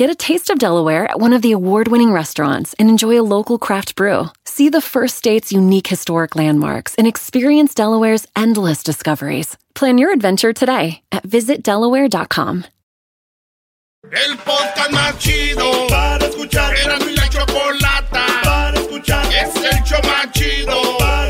Get a taste of Delaware at one of the award winning restaurants and enjoy a local craft brew. See the first state's unique historic landmarks and experience Delaware's endless discoveries. Plan your adventure today at visitdelaware.com. El podcast más chido para escuchar. Era mi la chocolata para escuchar. Es el show más chido para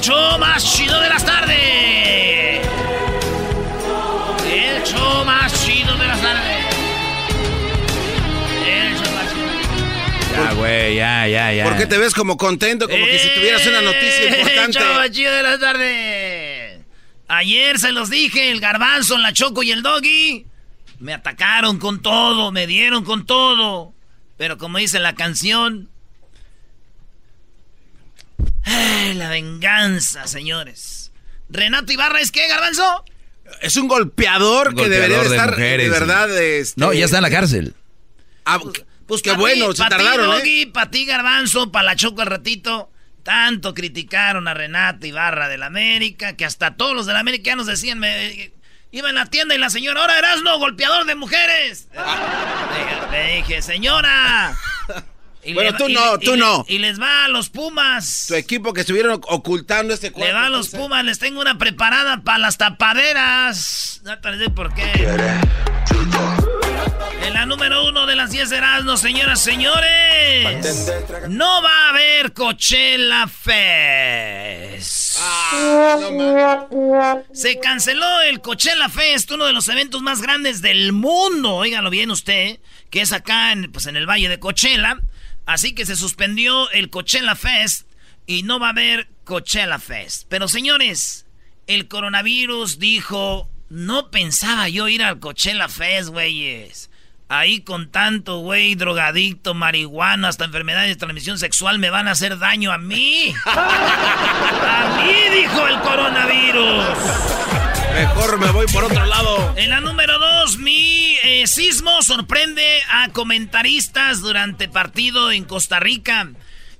El show más chido de las tardes. El show más chido de las tardes. El show más chido. Ya, güey, ya, ya, ya. ¿Por qué te ves como contento? Como que si tuvieras una noticia importante. El show más chido de las tardes. Ayer se los dije, el garbanzo, la choco y el doggy. Me atacaron con todo, me dieron con todo. Pero como dice la canción... La venganza, señores. Renato Ibarra, ¿es qué, garbanzo? Es un golpeador, que debería de estar mujeres, de verdad. este, No, ya está en la cárcel. ah, pues qué Pa' bueno, se tardaron, ¿eh? Doggy, pa' ti, garbanzo, pa' la choco al ratito. Tanto criticaron a Renato Ibarra del América, que hasta todos los del América ya nos decían, me, iba en la tienda y la señora, ahora Erasno, golpeador de mujeres. Le- Le dije, señora. Y Bueno, le tú y no, tú y no. Y les va a los Pumas. Tu equipo que estuvieron ocultando este cuerpo. Le va a los Pumas, les tengo una preparada para las tapaderas. No te por qué. En la número uno de las 10 de Erasmo, señoras, señores. No va a haber Coachella Fest. Se canceló el Coachella Fest, uno de los eventos más grandes del mundo. Óigalo bien usted, que es acá en, pues, en el Valle de Coachella. Así que se suspendió el Coachella Fest y no va a haber Coachella Fest. Pero señores, el coronavirus dijo, no pensaba yo ir al Coachella Fest, güeyes. Ahí con tanto güey drogadicto, marihuana, hasta enfermedades de transmisión sexual me van a hacer daño a mí. a mí, dijo el coronavirus. Mejor me voy por otro lado. En la número dos, mi eh, sismo sorprende a comentaristas durante partido en Costa Rica.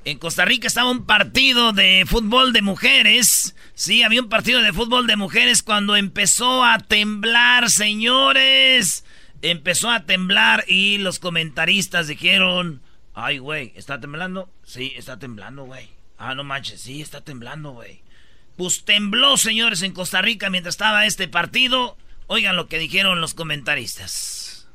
En Costa Rica estaba un partido de fútbol de mujeres. Sí, había un partido de fútbol de mujeres cuando empezó a temblar, señores. Empezó a temblar y los comentaristas dijeron, ay, güey, ¿está temblando? Sí, está temblando, güey. Ah, no manches, sí, está temblando, güey. Pues tembló, señores, en Costa Rica mientras estaba este partido. Oigan lo que dijeron los comentaristas.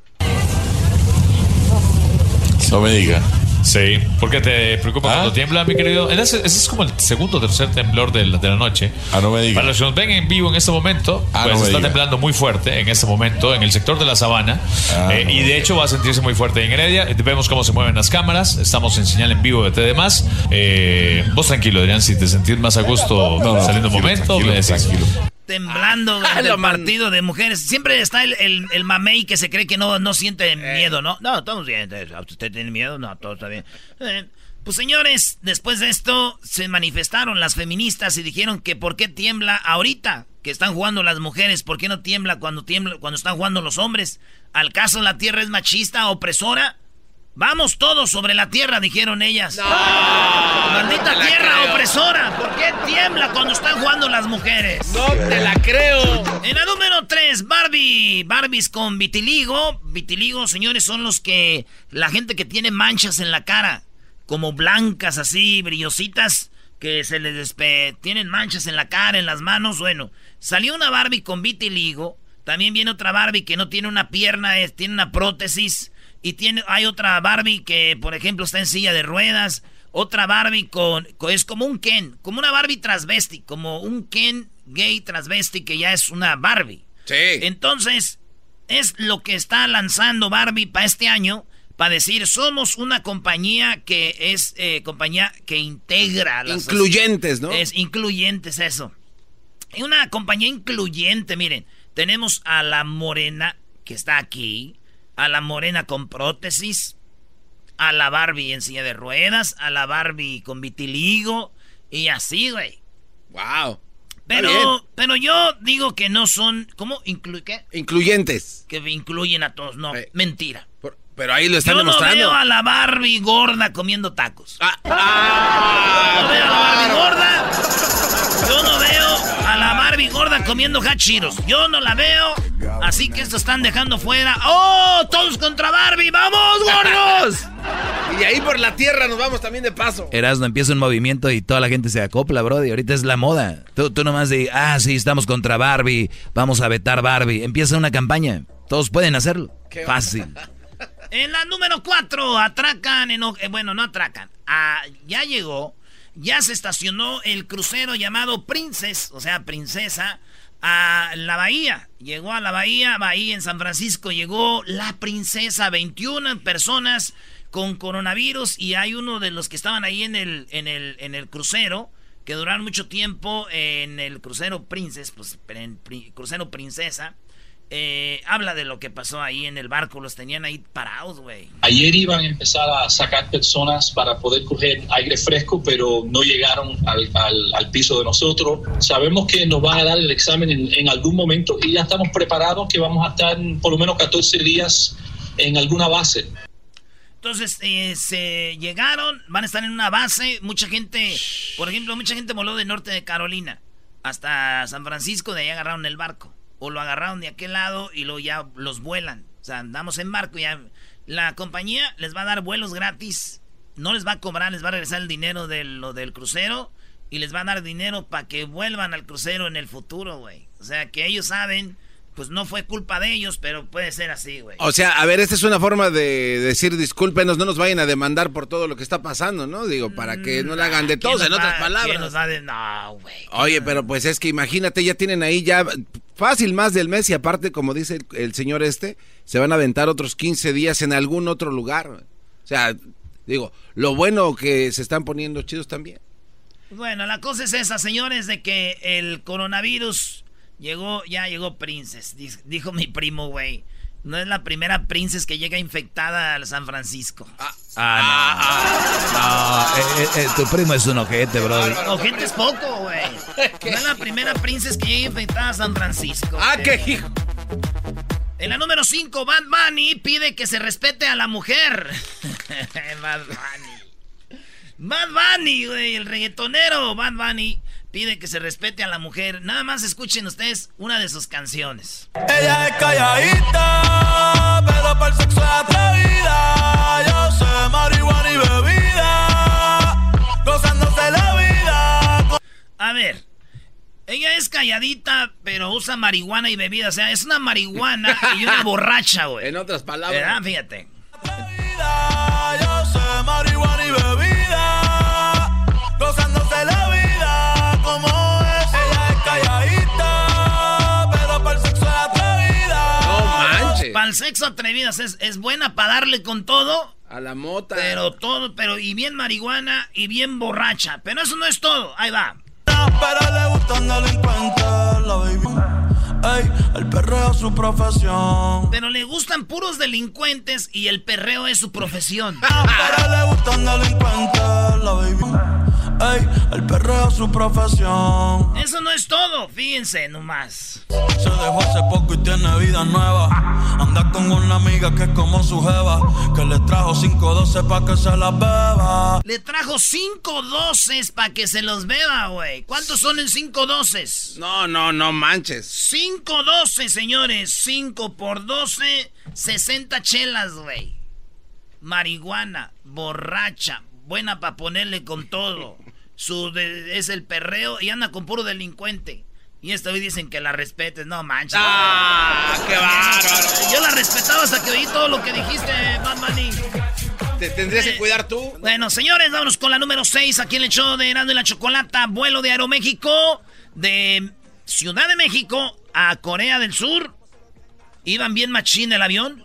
No me diga. Sí, ¿por qué te preocupa ¿Ah? cuando tiembla, mi querido? Ese, ese es como el segundo o tercer temblor de la, de la noche. Ah, no me digas. Para los que nos ven en vivo en este momento, Ah, pues no está diga. temblando muy fuerte en este momento en el sector de la sabana. Ah, Eh, no y de hecho va a sentirse muy fuerte en Heredia. Vemos cómo se mueven las cámaras. Estamos en señal en vivo de TDMás. Eh, vos tranquilo, Adrián, si te sentís más a gusto No, saliendo un momento, tranquilo, me decís. tranquilo. Temblando Ah, del partido de mujeres. Siempre está el, el, el mamey que se cree que no, no siente miedo, ¿no? No, estamos bien. ¿Usted tiene miedo? No, todo está bien. Eh, pues señores, después de esto se manifestaron las feministas y dijeron que por qué tiembla ahorita que están jugando las mujeres, por qué no tiembla cuando tiembla cuando están jugando los hombres. ¿Al caso la tierra es machista, opresora? Vamos todos sobre la tierra, dijeron ellas. Maldita te la tierra creo. opresora, ¿por qué tiembla cuando están jugando las mujeres? No te la creo. En la número 3, Barbie. Barbies con vitiligo. Vitiligo, señores, son los que. La gente que tiene manchas en la cara. Como blancas, así, brillositas. Que se les despe... Tienen manchas en la cara, en las manos. Bueno, salió una Barbie con vitiligo. También viene otra Barbie que no tiene una pierna, es- tiene una prótesis. Y tiene, hay otra Barbie que, por ejemplo, está en silla de ruedas. Otra Barbie con, con- es como un Ken, como una Barbie transvesti, como un Ken gay transvesti que ya es una Barbie. Sí. Entonces, es lo que está lanzando Barbie para este año, para decir, somos una compañía que es eh, compañía que integra las Incluyentes, ¿no? es incluyente, es eso. Y una compañía incluyente, miren. Tenemos a la morena que está aquí, a la morena con prótesis, a la Barbie en silla de ruedas, a la Barbie con vitiligo y así, güey. Wow. Pero, pero yo digo que no son, ¿cómo? Inclu ¿Qué? Incluyentes. Que incluyen a todos. No, Sí. mentira. Por- pero ahí lo están Yo no demostrando. veo a la Barbie gorda comiendo tacos. Ah, Yo no ah, veo a la Barbie gorda. Yo no veo gorda comiendo hachiros. Yo no la veo. Así que esto están dejando fuera. ¡Oh! Todos contra Barbie. ¡Vamos, gordos! Y ahí por la tierra nos vamos también de paso. Erasmo empieza un movimiento y toda la gente se acopla, bro. Y ahorita es la moda. Tú, tú nomás de, ah, sí, estamos contra Barbie, vamos a vetar Barbie. Empieza una campaña. Todos pueden hacerlo. Qué Fácil. En la número 4, atracan, en, eh, bueno, no atracan, ah, ya llegó, ya se estacionó el crucero llamado Princess, o sea, princesa, a la bahía. Llegó a la bahía, bahía en San Francisco, llegó la princesa, 21 personas con coronavirus y hay uno de los que estaban ahí en el, en el, en el crucero, que duraron mucho tiempo en el crucero Princess, pues, en pri- crucero Princesa. Eh, habla de lo que pasó ahí en el barco, los tenían ahí parados, güey. Ayer iban a empezar a sacar personas para poder coger aire fresco, pero no llegaron al, al- al piso de nosotros. Sabemos que nos van a dar el examen en, en algún momento y ya estamos preparados que vamos a estar por lo menos 14 días en alguna base. Entonces, eh, se llegaron, van a estar en una base. Mucha gente, por ejemplo, mucha gente voló de norte de Carolina hasta San Francisco, de ahí agarraron el barco. O lo agarraron de aquel lado y luego ya los vuelan. O sea, andamos en barco y ya. La compañía les va a dar vuelos gratis. No les va a cobrar, les va a regresar el dinero de lo del crucero. Y les va a dar dinero para que vuelvan al crucero en el futuro, güey. O sea, que ellos saben, pues no fue culpa de ellos, pero puede ser así, güey. O sea, a ver, esta es una forma de decir discúlpenos, no nos vayan a demandar por todo lo que está pasando, ¿no? Digo, para que no le hagan de ¿Quién tos, en otras va- ¿Quién palabras. nos de- No, güey. Oye, pero pues es que imagínate, ya tienen ahí ya fácil más del mes y aparte, como dice el, el señor este, se van a aventar otros 15 días en algún otro lugar. O sea, digo, lo bueno que se están poniendo chidos también. Bueno, la cosa es esa, señores, de que el coronavirus llegó, ya llegó Princess, dijo mi primo, güey. No es la primera Princess que llega infectada al San Francisco. Ah, no. No, eh, eh, eh, tu primo es un ojete, bro. No, gente es poco, güey. No es la primera Princess que llega infectada a San Francisco. ¡Ah, qué hijo! En la número 5, Bad Bunny pide que se respete a la mujer. Bad Bunny. Bad Bunny, güey, el reggaetonero Bad Bunny pide que se respete a la mujer. Nada más escuchen ustedes una de sus canciones. Ella es calladita, pero para el sexo es atrevida. Yo sé marihuana y bebida, gozándose la vida. A ver, ella es calladita, pero usa marihuana y bebida. O sea, es una marihuana y una borracha, güey. En otras palabras. ¿Verdad? Fíjate. Atrevida, Yo sé marihuana Para el sexo atrevido es, es buena para darle con todo. A la mota. Pero todo, pero y bien marihuana y bien borracha. Pero eso no es todo. Ahí va. Pero le gustan delincuentes, la baby. Ey, el perreo es su profesión. Pero le gustan puros delincuentes y el perreo es su profesión. Pero le gustan delincuentes, la baby. Ey, el perreo es su profesión. Eso no es todo, fíjense nomás. Se dejó hace poco y tiene vida nueva. Anda con una amiga que es como su jeva. Que le trajo 512 pa' que se las beba. Le trajo 5 doces para que se los beba, güey. ¿Cuántos son en 5 doces? No, no, no manches. 5 doces, señores. 5 por 12, 60 chelas, güey. Marihuana, borracha, buena para ponerle con todo. Su de- es el perreo y anda con puro delincuente. Y esta hoy dicen que la respetes, no manches. ¡Ah, qué bárbaro! Yo la respetaba hasta que oí todo lo que dijiste, Bad Bunny. Te tendrías que cuidar tú. Bueno, señores, vámonos con la número 6 aquí en el show de Erasmo y la Chocolata. Vuelo de Aeroméxico de Ciudad de México a Corea del Sur. Iban bien machín el avión.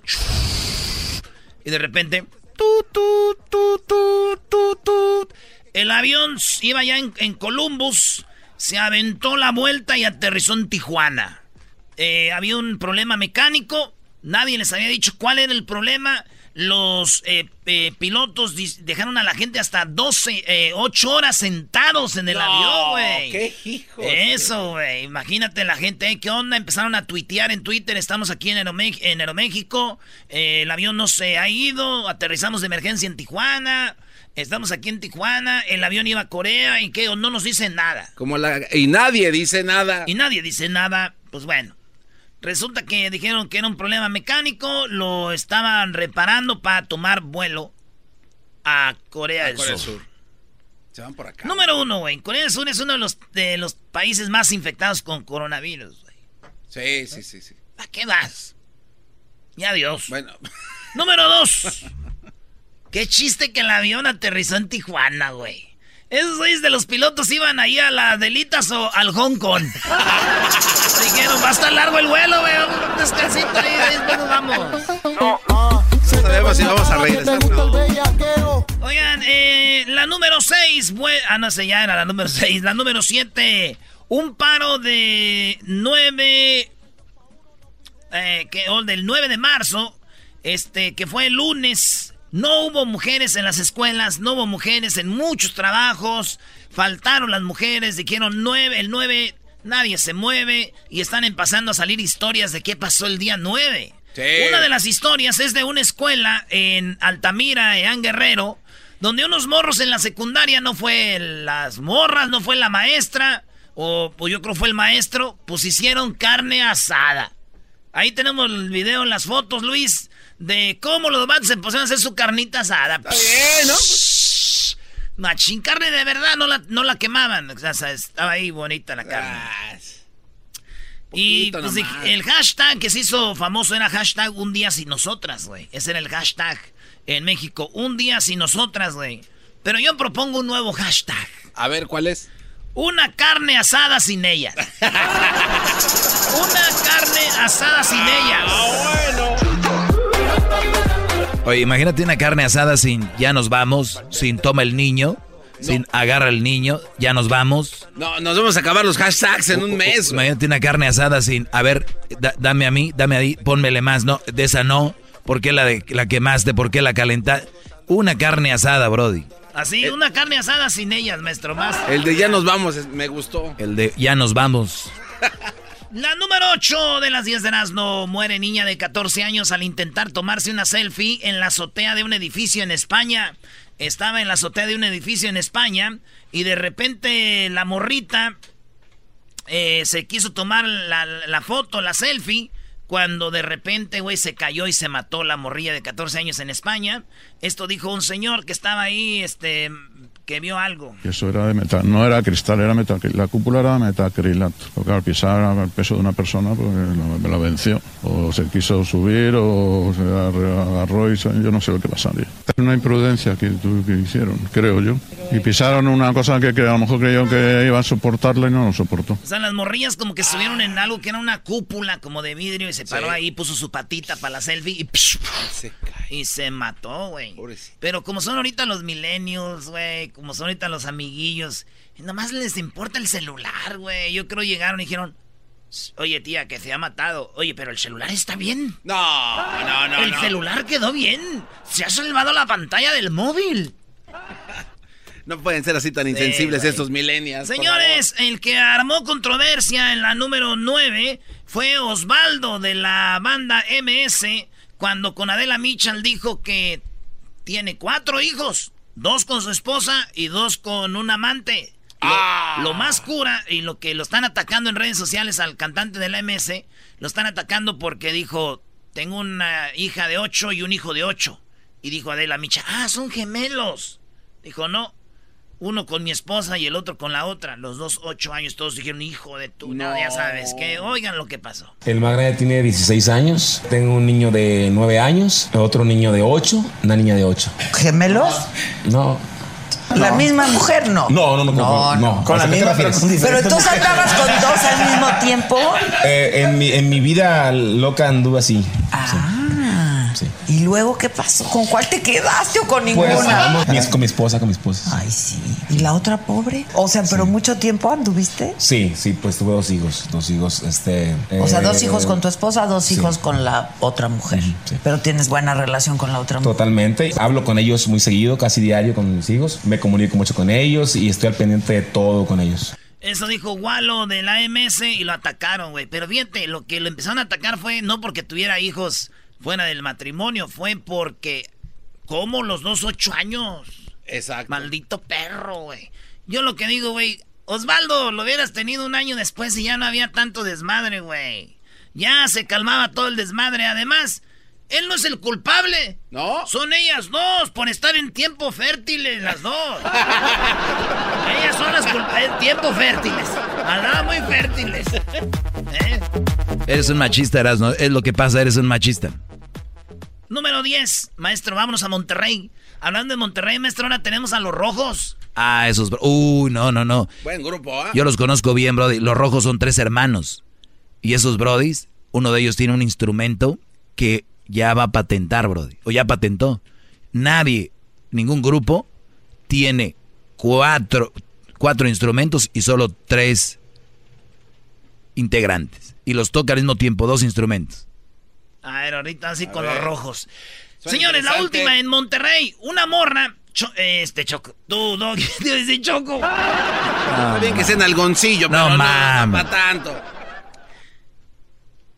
Y de repente... tut, tut, tut. El avión iba ya en, en Columbus. Se aventó la vuelta y aterrizó en Tijuana. Eh, había un problema mecánico. Nadie les había dicho cuál era el problema. Los eh, eh, pilotos dejaron a la gente hasta 12, eh, 8 horas sentados en el No, avión, güey. qué hijos. Eso, güey. Imagínate la gente, ¿eh? ¿qué onda? Empezaron a tuitear en Twitter. Estamos aquí en, en Aeroméxico. Eh, el avión no se ha ido. Aterrizamos de emergencia en Tijuana. Estamos aquí en Tijuana. El avión iba a Corea. ¿Y qué? No nos dicen nada. Como la... Y nadie dice nada. Y nadie dice nada. Pues bueno. Resulta que dijeron que era un problema mecánico. Lo estaban reparando para tomar vuelo a Corea, del, Corea del Sur. Sur. Se van por acá. Número uno, güey. Corea del Sur es uno de los, de los países más infectados con coronavirus, güey. Sí, sí, sí, sí. ¿A qué vas? Y adiós. Bueno, Número dos. Qué chiste que el avión aterrizó en Tijuana, güey. Esos güeyes de los pilotos iban ahí a las delitas o al Hong Kong. Dijeron, va a estar largo el vuelo, güey. Un descansito ahí, después nos vamos. no sabemos si vamos a regresar. No. Oigan, eh, la número 6, ah, no sé, ya era la número 6. La número 7, un paro de 9, eh, que, o del 9 de marzo, este, que fue el lunes. No hubo mujeres en las escuelas, no hubo mujeres en muchos trabajos, faltaron las mujeres, dijeron 9, el 9, nadie se mueve y están empezando a salir historias de qué pasó el día 9. Sí. Una de las historias es de una escuela en Altamira, en Guerrero, donde unos morros en la secundaria, no fue las morras, no fue la maestra, o pues yo creo fue el maestro, pues hicieron carne asada. Ahí tenemos el video, las fotos, Luis, de cómo los vatos se pusieron a hacer su carnita asada. Está bien, ¿no? Machín, carne de verdad, no la, no la quemaban. O sea, estaba ahí bonita la carne. Ah, Y pues, el hashtag que se hizo famoso era hashtag un día sin nosotras, güey. Ese era el hashtag en México. Un día sin nosotras, güey. Pero yo propongo un nuevo hashtag. A ver, ¿cuál es? Una carne asada sin ellas. Una carne asada sin ellas. Oye, imagínate una carne asada sin ya nos vamos, sin toma el niño, sin agarra el niño, ya nos vamos. No, nos vamos a acabar los hashtags en un mes. Imagínate una carne asada sin, a ver, da- dame a mí, dame ahí, pónmele más, no, de esa no, ¿por qué la, de, la quemaste? ¿Por qué la calentaste? Una carne asada, Brody. Así, una carne asada sin ellas, maestro. Más. El de ya nos vamos, me gustó. El de ya nos vamos. La número 8 de las 10 de Erasmo muere niña de 14 años al intentar tomarse una selfie en la azotea de un edificio en España. Estaba en la azotea de un edificio en España y de repente la morrita eh, se quiso tomar la, la foto, la selfie, cuando de repente, güey, se cayó y se mató la morrilla de 14 años en España. Esto dijo un señor que estaba ahí, este, que vio algo. Eso era de metal, no era cristal, era metal. La cúpula era de metacrilato. Porque al pisar el peso de una persona, pues la, la venció. O se quiso subir o se agarró y yo no sé lo que pasaría. Una imprudencia que, que hicieron, creo yo. Y pisaron una cosa que, que a lo mejor creyó que iba a soportarla y no lo soportó. O sea, las morrillas como que estuvieron en algo que era una cúpula como de vidrio y se paró Sí. ahí, puso su patita para la selfie y, psh, y se mató, güey. Pero como son ahorita los millennials, güey, como son ahorita los amiguillos, nomás les importa el celular, güey. Yo creo llegaron y dijeron, oye tía, que se ha matado. Oye, pero el celular está bien. No, no, no. el no. celular quedó bien. Se ha salvado la pantalla del móvil. No pueden ser así tan insensibles estos millennials. Señores, el que armó controversia en la número 9 fue Osvaldo de la banda MS cuando con Adela Michal dijo que tiene cuatro hijos, dos con su esposa y dos con un amante. Lo, lo más cura y lo que lo están atacando en redes sociales al cantante de la MS, lo están atacando porque dijo, tengo una hija de ocho y un hijo de ocho. Y dijo Adela Micha, ah, son gemelos. Dijo, no, uno con mi esposa y el otro con la otra. Los dos ocho años, todos dijeron, hijo de tu... No, ya sabes, que oigan lo que pasó. El más grande tiene 16 años. Tengo un niño de 9 años, otro niño de 8, una niña de 8. ¿Gemelos? No. La misma mujer, no. No, no, no, no. no. Con ¿A la misma, refieres? pero entonces andabas con dos al mismo tiempo. Eh, en, mi, en mi vida loca anduve así. Ah. ¿Y luego qué pasó? ¿Con cuál te quedaste o con Pues, ninguna? mi- con mi esposa, con mi esposa. Ay, sí. ¿Y la otra pobre? O sea, pero mucho tiempo anduviste. Sí, sí, pues tuve dos hijos. Dos hijos, este. O sea, dos eh, hijos con tu esposa, dos sí. hijos con la otra mujer. Pero tienes buena relación con la otra mujer. Totalmente. Hablo con ellos muy seguido, casi diario con mis hijos. Me comunico mucho con ellos y estoy al pendiente de todo con ellos. Eso dijo Walo de la MS y lo atacaron, güey. Pero fíjate, lo que lo empezaron a atacar fue no porque tuviera hijos fuera del matrimonio, fue porque... como los dos ocho años? Exacto. Maldito perro, güey. Yo lo que digo, güey, Osvaldo, lo hubieras tenido un año después y ya no había tanto desmadre, güey. Ya se calmaba todo el desmadre. Además, él no es el culpable. ¿No? Son ellas dos por estar en tiempo fértiles, las dos. ellas son las culpables. En tiempo fértiles. Andaban muy fértiles. ¿Eh? Eres un machista, Erasmo. Es lo que pasa, eres un machista. Número 10. Maestro, vámonos a Monterrey. Hablando de Monterrey, maestro, ahora tenemos a los rojos. Ah, esos... Uy, no, no, no. Buen grupo, ¿ah? Yo los conozco bien, Brody. Los rojos son tres hermanos. Y esos Brodis, uno de ellos tiene un instrumento que ya va a patentar, Brody. O ya patentó. Nadie, ningún grupo, tiene cuatro, cuatro instrumentos y solo tres integrantes. Y los toca al mismo tiempo, dos instrumentos. A ver, ahorita así con ver. los rojos. Suena Señores, la última en Monterrey. Una morra. Cho- este Choco. Tú, Dog. Te dice Choco. Está bien que sea en algoncillo, No pero no, mames. para tanto.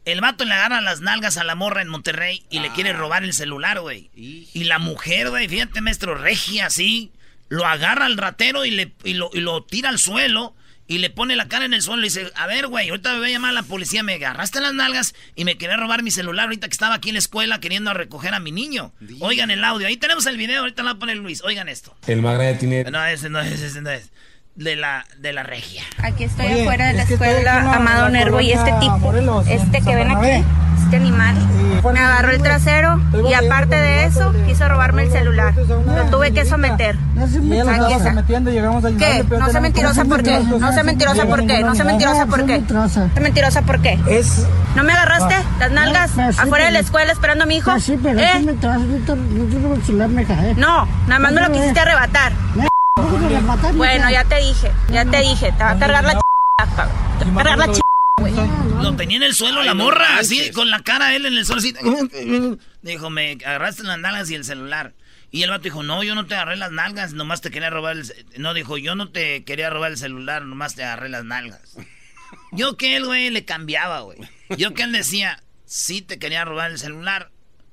El vato le agarra las nalgas a la morra en Monterrey y le quiere robar el celular, güey. Y la mujer, güey, fíjate, maestro, regia así, lo agarra al ratero y, le, y, lo, y lo tira al suelo y le pone la cara en el suelo y le dice, a ver, güey, ahorita me voy a llamar a la policía, me agarraste las nalgas y me quería robar mi celular ahorita que estaba aquí en la escuela queriendo recoger a mi niño. Oigan el audio, ahí tenemos el video, ahorita lo va a poner Luis, oigan esto. El más grande tiene. No, ese no es, ese no es. De la, de la regia. Aquí estoy afuera de la escuela Amado Nervo y este tipo, este que ven aquí, este animal, me agarró el trasero y aparte de eso quiso robarme el celular. Lo tuve que someter. Aquí está. ¿Qué? No sé mentirosa por qué. No sé mentirosa por qué. No sé mentirosa por qué. No sé mentirosa por qué. ¿No me agarraste las nalgas afuera de la escuela esperando a mi hijo? ¿Eh? No, nada más me lo quisiste arrebatar. Bueno, ya te dije, ya te dije, te va a cargar la ch... Te va a cargar la ch... Lo tenía en el suelo la morra, así, con la cara él en el suelo, así. Dijo, me agarraste las nalgas y el celular. Y el vato dijo, no, yo no te agarré las nalgas, nomás te quería robar el... ce-". No, dijo, yo no te quería robar el celular, nomás te agarré las nalgas. Yo que él, güey, le cambiaba, güey. Yo que él decía, sí te quería robar el celular,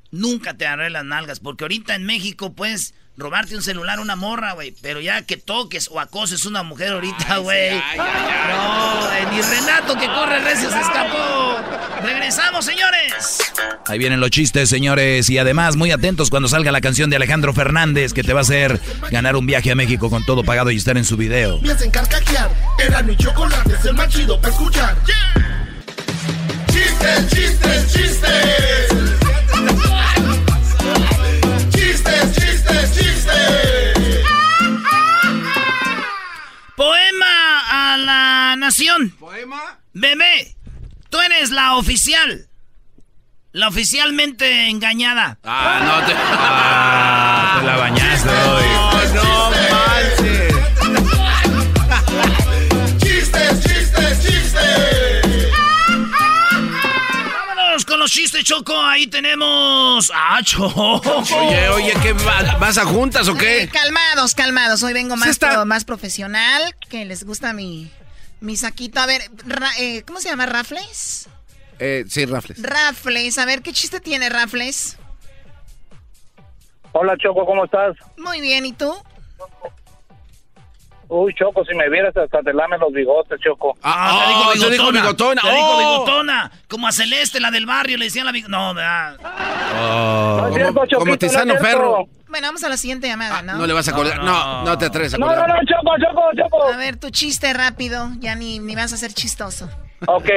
nunca te agarré las nalgas. Porque ahorita en México puedes robarte un celular a una morra, güey. Pero ya que toques o acoses una mujer ahorita, güey. No, güey, ni Renato que corre recio se escapó. Regresamos, señores. Ahí vienen los chistes, señores. Y además, muy atentos cuando salga la canción de Alejandro Fernández, que te va a hacer ganar un viaje a México con todo pagado y estar en su video. Me hacen carcajear. Era mi chocolate, es el más chido para escuchar. Chistes, chistes. Chistes, chistes, Poema a la nación. ¿Poema? Bebé, tú eres la oficial. La oficialmente engañada. Ah, no te. Ah, te la bañaste hoy. Los chistes, Choco. Ahí tenemos. ¡Ah, Choco! Oye, oye, ¿qué va- vas a juntas o qué? Eh, calmados, calmados. Hoy vengo más, está- pro- más profesional. Que les gusta mi, mi saquito. A ver, ra- eh, ¿cómo se llama? ¿Rafles? Eh, sí, Rafles. Rafles. A ver, ¿qué chiste tiene Rafles? Hola Choco, ¿cómo estás? Muy bien, ¿y tú? Uy, Choco, si me vieras hasta te lame los bigotes, Choco. Ah, te Oh, dijo te dijo bigotona. Te dijo Oh. bigotona. Como a Celeste, la del barrio, le decían la bigotona. No, ¿verdad? Oh, cierto, como, Choquito, como no es Tizano. Ferro. Bueno, vamos a la siguiente llamada, ¿no? No le vas a colgar. No, no, te atreves a No, no, colgar. no, Choco, Choco, Choco. A ver, tu chiste rápido. Ya ni, ni vas a ser chistoso. Ok.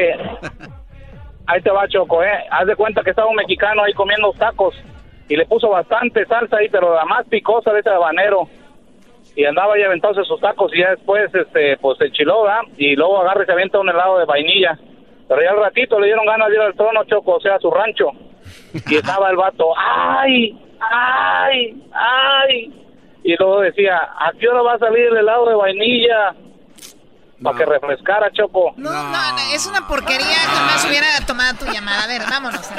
Ahí te va, Choco, ¿eh? Haz de cuenta que estaba un mexicano ahí comiendo tacos y le puso bastante salsa ahí, pero la más picosa de ese habanero. Y andaba ahí aventándose sus tacos y ya después, este, pues se enchiló, ¿verdad? Y luego agarra y se avienta un helado de vainilla. Pero ya al ratito le dieron ganas de ir al trono, Choco, o sea, a su rancho. Y estaba el vato, ¡ay! ¡ay! ¡ay! Y luego decía, ¿a qué hora va a salir el helado de vainilla? Para que refrescara, Choco. No, no, no, es una porquería. Jamás hubiera tomado tu llamada. A ver, vámonos.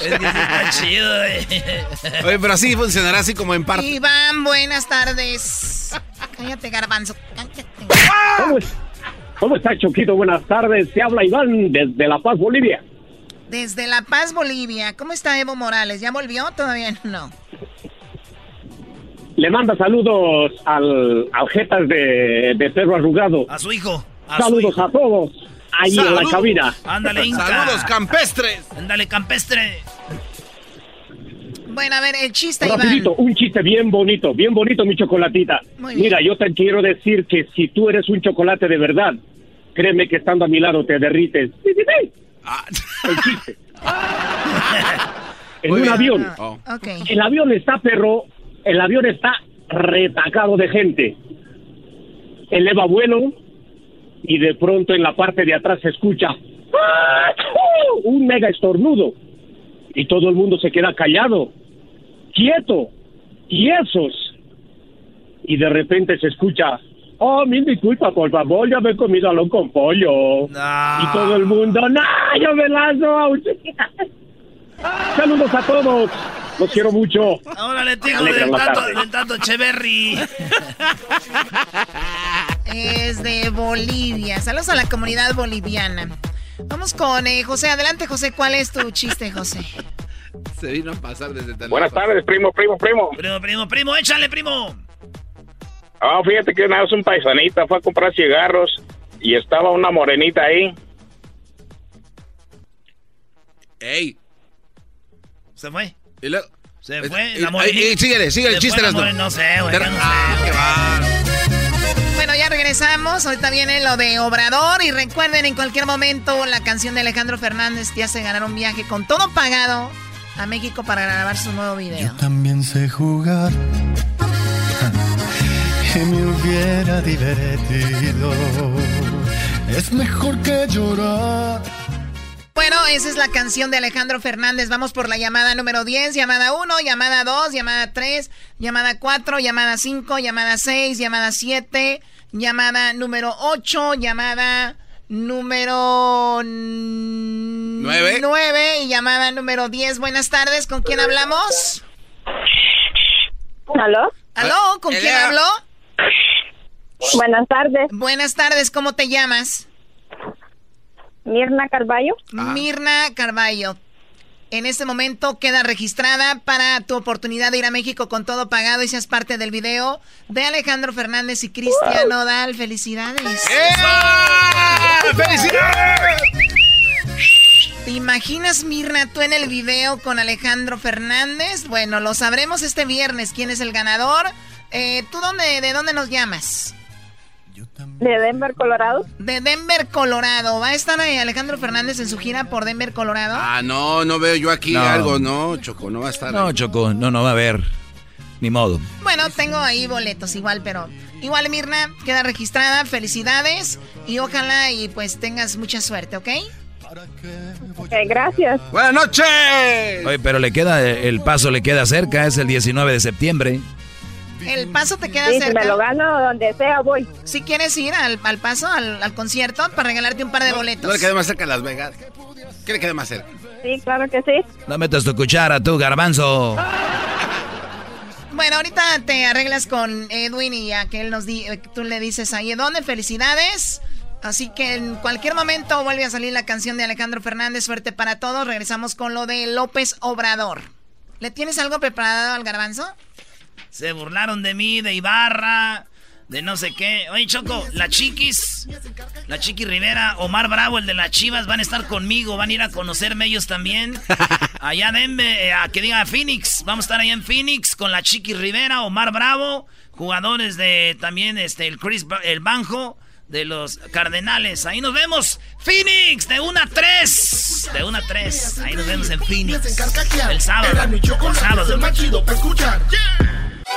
Es que sí está chido, eh. Oye, pero así funcionará así como en parte. Iván, buenas tardes. Cállate, garbanzo. Cállate. ¿Cómo, es- ¿Cómo está, Choquito? Buenas tardes. Se habla Iván desde La Paz, Bolivia. Desde La Paz, Bolivia. ¿Cómo está Evo Morales? ¿Ya volvió? Todavía no. Le manda saludos al, al Jetas de, de Perro Arrugado. A su hijo. A su Saludos hijo. a todos. Ahí en la cabina. Ándale, Inca. Saludos campestres. Ándale, campestre. Bueno, a ver, el chiste, Rapidito, Iván. un chiste bien bonito, bien bonito, mi chocolatita. Muy bien. Mira, yo te quiero decir que si tú eres un chocolate de verdad, créeme que estando a mi lado te derrites. Sí, sí, sí. El chiste. en Muy un bien. avión. Oh. Ok. El avión está, perro, el avión está retacado de gente. Eleva vuelo y de pronto en la parte de atrás se escucha un mega estornudo. Y todo el mundo se queda callado, quieto, tiesos. Y de repente se escucha, oh, mil disculpas, por favor, ya me he comido algo con pollo. Y todo el mundo, no, yo me lanzo. Saludos a todos. Los quiero mucho. Tío, Me alegran del tanto, del tanto Cheverry. Es de Bolivia. Saludos a la comunidad boliviana. Vamos con eh, José. Adelante, José. ¿Cuál es tu chiste, José? Se vino a pasar desde tan Buenas lejos. tardes, primo, primo, primo. Primo, primo, primo, échale, primo. Ah, fíjate que una vez un paisanita fue a comprar cigarros y estaba una morenita ahí. Ey. ¿Se fue? Y luego- Se Eh, fue eh, la morenita. eh, síguele, síguele el Se chiste, fue la Erasmo. more- No sé, güey, ya no. Ah. Bueno, ya regresamos. Ahorita viene lo de Obrador. Y recuerden, en cualquier momento, la canción de Alejandro Fernández te hace ganar un viaje con todo pagado a México para grabar su nuevo video. También sé jugar y me hubiera divertido. Es mejor que llorar. Bueno, esa es la canción de Alejandro Fernández. Vamos por la llamada número 10, llamada 1, llamada 2, llamada 3, llamada 4, llamada 5, llamada 6, llamada 7, llamada número 8, llamada número 9 Nueve. y llamada número 10. Buenas tardes, ¿con quién hablamos? ¿Aló? ¿Aló? ¿Con quién Elea. hablo? Buenas tardes. Buenas tardes, ¿cómo te llamas? Mirna Carballo. Mirna Carballo. En este momento queda registrada para tu oportunidad de ir a México con todo pagado y seas parte del video de Alejandro Fernández y Cristian Nodal. ¡Felicidades! ¡Felicidades! ¿Te imaginas, Mirna, tú en el video con Alejandro Fernández? Bueno, lo sabremos este viernes quién es el ganador. Eh, ¿Tú dónde, de dónde nos llamas? De Denver, Colorado. De Denver, Colorado. ¿Va a estar eh, Alejandro Fernández en su gira por Denver, Colorado? Ah, no, no veo yo aquí No. algo, no, Choco, no va a estar. No, Choco, no, no va a haber. Ni modo. Bueno, tengo ahí boletos igual, pero igual Mirna queda registrada. Felicidades y ojalá y pues tengas mucha suerte, ¿ok? Ok, gracias. Buenas noches. Oye, pero le queda, el paso le queda cerca, es el 19 de septiembre. El paso te queda Sí, si cerca. me lo gano donde sea, voy. Si quieres ir al, al paso, al, al concierto, para regalarte un par de boletos. No le quede más cerca a Las Vegas. ¿Qué le quede más cerca? Sí, claro que sí. No metas tu cuchara, tú, garbanzo. Bueno, ahorita te arreglas con Edwin y a que él nos di, eh, tú le dices ahí, ¿dónde? Felicidades. Así que en cualquier momento vuelve a salir la canción de Alejandro Fernández, suerte para todos. Regresamos con lo de López Obrador. ¿Le tienes algo preparado al garbanzo? Se burlaron de mí, de Ibarra, de no sé qué. Oye, Choco, la Chiquis, la Chiqui Rivera, Omar Bravo, el de las Chivas, van a estar conmigo, van a ir a conocerme ellos también. Allá denme, eh, a que diga Phoenix, vamos a estar allá en Phoenix con la Chiqui Rivera, Omar Bravo, jugadores de también este el Chris el Banjo de los Cardenales. Ahí nos vemos. Phoenix, de 1 a 3. De 1 a 3. Ahí nos vemos en Phoenix. El sábado. El sábado. el.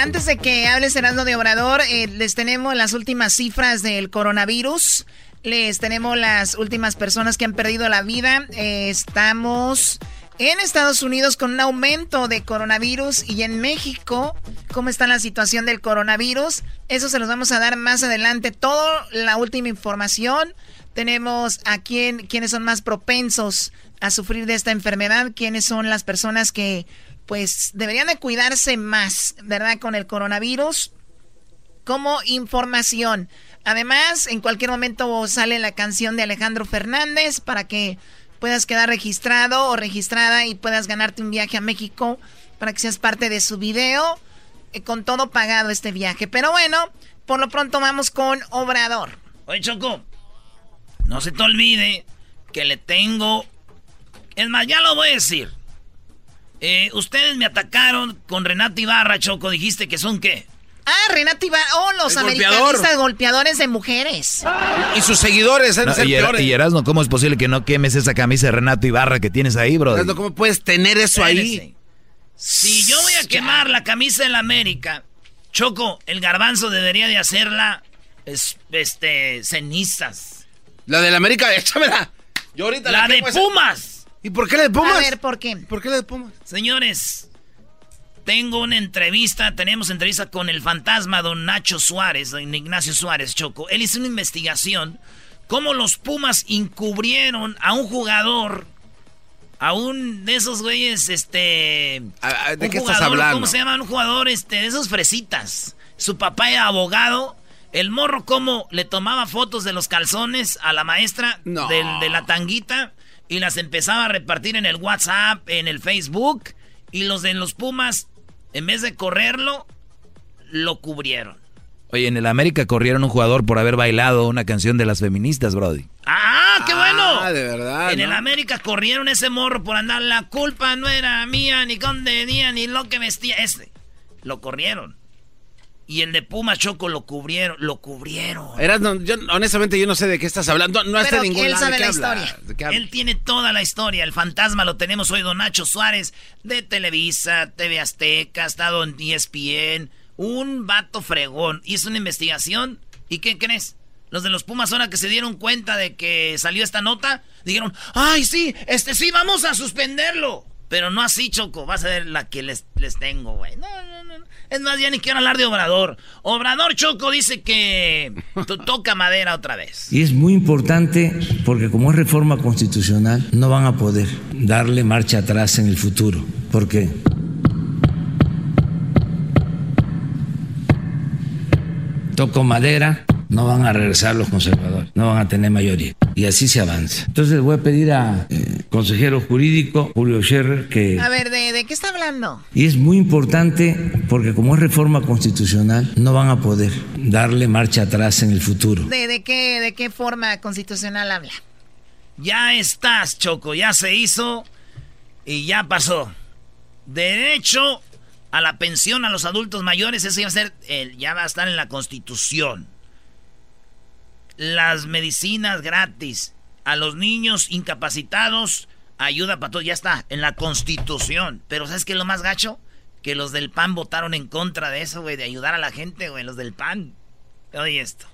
antes de que hables Erasmo de Obrador, eh, les tenemos las últimas cifras del coronavirus. Les tenemos las últimas personas que han perdido la vida. Eh, estamos en Estados Unidos con un aumento de coronavirus y en México, ¿cómo está la situación del coronavirus? Eso se los vamos a dar más adelante. Toda la última información. Tenemos a quién, quiénes son más propensos a sufrir de esta enfermedad, quiénes son las personas que pues deberían de cuidarse más, ¿verdad? Con el coronavirus como información. Además, en cualquier momento sale la canción de Alejandro Fernández para que puedas quedar registrado o registrada y puedas ganarte un viaje a México para que seas parte de su video eh, con todo pagado este viaje. Pero bueno, por lo pronto vamos con Obrador. Oye, Choco, no se te olvide que le tengo... Es más, ya lo voy a decir. Eh, ustedes me atacaron con Renato Ibarra, Choco. Dijiste que son qué? Ah, Renata Ibarra. Oh, los El golpeador. americanistas golpeadores de mujeres. Y sus seguidores No, de ser y, peores. y Erasmo, ¿cómo es posible que no quemes esa camisa de Renato Ibarra que tienes ahí, bro? Erasmo, ¿Cómo puedes tener eso ahí? Si yo voy a quemar la camisa de la América, Choco, el garbanzo debería de hacerla es- este, cenizas. La de la América, échamela. Yo ahorita La de quemo esa- Pumas. ¿Y por qué la de Pumas? A ver, ¿por qué? ¿Por qué la de Pumas? Señores, tengo una entrevista, tenemos entrevista con el fantasma don Nacho Suárez, don Ignacio Suárez, Choco. Él hizo una investigación cómo los Pumas encubrieron a un jugador, a un de esos güeyes, este... ¿De un qué estás jugador, hablando? ¿Cómo se llama? Un jugador, este, de esos fresitas. Su papá era abogado. El morro, cómo le tomaba fotos de los calzones a la maestra No. de la tanguita y las empezaba a repartir en el WhatsApp, en el Facebook. Y los de los Pumas, en vez de correrlo, lo cubrieron. Oye, en el América corrieron un jugador por haber bailado una canción de las feministas, Brody. ¡Ah, qué bueno! Ah, de verdad. en ¿no? el América corrieron ese morro por andar. La culpa no era mía, ni dónde venía, ni lo que vestía. Ese. Lo corrieron. Y el de Pumas Choco lo cubrieron. Lo cubrieron. Erasmo, yo honestamente yo no sé de qué estás hablando. No en ningún él lado. sabe ¿De la historia. Él tiene toda la historia. El fantasma lo tenemos hoy, don Nacho Suárez, de Televisa, TV Azteca, ha estado en ESPN. Un vato fregón. Hizo una investigación. ¿Y qué crees? Los de los Pumas, ahora que se dieron cuenta de que salió esta nota, dijeron: ¡Ay, sí! Este sí, vamos a suspenderlo. Pero no así, Choco. Vas a ver la que les, les tengo, güey. No, no, no. Es más, ya ni quiero hablar de Obrador. Obrador Choco dice que to- toca madera otra vez. Y es muy importante porque como es reforma constitucional, no van a poder darle marcha atrás en el futuro. Porque toco madera, no van a regresar los conservadores, no van a tener mayoría. Y así se avanza. Entonces voy a pedir a eh, consejero jurídico Julio Scherrer que... A ver, ¿de, ¿de qué está hablando? Y es muy importante porque como es reforma constitucional, no van a poder darle marcha atrás en el futuro. ¿De, de qué, ¿De qué forma constitucional habla? Ya estás, Choco, ya se hizo y ya pasó. Derecho a la pensión a los adultos mayores, ese va a ser, ya va a estar en la Constitución. Las medicinas gratis a los niños incapacitados, ayuda para todos, ya está, en la Constitución. Pero ¿sabes qué es lo más gacho? Que los del PAN votaron en contra de eso, güey, de ayudar a la gente, güey, los del PAN.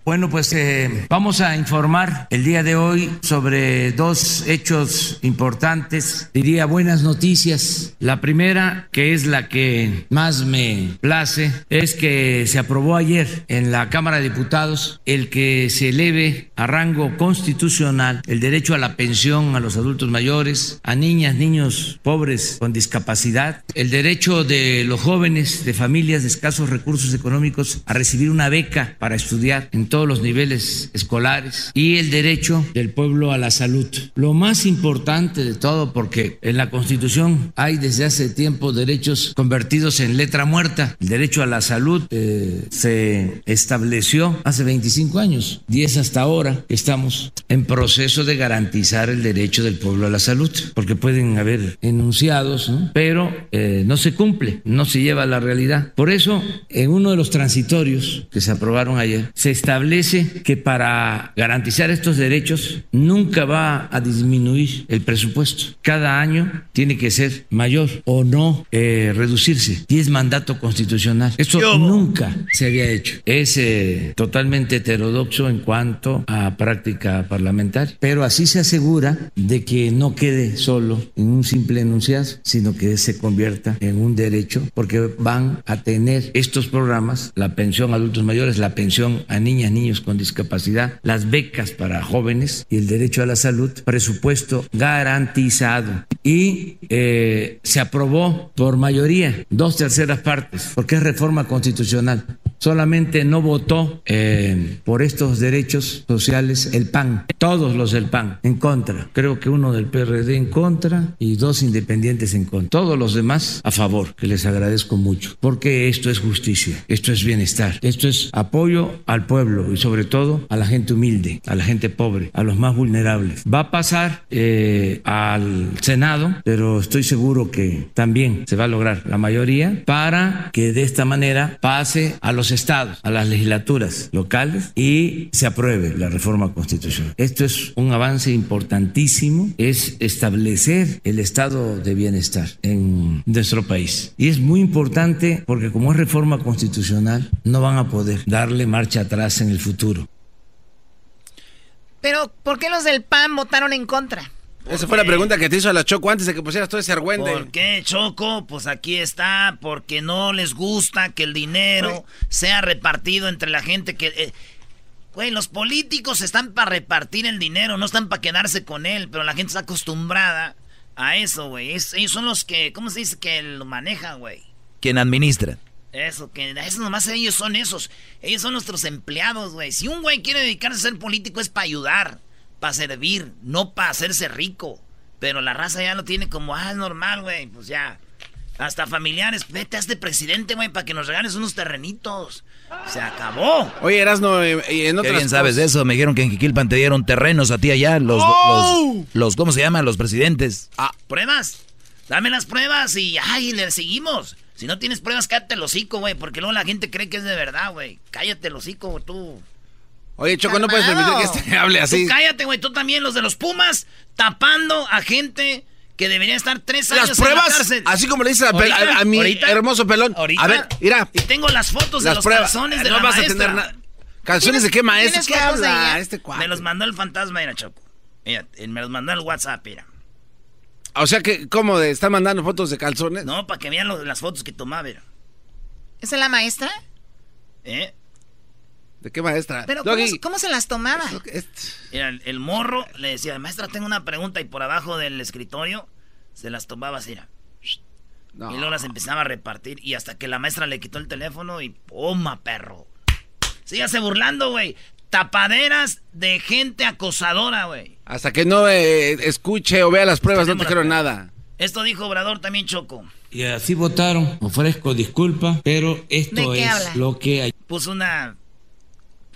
Bueno, pues eh, vamos a informar el día de hoy sobre dos hechos importantes, diría buenas noticias. La primera, que es la que más me place, es que se aprobó ayer en la Cámara de Diputados el que se eleve a rango constitucional el derecho a la pensión a los adultos mayores, a niñas, niños pobres con discapacidad, el derecho de los jóvenes de familias de escasos recursos económicos a recibir una beca para estudiar en todos los niveles escolares y el derecho del pueblo a la salud. Lo más importante de todo, porque en la Constitución hay desde hace tiempo derechos convertidos en letra muerta. El derecho a la salud eh, se estableció hace 25 años, 10 hasta ahora. Estamos en proceso de garantizar el derecho del pueblo a la salud, porque pueden haber enunciados, ¿no? pero eh, no se cumple, no se lleva a la realidad. Por eso, en uno de los transitorios que se aprobaron ayer, se establece que para garantizar estos derechos nunca va a disminuir el presupuesto. Cada año tiene que ser mayor o no eh, reducirse. Y es mandato constitucional. Esto nunca se había hecho. Es eh, totalmente heterodoxo en cuanto a práctica parlamentaria. Pero así se asegura de que no quede solo en un simple enunciado, sino que se convierta en un derecho, porque van a tener estos programas, la pensión a adultos mayores, la pensión a niñas, niños con discapacidad, las becas para jóvenes y el derecho a la salud, presupuesto garantizado. Y eh, se aprobó por mayoría, dos terceras partes, porque es reforma constitucional. Solamente no votó eh, por estos derechos sociales el PAN, todos los del PAN en contra. Creo que uno del PRD en contra y dos independientes en contra. Todos los demás a favor, que les agradezco mucho, porque esto es justicia, esto es bienestar, esto es apoyo al pueblo y sobre todo a la gente humilde, a la gente pobre, a los más vulnerables. Va a pasar eh, al Senado, pero estoy seguro que también se va a lograr la mayoría para que de esta manera pase a los estados, a las legislaturas locales y se apruebe la reforma constitucional. Esto es un avance importantísimo, es establecer el estado de bienestar en nuestro país. Y es muy importante porque como es reforma constitucional, no van a poder darle marcha atrás en el futuro. Pero, ¿por qué los del PAN votaron en contra? Esa fue la pregunta que te hizo a la Choco antes de que pusieras todo ese argüende. ¿Por qué, Choco? Pues aquí está, porque no les gusta que el dinero sea repartido entre la gente que... eh, Güey, los políticos están para repartir el dinero, no están para quedarse con él, pero la gente está acostumbrada a eso, güey. Es- ellos son los que, ¿cómo se dice? Que lo manejan, güey. Quien administra. Eso, que eso nomás ellos son esos. Ellos son nuestros empleados, güey. Si un güey quiere dedicarse a ser político es para ayudar, para servir, no para hacerse rico. Pero la raza ya lo tiene como, ah, es normal, güey. Pues ya. Hasta familiares, vete a este presidente, güey, para que nos regales unos terrenitos. Se acabó. Oye, Erasno, eh, y en Qué otras bien sabes de eso. Me dijeron que en Jiquilpan te dieron terrenos a ti allá. Los, ¡Oh! los, los- ¿cómo se llaman? Los presidentes. Ah, pruebas. Dame las pruebas y ay, le seguimos. Si no tienes pruebas, cállate el hocico, güey, porque luego la gente cree que es de verdad, güey. Cállate el hocico, tú. Oye, Choco, no puedes permitir que este hable así. Tú cállate, güey. Tú también, los de los Pumas, tapando a gente que debería estar tres años Las en la pruebas, cárcel. así como le dices a, mi ahorita, hermoso pelón. ahorita. A ver, mira. Y tengo las fotos de Las los pruebas. calzones de No la vas a tener na- ¿Calzones de qué maestro? ¿Tienes ¿Qué de habla este cuate? Me los mandó el fantasma, mira, Choco. Mira, me los mandó al WhatsApp, mira. O sea que, ¿cómo? De, ¿Está mandando fotos de calzones? No, para que vean lo- las fotos que tomaba, mira. ¿Esa es la maestra? ¿Eh? ¿De qué maestra? ¿Pero cómo, se las tomaba? Mira, el, morro le decía, maestra, tengo una pregunta y por abajo del escritorio se las tomaba así. mira. Y luego las empezaba a repartir y hasta que la maestra le quitó el teléfono y ¡puma, perro! Sígase burlando, güey. tapaderas de gente acosadora, güey. Hasta que no eh, escuche o vea las pruebas, no te creo nada. Esto dijo Obrador también, Choco. Y así votaron. Ofrezco disculpas, pero esto ¿De qué es habla? lo que hay. Puso una,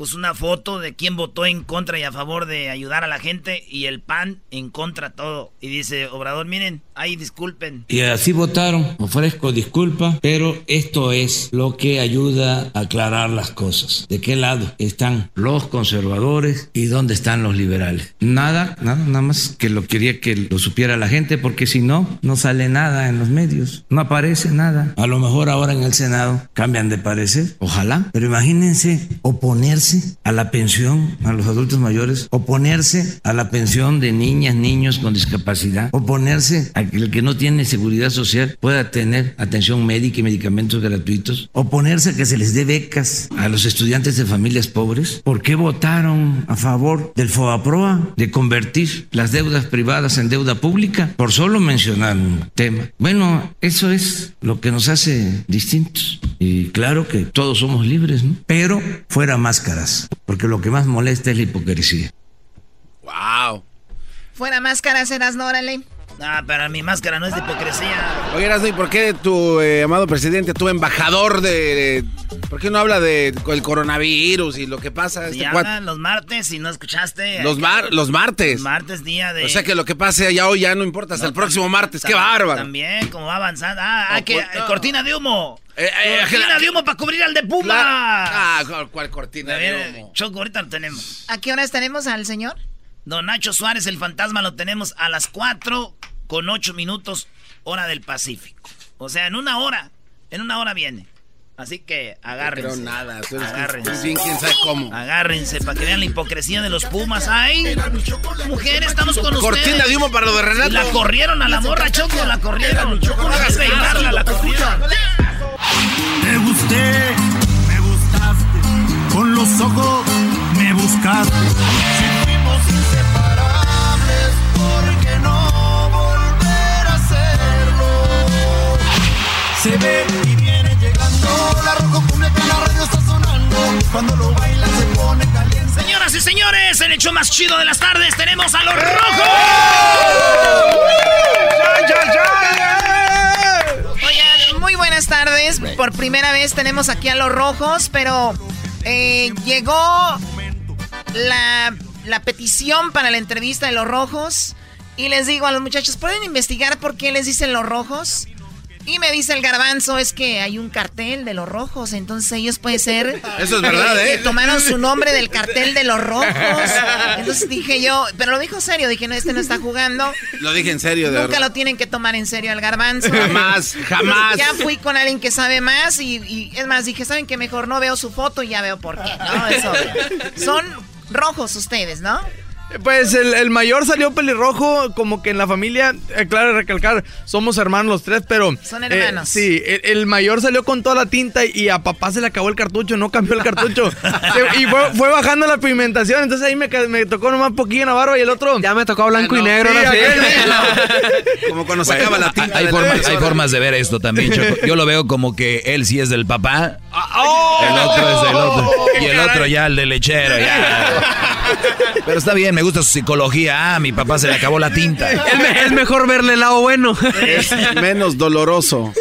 puso una foto de quién votó en contra y a favor de ayudar a la gente y el PAN en contra todo. Y dice, Obrador, miren, ahí disculpen. Y así votaron. Ofrezco disculpas, pero esto es lo que ayuda a aclarar las cosas. ¿De qué lado están los conservadores y dónde están los liberales? Nada, nada, nada más que lo quería que lo supiera la gente, porque si no, no sale nada en los medios, no aparece nada. A lo mejor ahora en el Senado cambian de parecer, ojalá, pero imagínense oponerse a la pensión a los adultos mayores, oponerse a la pensión de niñas, niños con discapacidad, oponerse a el que no tiene seguridad social pueda tener atención médica y medicamentos gratuitos, oponerse a que se les dé becas a los estudiantes de familias pobres. ¿Por qué votaron a favor del FOAPROA de convertir las deudas privadas en deuda pública? Por solo mencionar un tema. Bueno, eso es lo que nos hace distintos. Y claro que todos somos libres, ¿no? Pero fuera máscaras, porque lo que más molesta es la hipocresía. Wow. Fuera máscaras, eras no, órale. Ah, pero mi máscara no es de hipocresía. Oye, Erasmo, ¿y por qué tu eh, amado presidente, tu embajador de, de- ¿Por qué no habla de el coronavirus y lo que pasa? Este cuat- llaman los martes, si no escuchaste. los, mar- los martes. Martes, día de... O sea que lo que pase allá hoy ya no importa, hasta el próximo martes. ¡Qué bárbaro! También, como va avanzando. Ah, ah, que, Oculto. eh, cortina de humo. eh, cortina la- de humo para cubrir al de Puma. Ah, ¿cuál, cortina A de ver, humo? Choco, ahorita lo tenemos. ¿A qué horas tenemos al señor? Don Nacho Suárez, el fantasma, lo tenemos a las 4 con 8 minutos, hora del Pacífico. O sea, en una hora. En una hora viene. Así que agárrense. creo nada, agárrense. bien quién sabe cómo. Agárrense para que vean la hipocresía de los Pumas. ¡Ay! Mujeres, estamos con ustedes. Cortina de humo para lo de Renato. La corrieron a la morra, Choco, la corrieron. No hagas peinarla, más chido de las tardes tenemos a los rojos. Oigan, muy buenas tardes. Por primera vez tenemos aquí a los rojos, pero eh, llegó la, la petición para la entrevista de los rojos. Y les digo a los muchachos, ¿pueden investigar por qué les dicen los rojos? Y me dice el garbanzo, es que hay un cartel de los rojos, entonces ellos puede ser... Eso es verdad, que ¿eh? tomaron su nombre del cartel de los rojos. Entonces dije yo, pero lo dijo serio, dije, no, este no está jugando. Lo dije en serio, de Nunca lo tienen que tomar en serio al garbanzo. Jamás, jamás. Ya fui con alguien que sabe más y, y es más, dije, ¿saben que Mejor no veo su foto y ya veo por qué, ¿no? Es obvio. Son rojos ustedes, ¿no? Pues el, el mayor salió pelirrojo, como que en la familia, eh, claro, recalcar, somos hermanos los tres, pero... Son eh, hermanos. sí, el, el mayor salió con toda la tinta y a papá se le acabó el cartucho, no cambió el cartucho. Se- y fue, fue bajando la pigmentación, entonces ahí me, me tocó nomás poquillo en la barba y el otro... Ya me tocó blanco y negro, sí, ahora sí. aquel- Como cuando sacaba la tinta. Hay de formas, hay impresora. formas de ver esto también, Choco. Yo lo veo como que él sí es del papá, ¡Oh! el otro es del otro, y el otro ya el del lechero, ya. Pero está bien, me gusta su psicología. Ah, mi papá se le acabó la tinta. Es, me- es mejor verle el lado bueno. Es menos doloroso.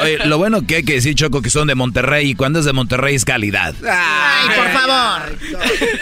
Oye, lo bueno que hay que decir, Choco, que son de Monterrey, y cuando es de Monterrey es calidad. Ay, por favor.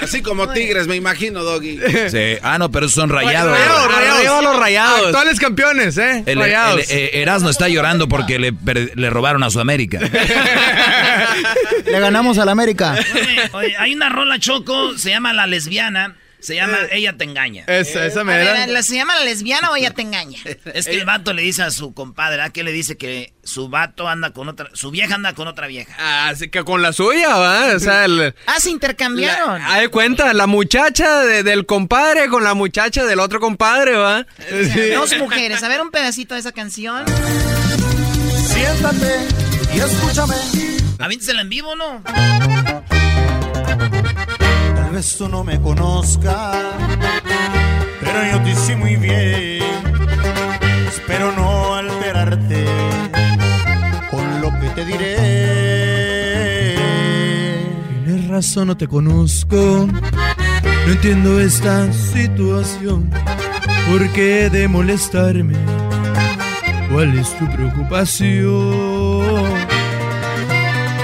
Así como tigres, me imagino, Doggy. Sí. Ah, no, pero son rayados. Rayados, rayados. Arriba los rayados. Actuales campeones, ¿eh? El, rayados. el- eh, Erasmo está llorando porque le, le robaron a su América. Le ganamos al América. Oye, oye, hay una rola choco, se llama La Lesbiana, se llama Ella te engaña. Esa, esa A ver, ¿la- ¿Se llama la lesbiana o ella te engaña? Es que el vato le dice a su compadre, ¿verdad? Que le dice que su vato anda con otra, su vieja anda con otra vieja. Ah, Así que con la suya, ¿va? O sea, el... Ah, se intercambiaron. De cuenta, la muchacha de- del compadre con la muchacha del otro compadre, ¿va? O sea, Dos mujeres. A ver un pedacito de esa canción. Siéntate y escúchame. Avíntesela en vivo, ¿no? No me conozcas, pero yo te hice muy bien. Espero no alterarte con lo que te diré. Tienes razón no te conozco. No entiendo esta situación. ¿Por qué de molestarme? ¿Cuál es tu preocupación?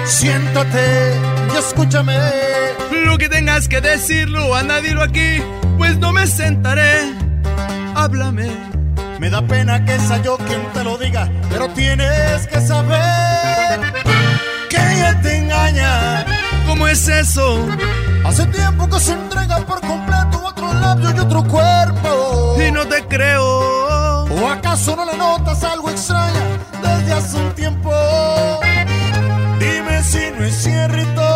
Siéntate y escúchame. Lo que tengas que decirlo, anda, dilo aquí, pues no me sentaré. Háblame. Me da pena que sea yo quien te lo diga, pero tienes que saber que ella te engaña. ¿Cómo es eso? Hace tiempo que se entrega por completo otro labio y otro cuerpo. Y no te creo. ¿O acaso no le notas algo extraña desde hace un tiempo? Dime si no es cierto.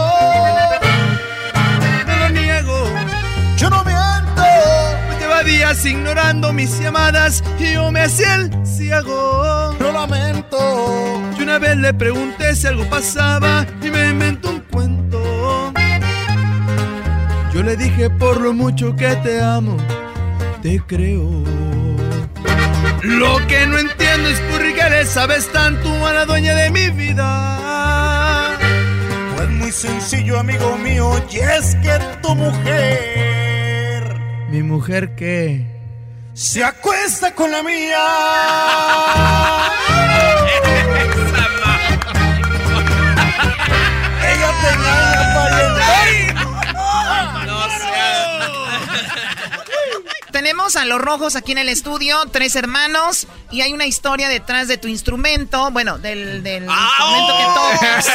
Ignorando mis llamadas y yo me hacía el ciego. Lo lamento. Yo una vez le pregunté si algo pasaba y me inventó un cuento. Yo le dije por lo mucho que te amo, te creo. Lo que no entiendo es por qué le sabes tanto a la dueña de mi vida. Pues muy sencillo, amigo mío, y es que tu mujer ¿Mi mujer qué? se acuesta con la mía. Ella te engaña, pariente. Tenemos a los rojos aquí en el estudio, tres hermanos, y hay una historia detrás de tu instrumento, bueno, del, del instrumento que tocas.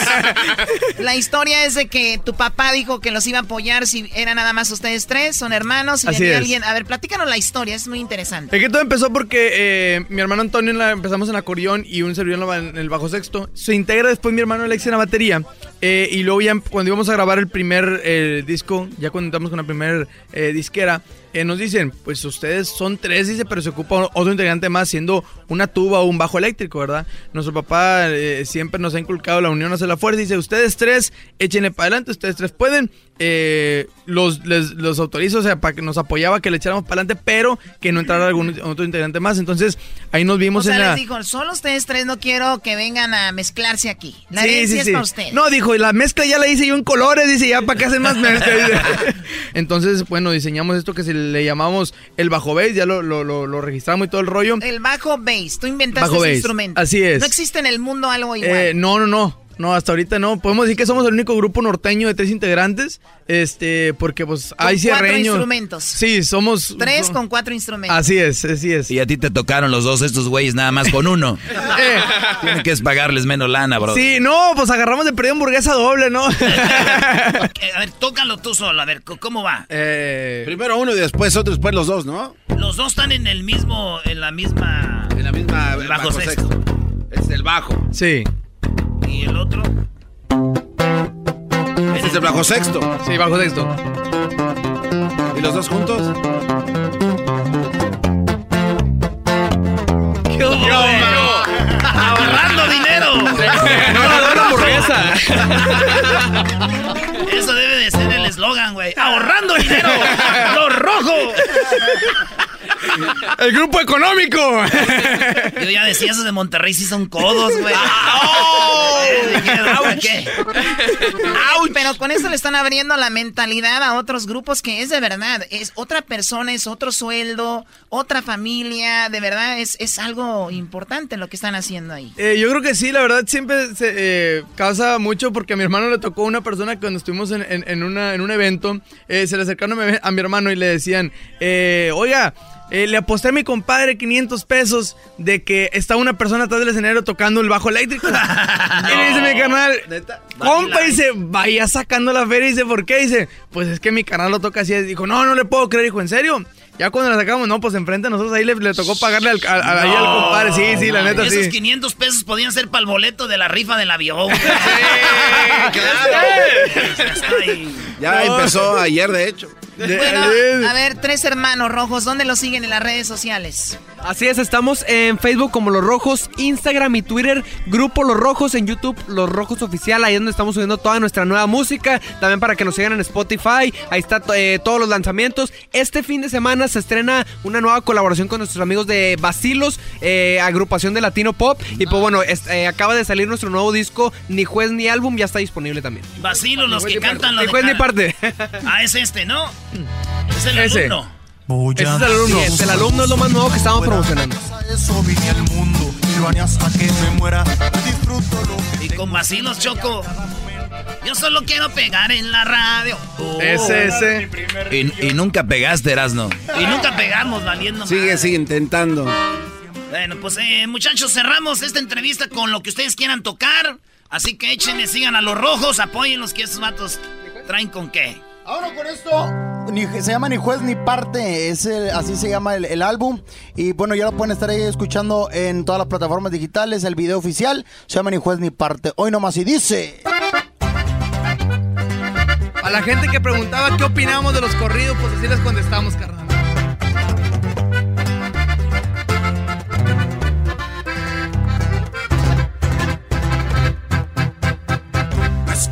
La historia es de que tu papá dijo que los iba a apoyar si eran nada más ustedes tres, son hermanos, y Así venía es. alguien. A ver, platícanos la historia, es muy interesante. Es que todo empezó porque eh, mi hermano Antonio en la- empezamos en acordeón y un servidor en, el bajo sexto. Se integra después mi hermano Alex en la batería. eh, y luego ya cuando íbamos a grabar el primer eh, disco, ya cuando entramos con la primer eh, disquera, eh, nos dicen, pues ustedes son tres, dice, pero se ocupa otro integrante más siendo una tuba o un bajo eléctrico, ¿verdad? Nuestro papá eh, siempre nos ha inculcado la unión hace la fuerza. Dice, ustedes tres, échenle para adelante, ustedes tres pueden. Eh, los, les- los autorizo, o sea, para que nos apoyaba que le echáramos para adelante, pero que no entrara algún otro integrante más. Entonces, ahí nos O vimos sea, en la... les dijo, solo ustedes tres no quiero que vengan a mezclarse aquí. La Sí, herencia sí, es sí. para ustedes. No, dijo, y la mezcla ya la hice yo en colores, dice, ya para qué hacen más mezcla. Entonces, bueno, diseñamos esto que se le llamamos el bajo bass, ya lo, lo, lo- lo registramos y todo el rollo. El bajo bass, tú inventaste Bajo ese bass, instrumento. así es. No existe en el mundo algo igual. Eh, no, no, no. No, hasta ahorita no. Podemos decir que somos el único grupo norteño de tres integrantes. Este, porque pues hay cuatro cierreños. instrumentos. Sí, somos. Tres con cuatro instrumentos. Así es, así es. Y a ti te tocaron los dos estos güeyes nada más con uno. Tienes que pagarles menos lana, bro. Sí, no, pues agarramos de perdido hamburguesa doble, ¿no? Eh, a ver, tócalo tú solo, a ver, ¿cómo va? Eh, Primero uno y después otro, después los dos, ¿no? Los dos están en el mismo, en la misma... En la misma el bajo sexto. Es el bajo. Sí. ¿Y el otro? Ese es el bajo sexto. Sí, bajo sexto. ¿Y los dos juntos? ¿Qué hubo, güey? ¡Ahorrando dinero! No, no, la hamburguesa. Eso debe de ser el eslogan, güey. ¡Ahorrando dinero! ¡Los rojos! El grupo económico. Yo ya decía, esos de Monterrey sí son codos, güey. Dije, ¿para qué? Pero con esto le están abriendo la mentalidad a otros grupos que es de verdad. Es otra persona, es otro sueldo, otra familia. De verdad, es, es algo importante lo que están haciendo ahí. Eh, yo creo que sí, la verdad siempre se eh, causa mucho porque a mi hermano le tocó una persona que cuando estuvimos en, en- en una, en un evento, eh, se le acercaron a mi, a mi hermano y le decían, eh, oiga, eh, le aposté a mi compadre 500 pesos de que está una persona atrás del escenario tocando el bajo eléctrico. Y le dice mi canal, compa, dice, vaya sacando la feria. Y dice, ¿por qué? Dice, pues es que mi canal lo toca así. Dijo, no, no le puedo creer. Dijo, ¿en serio? Ya cuando la sacamos, no, pues enfrente a nosotros ahí le, le tocó pagarle al, al- al- ahí al compadre. Sí, sí, la neta, Esos sí. 500 pesos podían ser para el boleto de la rifa del avión. Ya empezó ayer, de hecho. Bueno, a ver, tres hermanos rojos, ¿dónde los siguen en las redes sociales? Así es, estamos en Facebook como Los Rojos, Instagram y Twitter, Grupo Los Rojos, en YouTube Los Rojos Oficial, ahí es donde estamos subiendo toda nuestra nueva música, también para que nos sigan en Spotify, ahí está eh, todos los lanzamientos. Este fin de semana se estrena una nueva colaboración con nuestros amigos de Basilos, eh, agrupación de Latino Pop, y pues bueno, es- eh, acaba de salir nuestro nuevo disco, Ni Juez Ni Álbum, ya está disponible también. Vacilos, los que cantan los Ni Juez Ni. Parte. Ah, es este, ¿no? Es el Ese. alumno. Ese es el alumno. Sí, el alumno es lo más nuevo que estamos promocionando. Eso vine al mundo y lo haré hasta que me muera. Disfruto lo que Y con vacilos, Choco. Yo solo quiero pegar en la radio. Oh. Ese, ese. Y, y nunca pegaste, Erasno. Y nunca pegamos valiendo Sigue, madre. sigue intentando. Bueno, pues eh, muchachos, cerramos esta entrevista con lo que ustedes quieran tocar. Así que échenle, sigan a los rojos, apóyenlos que esos vatos traen con qué. Ahora con esto, se llama Ni Juez Ni Parte, es el- así se llama el, álbum. Y bueno, ya lo pueden estar ahí escuchando en todas las plataformas digitales. El video oficial se llama Ni Juez Ni Parte. Hoy nomás y dice... A la gente que preguntaba qué opinábamos de los corridos, pues así les contestamos, carnal.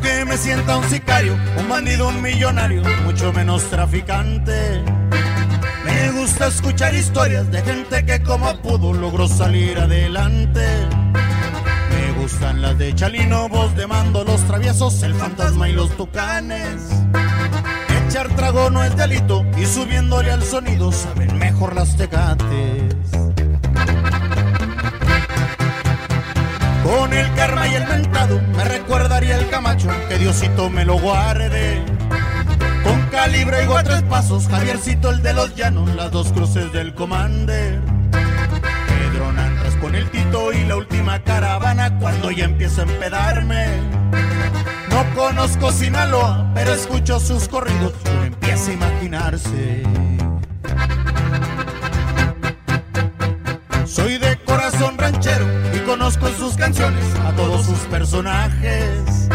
Que me sienta un sicario, un bandido, un millonario, mucho menos traficante. Me gusta escuchar historias de gente que como pudo logró salir adelante. Me gustan las de Chalino, voz de mando, los traviesos, el fantasma y los tucanes. Echar trago no es delito y subiéndole al sonido saben mejor las tecates. Con el karma y el mentado me recordaría el Camacho, que Diosito me lo guarde. Con calibre y a tres pasos, Javiercito el de los llanos, las dos cruces del Commander. Pedro Nantas con el Tito y la última caravana cuando ya empiezo a empedarme. No conozco Sinaloa, pero escucho sus corridos, uno empieza a imaginarse. Soy conozco sus canciones a todos sus personajes.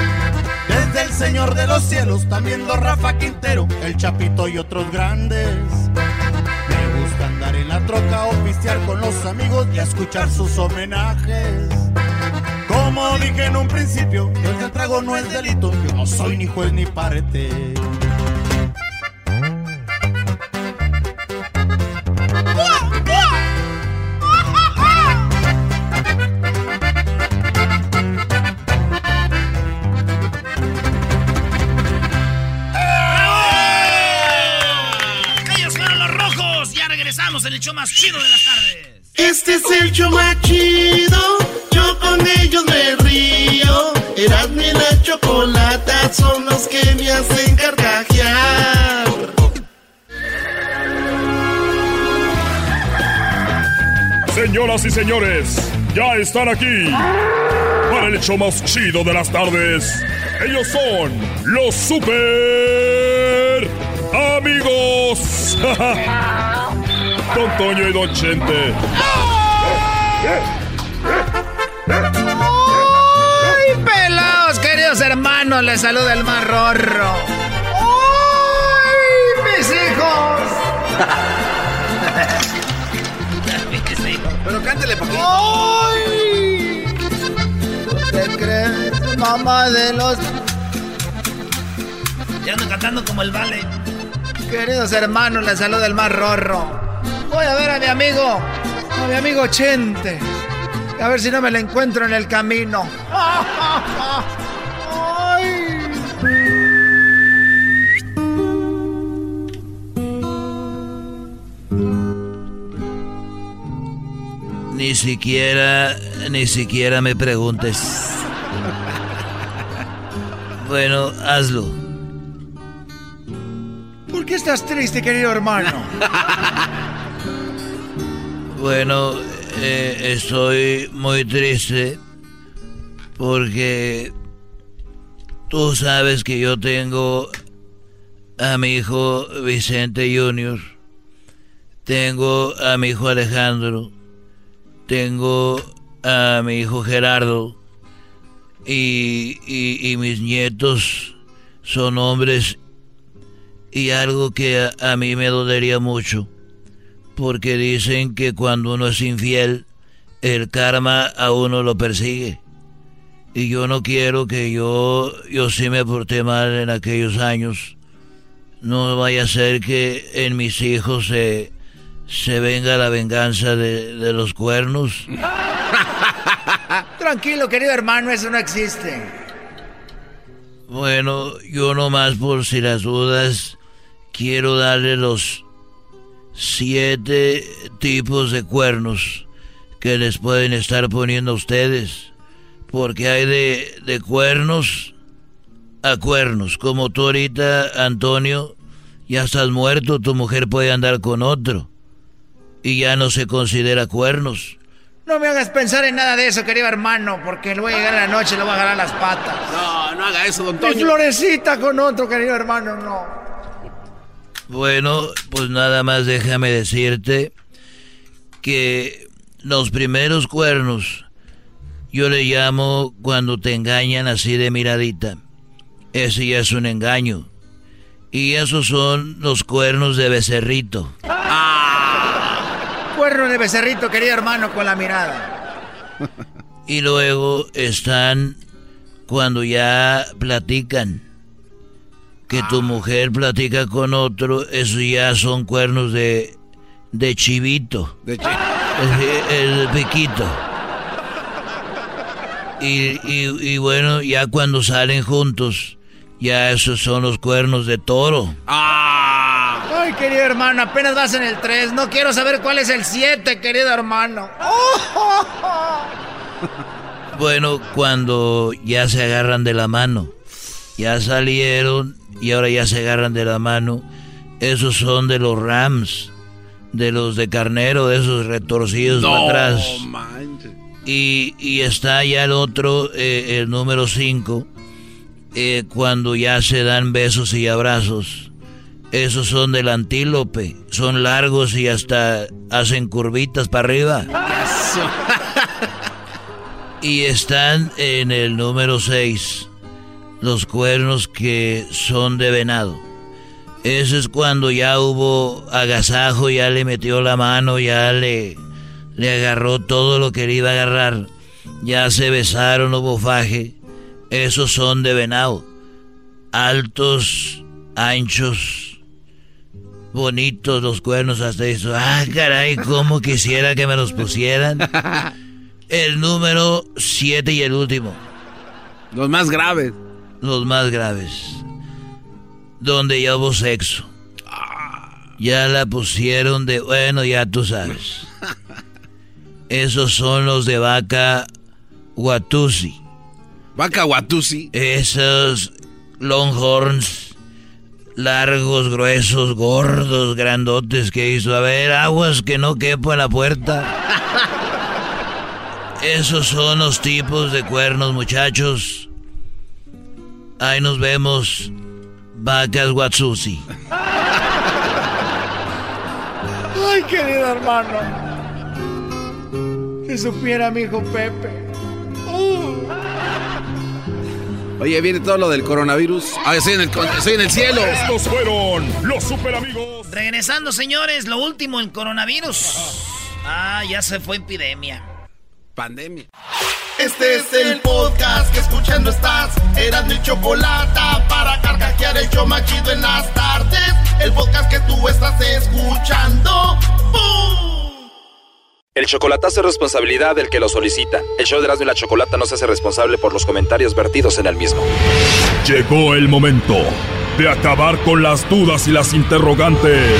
Desde el Señor de los Cielos, también los Rafa Quintero, el Chapito y otros grandes. Me gusta andar en la troca o pistear con los amigos y escuchar sus homenajes. Como dije en un principio, el trago no es delito, yo no soy ni juez ni parte. En el show más chido de las tardes. Este es el show más chido, yo con ellos me río. Erasmo y la chocolata son los que me hacen carcajear. Señoras y señores, ya están aquí para el hecho más chido de las tardes. Ellos son los super amigos. Don Toño y Don Chente. ¡Ay, pelados, queridos hermanos! Les saluda el más rorro. ¡Ay, mis hijos! Pero cántele poquito. ¡Ay! ¿Qué crees, mamá de los Ya ando cantando como el vale. queridos hermanos? Les saluda el más rorro. Voy a ver a mi amigo, a mi amigo Chente. A ver si no me lo encuentro en el camino. ¡Ay! Ni siquiera, ni siquiera me preguntes. Bueno, hazlo. ¿Por qué estás triste, querido hermano? Bueno, eh, estoy muy triste porque tú sabes que yo tengo a mi hijo Vicente Junior, tengo a mi hijo Alejandro, tengo a mi hijo Gerardo y, y- mis nietos son hombres Y algo que a, a mí me dolería mucho, porque dicen que cuando uno es infiel, el karma a uno lo persigue. Y yo no quiero que yo, yo sí me porté mal en aquellos años. No vaya a ser que en mis hijos se, se venga la venganza de, de los cuernos. Tranquilo, querido hermano, eso no existe. Bueno, yo nomás por si las dudas quiero darle los siete tipos de cuernos que les pueden estar poniendo a ustedes. Porque hay de, de cuernos a cuernos. Como tú ahorita, Antonio, ya estás muerto, tu mujer puede andar con otro. Y ya no se considera cuernos. No me hagas pensar en nada de eso, querido hermano, porque luego llegar la noche le voy a agarrar las patas. No, no haga eso, don Mi Toño. florecita con otro, querido hermano, no. Bueno, pues nada más déjame decirte que los primeros cuernos yo le llamo cuando te engañan así de miradita. Ese ya es un engaño. Y esos son los cuernos de becerrito. Cuerno de becerrito, querido hermano, con la mirada. Y luego están cuando ya platican. Que tu mujer platica con otro, eso ya son cuernos de, de chivito. De el, el piquito. Y, y, y bueno, ya cuando salen juntos, ya esos son los cuernos de toro. Ay, querido hermano, apenas vas en el 3. No quiero saber cuál es el 7, querido hermano. Bueno, cuando ya se agarran de la mano. Ya salieron y ahora ya se agarran de la mano. Esos son de los Rams. De los de carnero, de esos retorcidos para atrás. manches. Y, y está ya el otro, eh, el número 5, cuando ya se dan besos y abrazos. Esos son del antílope, son largos y hasta hacen curvitas para arriba. Y están en el número 6, los cuernos que son de venado. Ese es cuando ya hubo agasajo, ya le metió la mano, ya le, le agarró todo lo que le iba a agarrar. Ya se besaron, hubo faje. Esos son de venado. Altos, anchos, bonitos los cuernos hasta eso. Ah, caray, cómo quisiera que me los pusieran. El número 7 y el último. Los más graves. Los más graves. Donde ya hubo sexo. Ya la pusieron de... Bueno, ya tú sabes. Esos son los de vaca Watusi. ¿Vaca Watusi? Esos longhorns largos, gruesos, gordos, grandotes que hizo. A ver, aguas que no quepo en la puerta. Esos son los tipos de cuernos, muchachos. Ahí nos vemos. Vacas Watsusi. Ay, querido hermano. Si supiera mi hijo Pepe. Uh. Oye, viene todo lo del coronavirus. Ah, estoy en el, estoy en el cielo. Estos fueron los super amigos. Regresando, señores, lo último, el coronavirus. Ah, ya se fue epidemia. Pandemia. Este es el podcast que escuchando estás. Eran mi chocolate para carcajear el show más chido en las tardes. El podcast que tú estás escuchando. ¡Bum! El chocolatazo es responsabilidad del que lo solicita. El show de Erasmo y la Chocolata no se hace responsable por los comentarios vertidos en el mismo. Llegó el momento de acabar con las dudas y las interrogantes.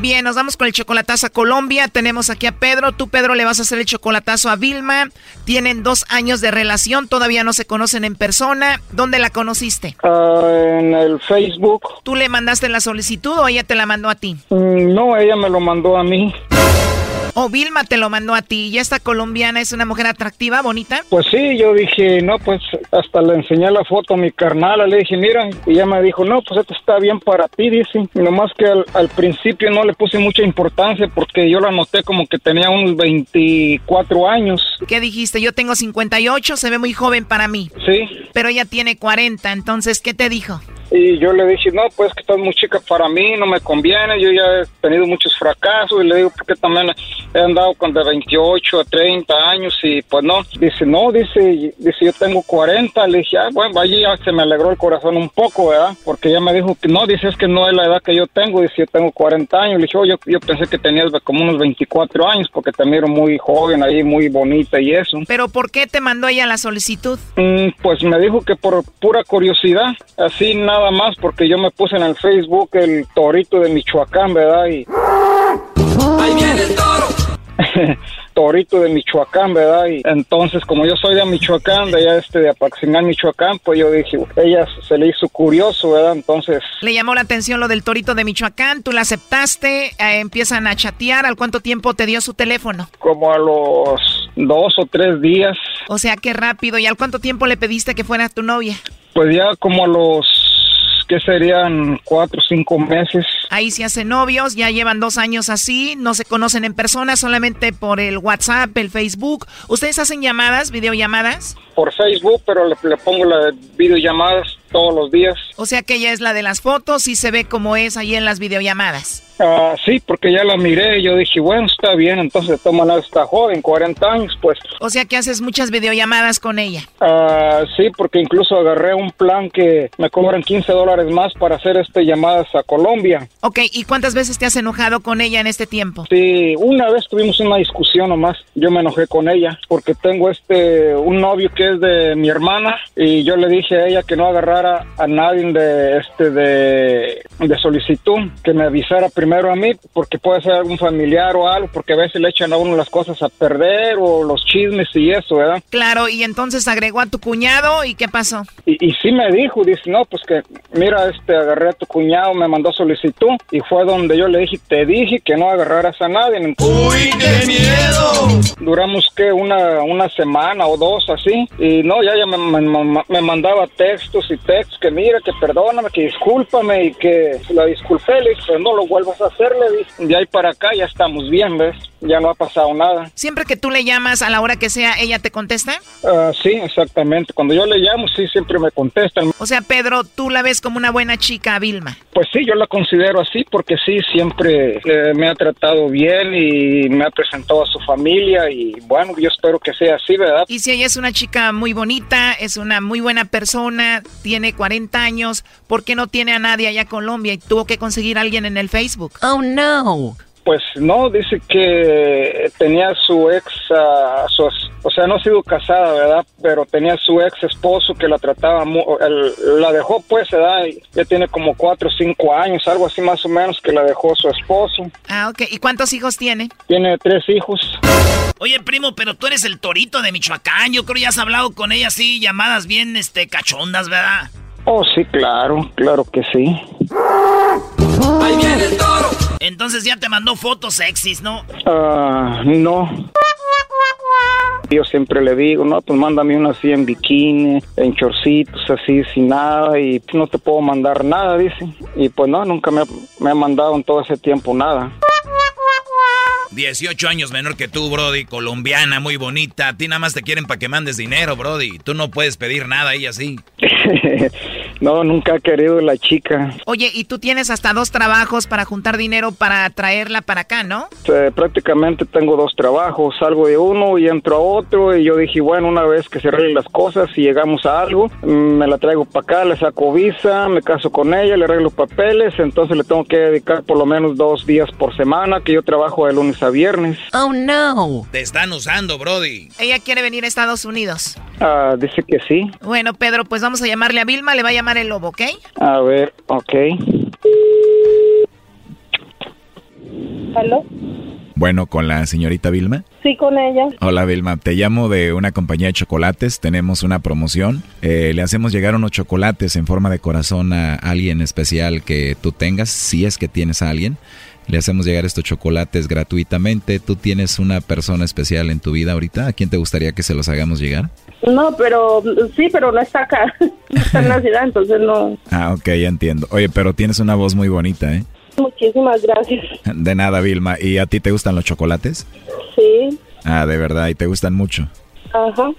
Bien, nos vamos con el chocolatazo a Colombia. Tenemos aquí a Pedro. Tú, Pedro, le vas a hacer el chocolatazo a Vilma. Tienen dos años de relación, todavía no se conocen en persona. ¿Dónde la conociste? Ah, en el Facebook. ¿Tú le mandaste la solicitud o ella te la mandó a ti? Mm, No, ella me lo mandó a mí. O Vilma te lo mandó a ti. ¿Y esta colombiana es una mujer atractiva, bonita? Pues sí, yo dije, no, pues hasta le enseñé la foto a mi carnal, le dije, mira, y ella me dijo, no, pues esto está bien para ti, dice. Y nomás que al, al principio no le puse mucha importancia porque yo la noté como que tenía unos 24 años. ¿Qué dijiste? Yo tengo 58, se ve muy joven para mí. Sí. Pero ella tiene 40, entonces, ¿qué te dijo? Y yo le dije, no, pues que estás muy chica para mí, no me conviene, yo ya he tenido muchos fracasos y le digo, porque también he andado con de 28 a 30 años y pues no, dice, no, dice, dice, yo tengo 40, le dije, ah, bueno, allí ya se me alegró el corazón un poco, ¿verdad? Porque ella me dijo que no, dice, es que no es la edad que yo tengo, dice, yo tengo 40 años, le dije, oh, yo, yo pensé que tenías como unos 24 años porque te miro muy joven ahí, muy bonita y eso. ¿Pero por qué te mandó ella la solicitud? Mm, pues me dijo que por pura curiosidad, así nada más porque yo me puse en el Facebook el torito de Michoacán, ¿verdad? Y... Ahí viene el toro. torito de Michoacán, ¿verdad? Y entonces, como yo soy de Michoacán, de allá este de Apaxingán, Michoacán, pues yo dije, ella se le hizo curioso, ¿verdad? Entonces... Le llamó la atención lo del torito de Michoacán, tú la aceptaste, eh, empiezan a chatear, ¿al cuánto tiempo te dio su teléfono? Como a los dos o tres días. O sea, qué rápido, ¿y al cuánto tiempo le pediste que fuera tu novia? Pues ya como a los que serían cuatro o cinco meses. Ahí se hacen novios, ya llevan dos años así, no se conocen en persona, solamente por el WhatsApp, el Facebook. ¿Ustedes hacen llamadas, videollamadas? Por Facebook, pero le, le pongo las videollamadas todos los días. O sea que ella es la de las fotos y se ve como es ahí en las videollamadas. Ah, sí, porque ya la miré y yo dije, bueno, está bien, entonces todas maneras está joven, 40 años, pues. O sea que haces muchas videollamadas con ella. Ah, sí, porque incluso agarré un plan que me cobran 15 dólares más para hacer este llamadas a Colombia. Ok, ¿y cuántas veces te has enojado con ella en este tiempo? Sí, una vez tuvimos una discusión nomás, yo me enojé con ella porque tengo este, un novio que es de mi hermana y yo le dije a ella que no agarrara a nadie de, este, de, de solicitud, que me avisara primero a mí porque puede ser algún familiar o algo, porque a veces le echan a uno las cosas a perder o los chismes y eso, ¿verdad? Claro, y entonces agregó a tu cuñado y ¿qué pasó? Y, y sí me dijo, dice, no, pues que mira, este, agarré a tu cuñado, me mandó solicitud y fue donde yo le dije, te dije que no agarraras a nadie. ¡Uy, qué miedo! Duramos que una, una semana o dos así y no, ya, ya me, me- me mandaba textos y que mira, que perdóname, que discúlpame y que la disculpé, le dije, pero no lo vuelvas a hacer, le dije. De ahí para acá ya estamos bien, ¿ves? Ya no ha pasado nada. Siempre que tú le llamas a la hora que sea, ¿ella te contesta? Ah, sí, exactamente. Cuando yo le llamo, sí, siempre me contestan. O sea, Pedro, tú la ves como una buena chica, Vilma. Pues sí, yo la considero así porque sí, siempre eh, me ha tratado bien y me ha presentado a su familia y bueno, yo espero que sea así, ¿verdad? Y si ella es una chica muy bonita, es una muy buena persona, tiene 40 años, ¿por qué no tiene a nadie allá en Colombia y tuvo que conseguir a alguien en el Facebook? Oh, no. Pues no, dice que tenía su ex, ah, su o sea, no ha sido casada, ¿verdad? Pero tenía su ex esposo que la trataba, mu- el- la dejó pues, ¿verdad? Y Ya tiene como cuatro o cinco años, algo así más o menos, que la dejó su esposo. Ah, ok. ¿Y cuántos hijos tiene? Tiene tres hijos. Oye, primo, pero tú eres el torito de Michoacán. Yo creo que ya has hablado con ella así, llamadas bien este, cachondas, ¿verdad? Oh, sí, claro, claro que sí. Ahí viene el toro. Entonces ya te mandó fotos sexys, ¿no? Ah, no. Yo siempre le digo, no, pues mándame una así en bikini, en chorcitos, así, sin nada, y no te puedo mandar nada, dice. Y pues no, nunca me ha, me ha mandado en todo ese tiempo nada. 18 años menor que tú, Brody, colombiana, muy bonita. A ti nada más te quieren para que mandes dinero, Brody. Tú no puedes pedir nada ahí así. no, nunca ha querido la chica. Oye, y tú tienes hasta dos trabajos para juntar dinero para traerla para acá, ¿no? Eh, prácticamente tengo dos trabajos, salgo de uno y entro a otro y yo dije, bueno, una vez que se arreglen las cosas y llegamos a algo, me la traigo para acá, le saco visa, me caso con ella, le arreglo papeles, entonces le tengo que dedicar por lo menos dos días por semana, que yo trabajo de lunes a viernes. Oh, no. Te están usando, Brody. Ella quiere venir a Estados Unidos. Ah, dice que sí. Bueno, Pedro, pues vamos a llamarle a Vilma, le va a llamar el lobo, ¿ok? A ver, ok. ¿Aló? Bueno, con la señorita Vilma. Sí, con ella. Hola Vilma, te llamo de una compañía de chocolates, tenemos una promoción, Eh, le hacemos llegar unos chocolates en forma de corazón a alguien especial que tú tengas, si es que tienes a alguien. Le hacemos llegar estos chocolates gratuitamente. ¿Tú tienes una persona especial en tu vida ahorita? ¿A quién te gustaría que se los hagamos llegar? No, pero sí, pero no está acá. No está en la ciudad, entonces no. Ah, ok, ya entiendo. Oye, pero tienes una voz muy bonita, ¿eh? Muchísimas gracias. De nada, Vilma. ¿Y a ti te gustan los chocolates? Sí, Ah, de verdad, y te gustan mucho. ajá.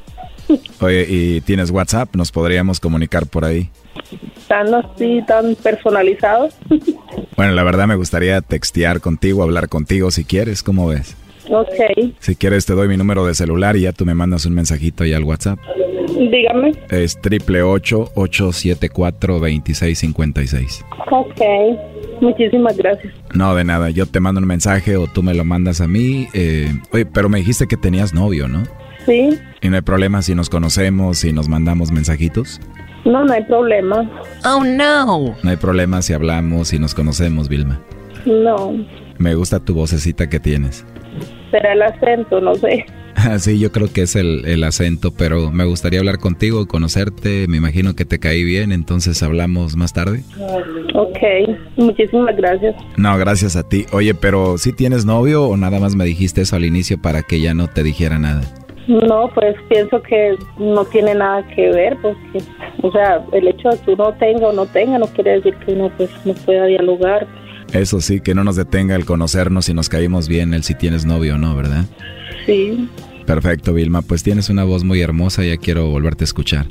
Oye, ¿y tienes WhatsApp? Nos podríamos comunicar por ahí. Tan así, tan personalizados. Bueno, la verdad me gustaría textear contigo, hablar contigo si quieres, ¿cómo ves? ok, Si quieres te doy mi número de celular y ya tú me mandas un mensajito ahí al WhatsApp. dígame. Es triple ocho ocho siete cuatro veintiséis cincuenta y seis. Ok, muchísimas gracias. No, de nada, yo te mando un mensaje o tú me lo mandas a mí. eh, oye, pero me dijiste que tenías novio, ¿no? Sí, Y no hay problema si nos conocemos y nos mandamos mensajitos. No, no hay problema. Oh, no. No hay problema si hablamos y nos conocemos, Vilma. No, Me gusta tu vocecita que tienes. será el acento, no sé. Sí, yo creo que es el, el acento, pero me gustaría hablar contigo, conocerte. Me imagino que te caí bien, entonces hablamos más tarde. Ok, muchísimas gracias. No, gracias a ti. Oye, pero ¿sí tienes novio o nada más me dijiste eso al inicio para que ya no te dijera nada? No, pues pienso que no tiene nada que ver, porque, o sea, el hecho de que uno tenga o no tenga no quiere decir que uno pues no pueda dialogar. Eso sí, que no nos detenga el conocernos si nos caímos bien, el si tienes novio o no, ¿verdad? Sí. Perfecto, Vilma. Pues tienes una voz muy hermosa, ya quiero volverte a escuchar.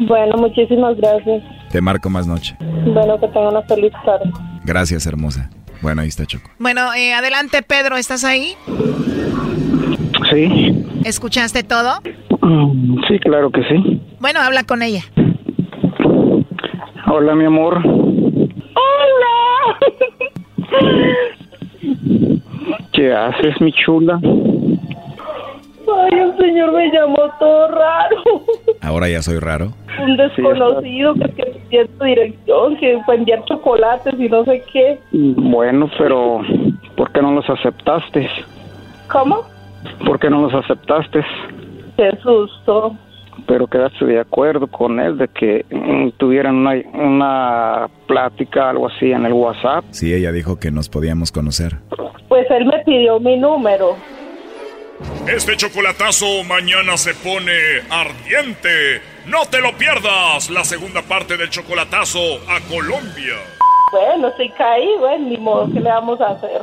Bueno, muchísimas gracias. Te marco más noche. Bueno, que tengan una feliz tarde. Gracias, hermosa. Bueno, ahí está Choco. Bueno, eh, adelante, Pedro, ¿estás ahí? Sí, ¿Escuchaste todo? Mm, sí, claro que sí. Bueno, habla con ella. Hola, mi amor. ¿Qué haces, mi chula? Ay, un señor me llamó todo raro. Ahora ya soy raro. Un desconocido que, que pidió tu dirección, que fue enviar chocolates y no sé qué. Bueno, pero ¿por qué no los aceptaste? ¿Cómo? ¿Por qué no los aceptaste? Qué susto. Pero quedaste de acuerdo con él de que mm, tuvieran una, una plática, algo así, en el WhatsApp. Sí, ella dijo que nos podíamos conocer. Pues él me pidió mi número. Este chocolatazo mañana se pone ardiente. No te lo pierdas. La segunda parte del chocolatazo a Colombia. Bueno, si caí, bueno, ni modo, ¿qué le vamos a hacer?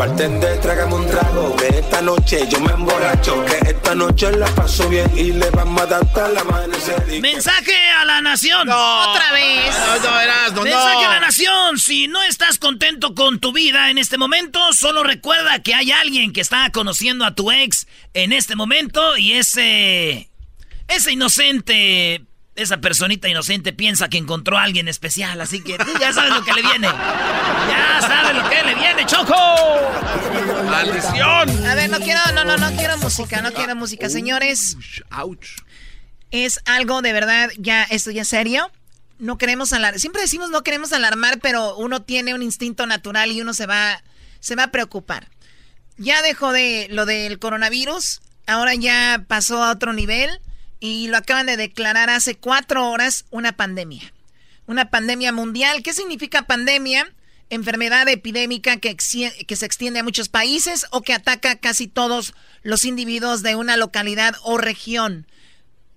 Bartender, trágame un trago que esta noche yo me emborracho. Que esta noche la paso bien y le vamos a dar hasta la amanecer. Mensaje a la nación. Otra vez. Mensaje a la nación. Si no estás contento con tu vida en este momento, solo recuerda que hay alguien que está conociendo a tu ex en este momento y ese. Ese inocente. Esa personita inocente piensa que encontró a alguien especial, así que ya sabes lo que le viene. Ya sabes lo que le viene, Choco. ¡Maldición! A ver, no quiero, no, no, no quiero música, no quiero música, señores. Es algo de verdad, ya, esto ya es serio. No queremos alarmar. Siempre decimos no queremos alarmar, pero uno tiene un instinto natural y uno se va, se va a preocupar. Ya dejó de lo del coronavirus, ahora ya pasó a otro nivel y lo acaban de declarar hace cuatro horas una pandemia. Una pandemia mundial. ¿Qué significa pandemia? Enfermedad epidémica que, se extiende a muchos países o que ataca a casi todos los individuos de una localidad o región.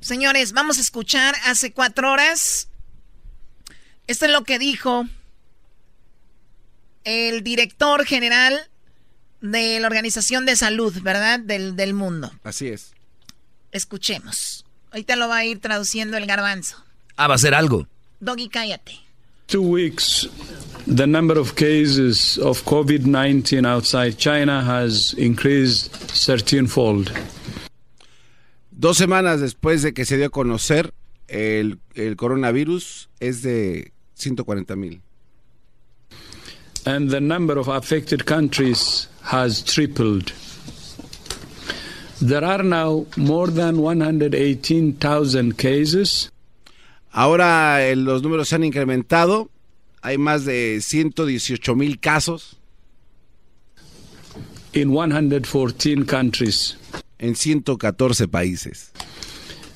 Señores, vamos a escuchar hace cuatro horas. Esto es lo que dijo el director general de la Organización de Salud, ¿verdad? Del, del mundo. Así es. Escuchemos. Ahorita lo va a ir traduciendo el garbanzo. Ah, va a ser algo. Doggy, cállate. two weeks, the number of cases of COVID 19 outside China has increased 13 fold. Dos semanas después de que se dio a conocer el, el coronavirus es de 140 mil. And the number of affected countries has tripled. There are now more than 118,000 cases. Ahora eh, los números se han incrementado. Hay más de 118 mil casos. In 114 countries. En 114 países.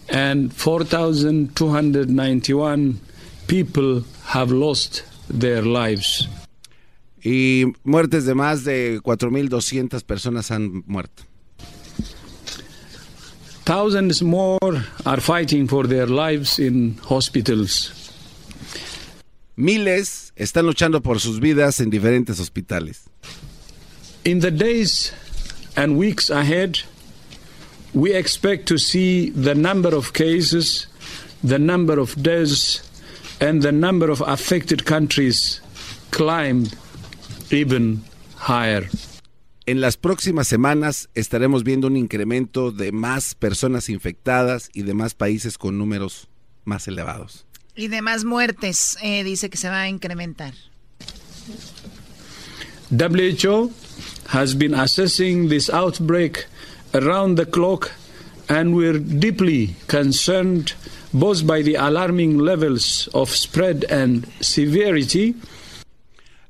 And 4,291 people have lost their lives. Y muertes de más de 4.200 personas han muerto. Thousands more are fighting for their lives in hospitals. Miles están luchando por sus vidas en diferentes hospitales. In the days and weeks ahead, we expect to see the number of cases, the number of deaths, and the number of affected countries climb even higher. En las próximas semanas estaremos viendo un incremento de más personas infectadas y de más países con números más elevados. Y de más muertes, eh, dice que se va a incrementar. WHO has been assessing this outbreak around the clock, and we're deeply concerned both by the alarming levels of spread and severity.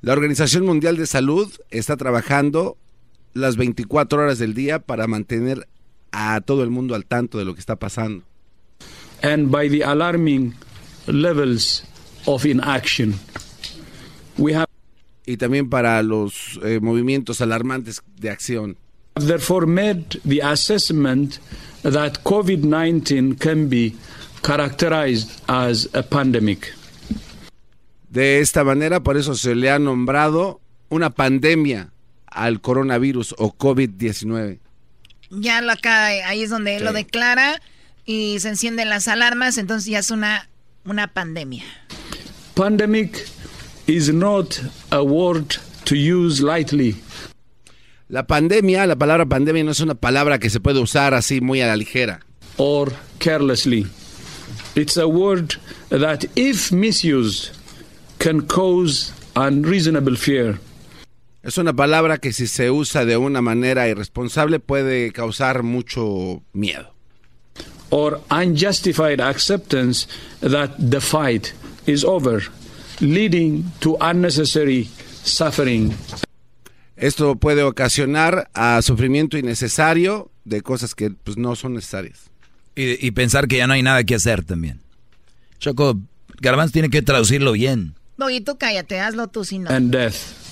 La Organización Mundial de Salud está trabajando las 24 horas del día para mantener a todo el mundo al tanto de lo que está pasando. And by the alarming levels of inaction. We have y también para los eh, movimientos alarmantes de acción. therefore made the assessment that COVID-19 can be characterized as a pandemic. De esta manera, por eso se le ha nombrado una pandemia al coronavirus o COVID-19. Ya lo acá, ahí es donde él lo declara y se encienden las alarmas, entonces ya es una, una pandemia. Pandemic is not a word to use lightly. La pandemia, la palabra pandemia no es una palabra que se puede usar así muy a la ligera. Or carelessly. It's a word that if misused can cause unreasonable fear. Es una palabra que si se usa de una manera irresponsable puede causar mucho miedo. Or unjustified acceptance that the fight is over, leading to unnecessary suffering. Esto puede ocasionar a sufrimiento innecesario de cosas que pues, no son necesarias. Y, y, pensar que ya no hay nada que hacer también. Choco, Garbanz tiene que traducirlo bien. No, y tú cállate, hazlo tú si no. And death.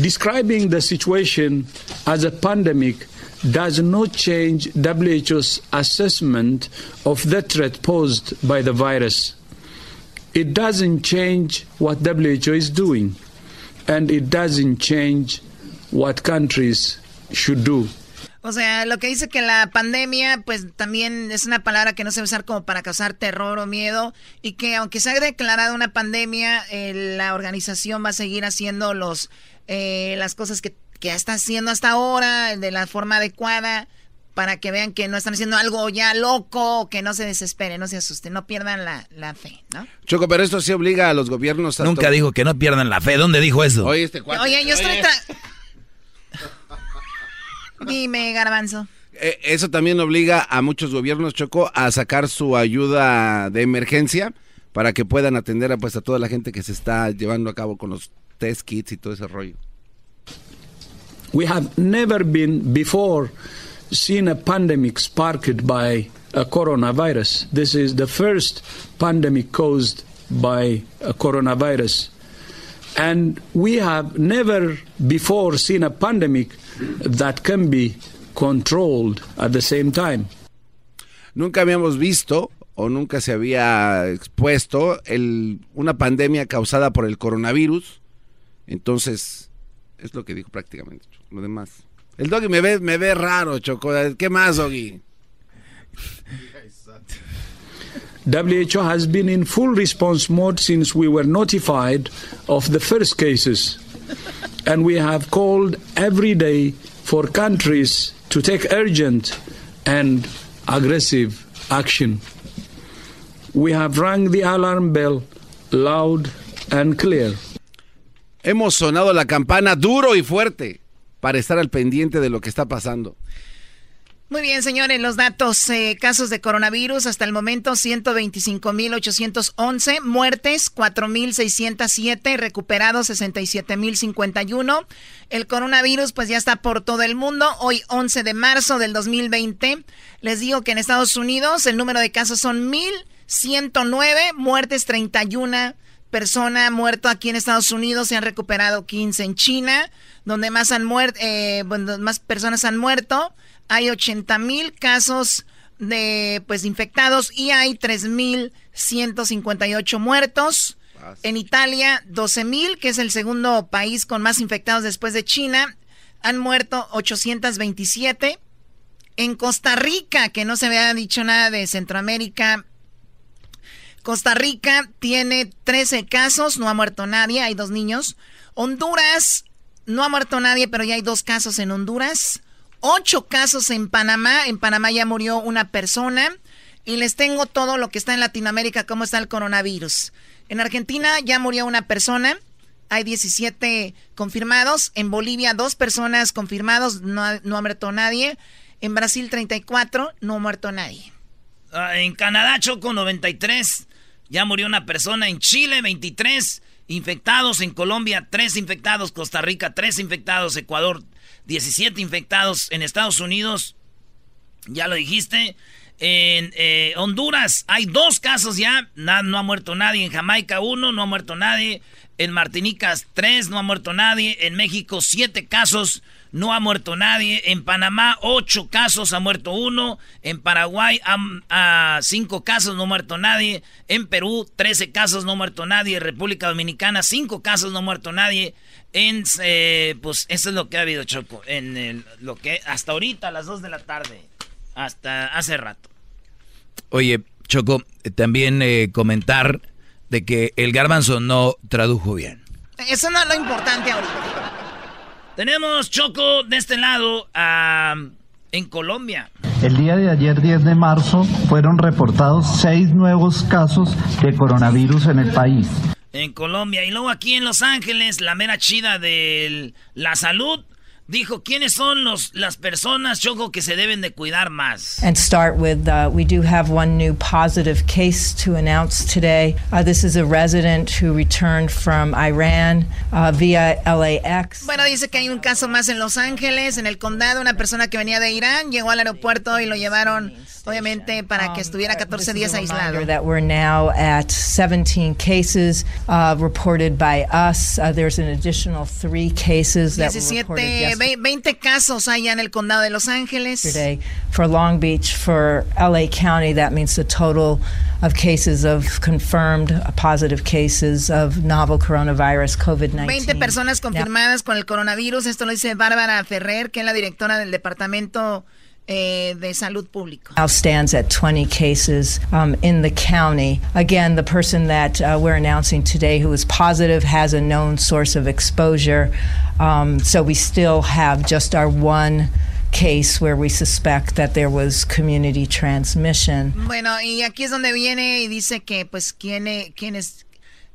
Describing the situation as a pandemic does not change WHO's assessment of the threat posed by the virus. It doesn't change what WHO is doing, and it doesn't change what countries should do. O sea, lo que dice que la pandemia, pues también es una palabra que no se va a usar como para causar terror o miedo y que aunque se haya declarado una pandemia, eh, la organización va a seguir haciendo los eh, las cosas que, que está haciendo hasta ahora de la forma adecuada para que vean que no están haciendo algo ya loco, que no se desesperen, no se asusten, no pierdan la, la fe, ¿no? Choco, pero esto sí obliga a los gobiernos a... Nunca dijo que no pierdan la fe. ¿Dónde dijo eso? Oye, este cuate, Oye yo estoy... Dime, garbanzo. Eh, eso también obliga a muchos gobiernos, Choco, a sacar su ayuda de emergencia para que puedan atender a, pues, a toda la gente que se está llevando a cabo con los test kits y todo ese rollo. We have never been before seen a pandemic sparked by a coronavirus. This is the first pandemic caused by a coronavirus. And we have never before seen a pandemic that can be controlled at the same time. Nunca habíamos visto o nunca se había expuesto el, una pandemia causada por el coronavirus. Entonces, es lo que dijo prácticamente. Lo demás. El doggy me ve, me ve raro, Choco. ¿Qué más, doggy? WHO has been in full response mode since we were notified of the first cases. And we have called every day for countries to take urgent and aggressive action. We have rang the alarm bell loud and clear. Hemos sonado la campana duro y fuerte para estar al pendiente de lo que está pasando. Muy bien, señores, los datos, eh, casos de coronavirus hasta el momento 125.811, muertes 4.607, recuperados 67.051. El coronavirus pues ya está por todo el mundo. Hoy 11 de marzo del 2020, les digo que en Estados Unidos el número de casos son 1.109, muertes 31 persona muerto aquí en Estados Unidos, se han recuperado 15 en China, donde más han muerto, eh, más personas han muerto hay 80 mil casos de pues infectados y hay 3.158 muertos. En Italia, 12.000, que es el segundo país con más infectados después de China, han muerto 827. En Costa Rica, que no se había dicho nada de Centroamérica, Costa Rica tiene 13 casos, no ha muerto nadie, hay dos niños. Honduras, no ha muerto nadie, pero ya hay dos casos en Honduras ocho casos en Panamá. En Panamá ya murió una persona. Y les tengo todo lo que está en Latinoamérica, cómo está el coronavirus. En Argentina ya murió una persona. Hay 17 confirmados. En Bolivia, dos personas confirmados. No, ha muerto nadie. En Brasil, 34. No ha muerto nadie. Ah, en Canadá, Choco, 93. Ya murió una persona. En Chile, 23 infectados. En Colombia, 3 infectados. Costa Rica, 3 infectados. Ecuador, 17 infectados en Estados Unidos. Ya lo dijiste. En eh, Honduras hay dos casos ya. no ha muerto nadie. En Jamaica uno, no ha muerto nadie. En Martinica tres, no ha muerto nadie. En México siete casos, no ha muerto nadie. En Panamá ocho casos, ha muerto uno. En Paraguay a cinco casos, no ha muerto nadie. En Perú 13 casos, no ha muerto nadie. En República Dominicana cinco casos, no ha muerto nadie. En, eh, pues eso es lo que ha habido, Choco. En lo que hasta ahorita a las 2 de la tarde. Hasta hace rato. Oye, Choco, también eh, comentar de que el garbanzo no tradujo bien. Eso no es lo importante ahorita. Tenemos, Choco, de este lado en Colombia. El día de ayer, 10 de marzo, fueron reportados seis nuevos casos de coronavirus en el país en Colombia. Y luego aquí en Los Ángeles, la mera chida de la salud dijo quiénes son los las personas choco que se deben de cuidar más. And start with uh, we do have one new positive case to announce today. Uh, this is a resident who returned from Iran uh, via LAX. Bueno, dice que hay un caso más en Los Ángeles, en el condado, una persona que venía de Irán llegó al aeropuerto y lo llevaron obviamente para que estuviera 14 días aislado. That we're now at 17 cases uh, reported by us. Uh, there's an additional three cases that were reported yesterday. 20 casos hay en el condado de Los Ángeles. For Long Beach, for LA County, that means the total of cases of confirmed positive cases of novel coronavirus COVID-19. 20 personas confirmadas con el coronavirus. Esto lo dice Bárbara Ferrer, que es la directora del departamento eh, de salud público. Now stands at 20 cases um, in the county. Again, the person that uh, we're announcing today who is positive has a known source of exposure. Um, so we still have just our one case where we suspect that there was community transmission. Bueno, y aquí es donde viene y dice que pues quién, quién es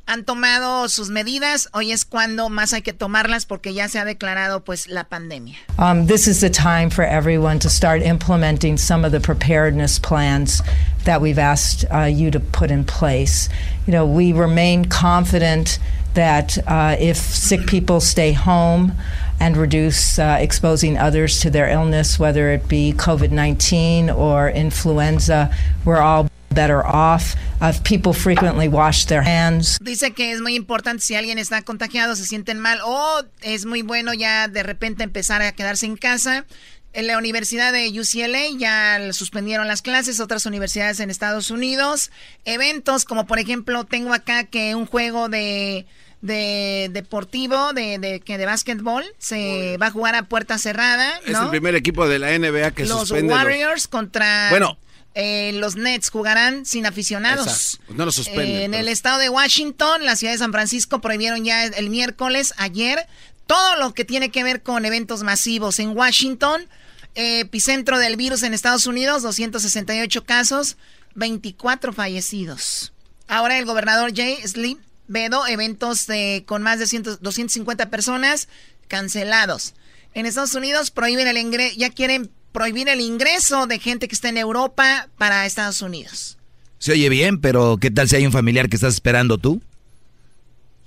han tomado sus medidas. Hoy es cuando más hay que tomarlas porque ya se ha declarado pues la pandemia. Um, this is the time for everyone to start implementing some of the preparedness plans that we've asked uh, you to put in place. You know, we remain confident that uh, if sick people stay home and reduce uh, exposing others to their illness, whether it be COVID 19 or influenza, we're all better off. if people frequently wash their hands. Dice que es muy importante si alguien está contagiado, se sienten mal o es muy bueno ya de repente empezar a quedarse en casa. En la Universidad de UCLA ya suspendieron las clases, otras universidades en Estados Unidos. Eventos como por ejemplo tengo acá que un juego de de deportivo de, de que de básquetbol se va a jugar a puerta cerrada. Es el primer equipo de la NBA que los suspende. Warriors contra bueno, eh, los Nets jugarán sin aficionados. No lo suspenden. Eh, en el estado de Washington, la ciudad de San Francisco prohibieron ya el miércoles, ayer, todo lo que tiene que ver con eventos masivos. En Washington, epicentro del virus en Estados Unidos, 268 casos. 24 fallecidos. Ahora el gobernador Jay Sleep Vedo, eventos de, con más de 100, 250 personas cancelados. En Estados Unidos prohíben el ingreso, ya quieren prohibir el ingreso de gente que está en Europa para Estados Unidos. Se oye bien, pero ¿qué tal si hay un familiar que estás esperando tú?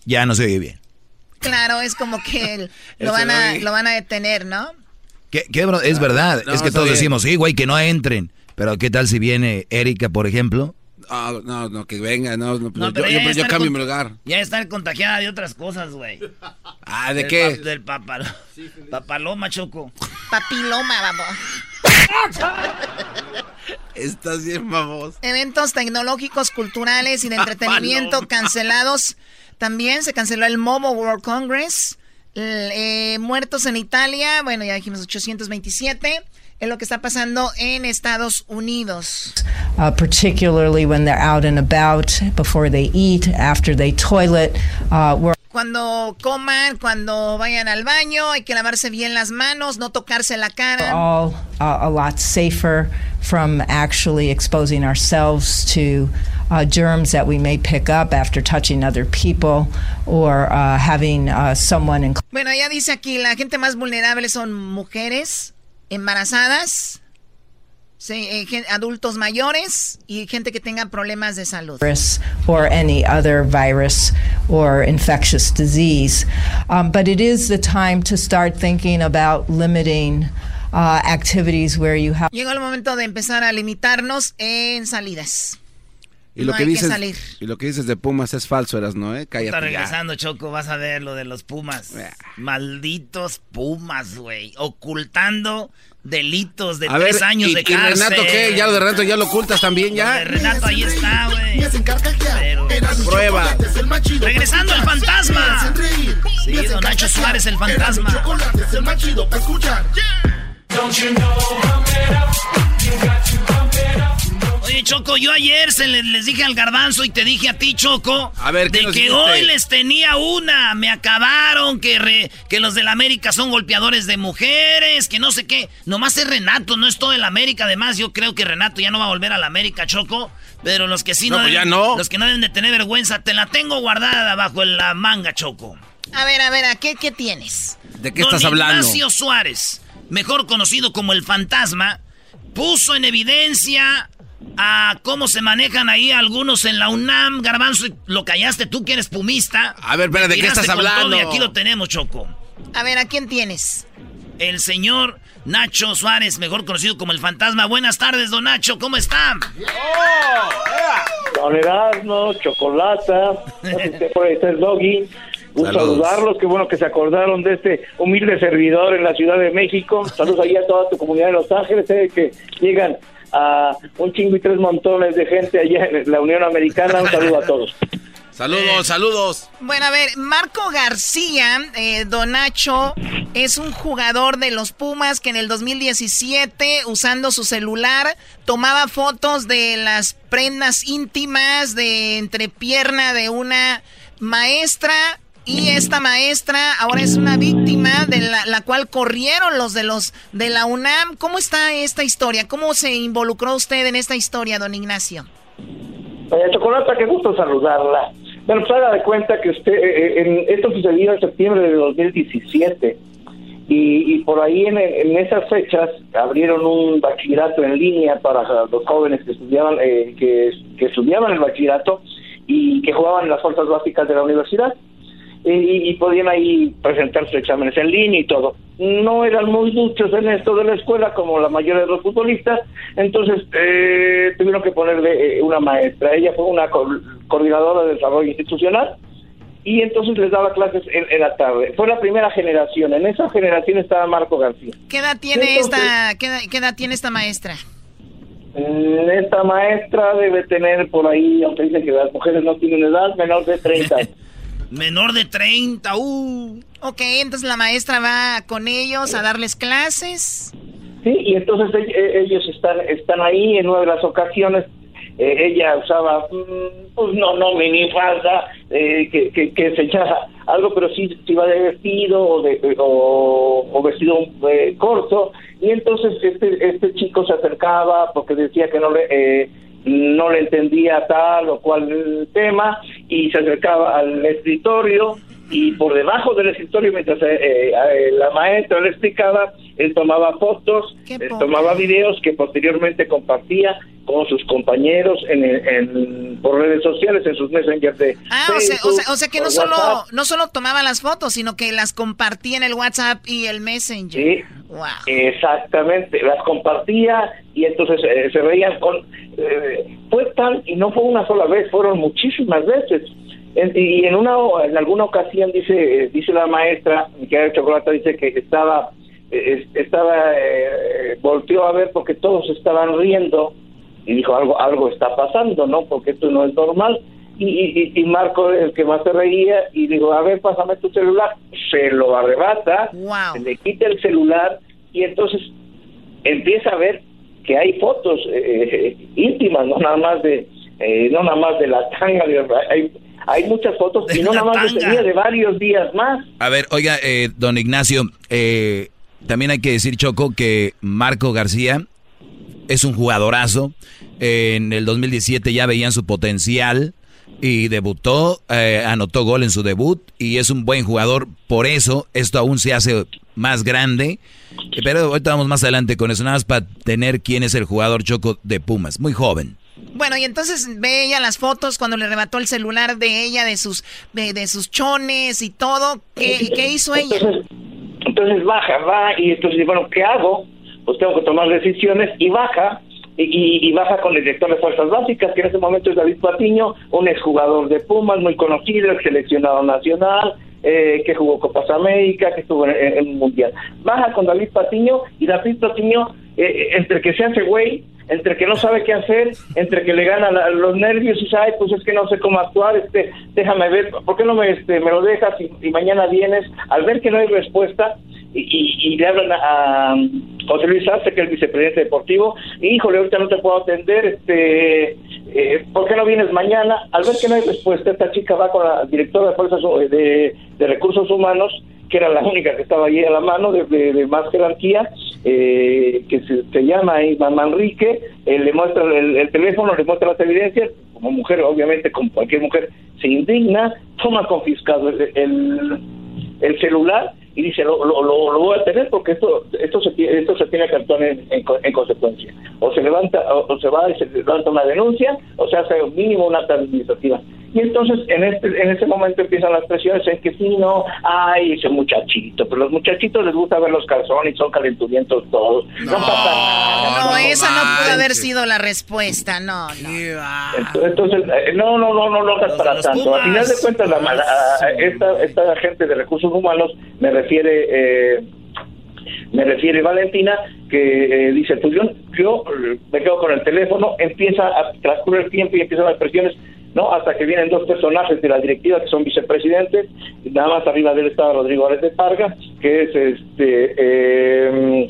Ya no se oye bien. Claro, es como que lo, van a, lo van a detener, ¿no? ¿Qué, es verdad, es que todos decimos, sí, güey, que no entren. Pero ¿qué tal si viene Erika, por ejemplo? No, no, no, que venga, no, no, yo, yo, yo cambio mi lugar. Ya está contagiada de otras cosas, güey. Ah, ¿de qué? del papaloma, papaloma, Choco. Papiloma, vamos. Estás bien, vamos. Eventos tecnológicos, culturales y de entretenimiento cancelados. También se canceló el Mobile World Congress. Eh, muertos en Italia, bueno, ya dijimos 827 es lo que está pasando en Estados Unidos. Uh, particularly when they're out and about, before they eat, after they toilet. Uh, cuando coman, cuando vayan al baño, hay que lavarse bien las manos, no tocarse la cara. All uh, a lot safer from actually exposing ourselves to uh, germs that we may pick up after touching other people or uh, having uh, someone in. Bueno, ya dice aquí, la gente más vulnerable son mujeres, embarazadas, eh, adultos mayores y gente que tenga problemas de salud. Or any other virus or infectious disease. Um, but it is the time to start thinking about limiting uh, activities where you have. Llegó el momento de empezar a limitarnos en salidas. Y lo, que dices, y lo que dices de Pumas es falso, eras, ¿no? Eh? Cállate. Está regresando, Choco, vas a ver lo de los Pumas. Malditos Pumas, güey. Ocultando delitos de tres años de cárcel. ¿Y Renato qué? ¿Ya lo de Renato ya lo ocultas también, ya? de Renato ahí está, güey. Pero... Prueba. Regresando el fantasma. Sí, don Nacho Suárez, el fantasma. Don't you know, Oye, Choco, yo ayer se les, dije al garbanzo y te dije a ti, Choco, a ver, de que hoy les tenía una, me acabaron, que, que los del América son golpeadores de mujeres, que no sé qué. Nomás es Renato, no es todo el América. Además, yo creo que Renato ya no va a volver al América, Choco. Pero los que sí no, pues deben, no. los que no deben de tener vergüenza, te la tengo guardada bajo la manga, Choco. A ver, a ver, ¿a qué, qué tienes? ¿De qué estás hablando? Ignacio Suárez, mejor conocido como el fantasma, puso en evidencia a cómo se manejan ahí algunos en la UNAM. Garbanzo, lo callaste tú que eres pumista. A ver, espera, ¿de qué estás hablando? Y aquí lo tenemos, Choco. A ver, ¿a quién tienes? El señor Nacho Suárez, mejor conocido como el fantasma. Buenas tardes, don Nacho, ¿cómo está? Don Erasmo, Chocolata, por ahí está el doggy. Un saludarlos, qué bueno que se acordaron de este humilde servidor en la Ciudad de México. Saludos ahí a toda tu comunidad de Los Ángeles, que llegan a un chingo y tres montones de gente allá en la Unión Americana. Un saludo a todos. Saludos, saludos. Bueno, a ver, Marco García, eh, Donacho, es un jugador de los Pumas que en el 2017, usando su celular, tomaba fotos de las prendas íntimas de entrepierna de una maestra y esta maestra ahora es una víctima de la, cual corrieron los de los de la UNAM. ¿Cómo está esta historia? ¿Cómo se involucró usted en esta historia, don Ignacio? Chocolata, qué gusto saludarla. Bueno, pues haga de cuenta que usted, eh, eh, en, esto sucedió en septiembre de 2017 y, y por ahí en, esas fechas abrieron un bachillerato en línea para los jóvenes que estudiaban, eh, que estudiaban el bachillerato y que jugaban en las fuerzas básicas de la universidad y, podían ahí presentar sus exámenes en línea y todo. No eran muy duchos en esto de la escuela como la mayoría de los futbolistas, entonces eh, tuvieron que ponerle eh, una maestra. Ella fue una coordinadora de desarrollo institucional y entonces les daba clases en, la tarde. Fue la primera generación. En esa generación estaba Marco García. ¿Qué edad tiene esta qué edad, tiene esta maestra? Mm, esta maestra debe tener por ahí, aunque dicen que las mujeres no tienen edad, menor de 30 Menor de 30, uh. Ok, entonces la maestra va con ellos a darles clases. Sí, y entonces e-, ellos están, están ahí en una de las ocasiones. Eh, ella usaba, mm, pues no, no minifalda, eh, que, que, que, se echaba algo, pero sí, iba de vestido o, de, o, vestido eh, corto. Y entonces este, este chico se acercaba porque decía que no le, no le entendía tal o cual tema y se acercaba al escritorio y por debajo del escritorio mientras eh, eh, la maestra le explicaba, él tomaba fotos, eh, tomaba videos que posteriormente compartía con sus compañeros en, en- por redes sociales, en sus messengers de Ah, o sea, o sea, o sea que no solo, WhatsApp. no solo tomaba las fotos, sino que las compartía en el WhatsApp y el Messenger. Sí, Wow. exactamente, las compartía y entonces eh, se veían con... eh, fue tal, y no fue una sola vez, fueron muchísimas veces. En- y en una en alguna ocasión dice dice la maestra, Micaela Chocolata, dice que estaba, es- estaba eh, volteó a ver porque todos estaban riendo y dijo algo algo está pasando, ¿no? Porque esto no es normal. Y, y, y Marco, el que más se reía, y dijo, a ver, pásame tu celular. Se lo arrebata, se le quita el celular y entonces empieza a ver que hay fotos eh, íntimas, no nada más de eh, no nada más de la tanga, de- hay, hay muchas fotos y no nada más de ese día, de varios días más. A ver, oiga, eh, don Ignacio, eh, también hay que decir, Choco, que Marco García es un jugadorazo. En el 2017 ya veían su potencial y debutó, eh, anotó gol en su debut y es un buen jugador. Por eso esto aún se hace más grande. Pero ahorita vamos más adelante con eso, nada más para tener quién es el jugador Choco de Pumas. Muy joven. Bueno, y entonces ve ella las fotos cuando le arrebató el celular de ella, de sus, de, de sus chones y todo. ¿Qué, qué hizo ella? Entonces baja, va y entonces, bueno, ¿qué hago? Pues tengo que tomar decisiones y baja. Y, y- baja con el director de Fuerzas Básicas, que en ese momento es David Patiño, un exjugador de Pumas, muy conocido, seleccionado nacional, eh, que jugó Copas América, que estuvo en, Mundial. Baja con David Patiño y David Patiño, eh, entre que se hace güey, entre que no sabe qué hacer, entre que le ganan la- los nervios y dice, ay, pues es que no sé cómo actuar, este, déjame ver, ¿por qué no me, este, me lo dejas y, mañana vienes? Al ver que no hay respuesta y, y- y le hablan a, José Luis Arce, que es el vicepresidente deportivo, híjole, ahorita no te puedo atender, este, eh, ¿por qué no vienes mañana? Al ver que no hay respuesta, esta chica va con la directora de Fuerzas eh, de Recursos Humanos, que era la única que estaba allí a la mano, de, más jerarquía, eh, que se, se llama ahí Manrique, eh, le muestra el, el teléfono, le muestra las evidencias, como mujer, obviamente, como cualquier mujer, se indigna, toma confiscado el, el, el celular y dice, lo, lo, lo- voy a tener porque esto esto se, esto se tiene que actuar en, en co- en consecuencia. O se levanta, o, o se va y se levanta una denuncia, o se hace mínimo una administrativa. Y entonces en este en ese momento empiezan las presiones en que sí, no, ay, ese muchachito, pero los muchachitos les gusta ver los calzones y son calenturientos todos. No, pasa nada. No, esa no pudo haber sido la respuesta, no, no. Entonces, entonces, eh, no, no, no, no lo hagas para tanto. Al final de cuentas, la, la- a- esta, esta gente de recursos humanos me refiere, eh, me refiere Valentina, que eh, dice, pues yo, yo eh, me quedo con el teléfono, empieza a transcurrir el tiempo y empiezan las presiones, ¿no? Hasta que vienen dos personajes de la directiva que son vicepresidentes, nada más arriba de él estaba Rodrigo Álvarez de Parga, que es este... Eh,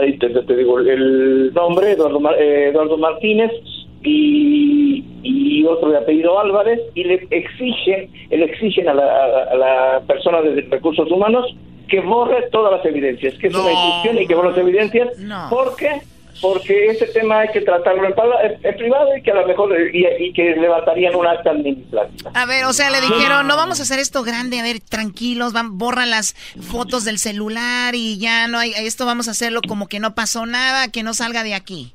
Ay, te, digo el nombre, Eduardo, eh, Eduardo Martínez y, y otro de apellido Álvarez, y le exigen, le exigen a la, a- la persona de recursos humanos que borre todas las evidencias, que es una instrucción y que borre las evidencias. ¿Por qué? Porque ese tema hay que tratarlo en, privado y que a lo mejor y, y que levantarían un acta administrativa. A ver, o sea, le dijeron, no vamos a hacer esto grande, a ver, tranquilos, van, borran las fotos del celular y ya no hay, esto vamos a hacerlo como que no pasó nada, que no salga de aquí.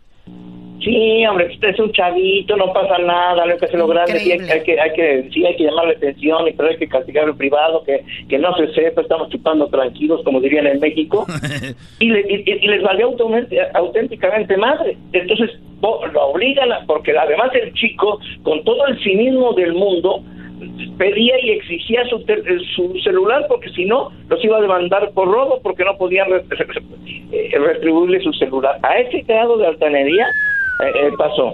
Sí, hombre, usted es un chavito, no pasa nada, lo que hace lo grande, sí, hay, hay que, hay que, sí, hay que llamarle atención, y pero hay que castigar en privado, que, que no se sepa, estamos chupando tranquilos, como dirían en México, y, le- y- y les valió auténti- auténticamente madre. Entonces, lo obligan, a- porque además el chico, con todo el cinismo del mundo, pedía y exigía su, tel- su celular porque si no los iba a demandar por robo porque no podían re- eh, retribuirle su celular. A ese grado de altanería eh, eh, pasó.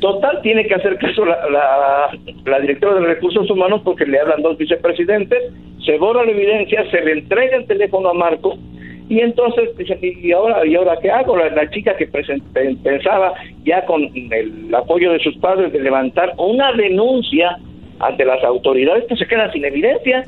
Total, tiene que hacer caso la, la, la directora de recursos humanos porque le hablan dos vicepresidentes, se borra la evidencia, se le entrega el teléfono a Marco y entonces dicen, ¿y ahora, ¿y ahora qué hago? La, la chica que pensaba ya con el apoyo de sus padres de levantar una denuncia ante las autoridades, pues se queda sin evidencia.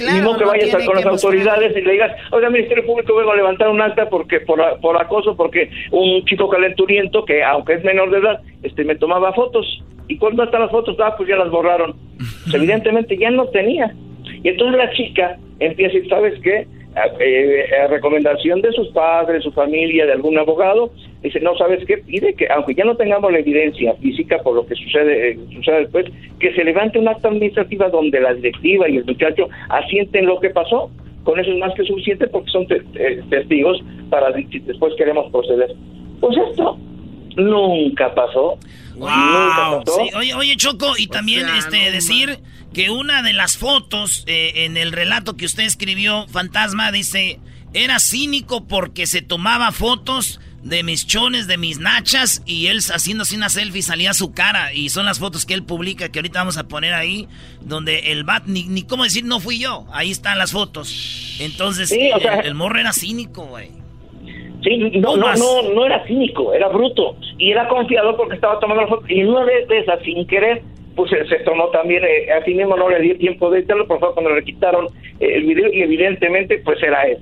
Claro, Ni modo que no vayas con que las autoridades y le digas, oiga, Ministerio Público, vengo a levantar un acta porque por, por acoso, porque un chico calenturiento, que aunque es menor de edad, este me tomaba fotos. ¿Y cuándo están las fotos? Ah, pues ya las borraron. Pues, evidentemente ya no tenía. Y entonces la chica empieza decir, ¿sabes qué? A, eh, a recomendación de sus padres, su familia, de algún abogado, dice, no, ¿sabes qué? Pide que, aunque ya no tengamos la evidencia física por lo que sucede, eh, sucede después, que se levante un acta administrativa donde la directiva y el muchacho asienten lo que pasó. Con eso es más que suficiente porque son te- eh, testigos para si después queremos proceder. Pues esto nunca pasó. Nunca pasó. Sí, oye, oye, Choco, y también este decir que una de las fotos eh, en el relato que usted escribió, Fantasma, dice, era cínico porque se tomaba fotos de mis chones, de mis nachas, y él haciendo así una selfie salía su cara, y son las fotos que él publica, que ahorita vamos a poner ahí, donde el bat, ni, ni cómo decir, no fui yo, ahí están las fotos. Entonces, Sí, o el- sea- el, morro era cínico, güey. Sí, no, no, no, no era cínico, era bruto. Y era confiado porque estaba tomando la foto. Y una de, de esas, sin querer, pues se, tomó también, eh, a sí mismo no le dio tiempo de editarlo, por favor, cuando le quitaron el video, y evidentemente, pues era él.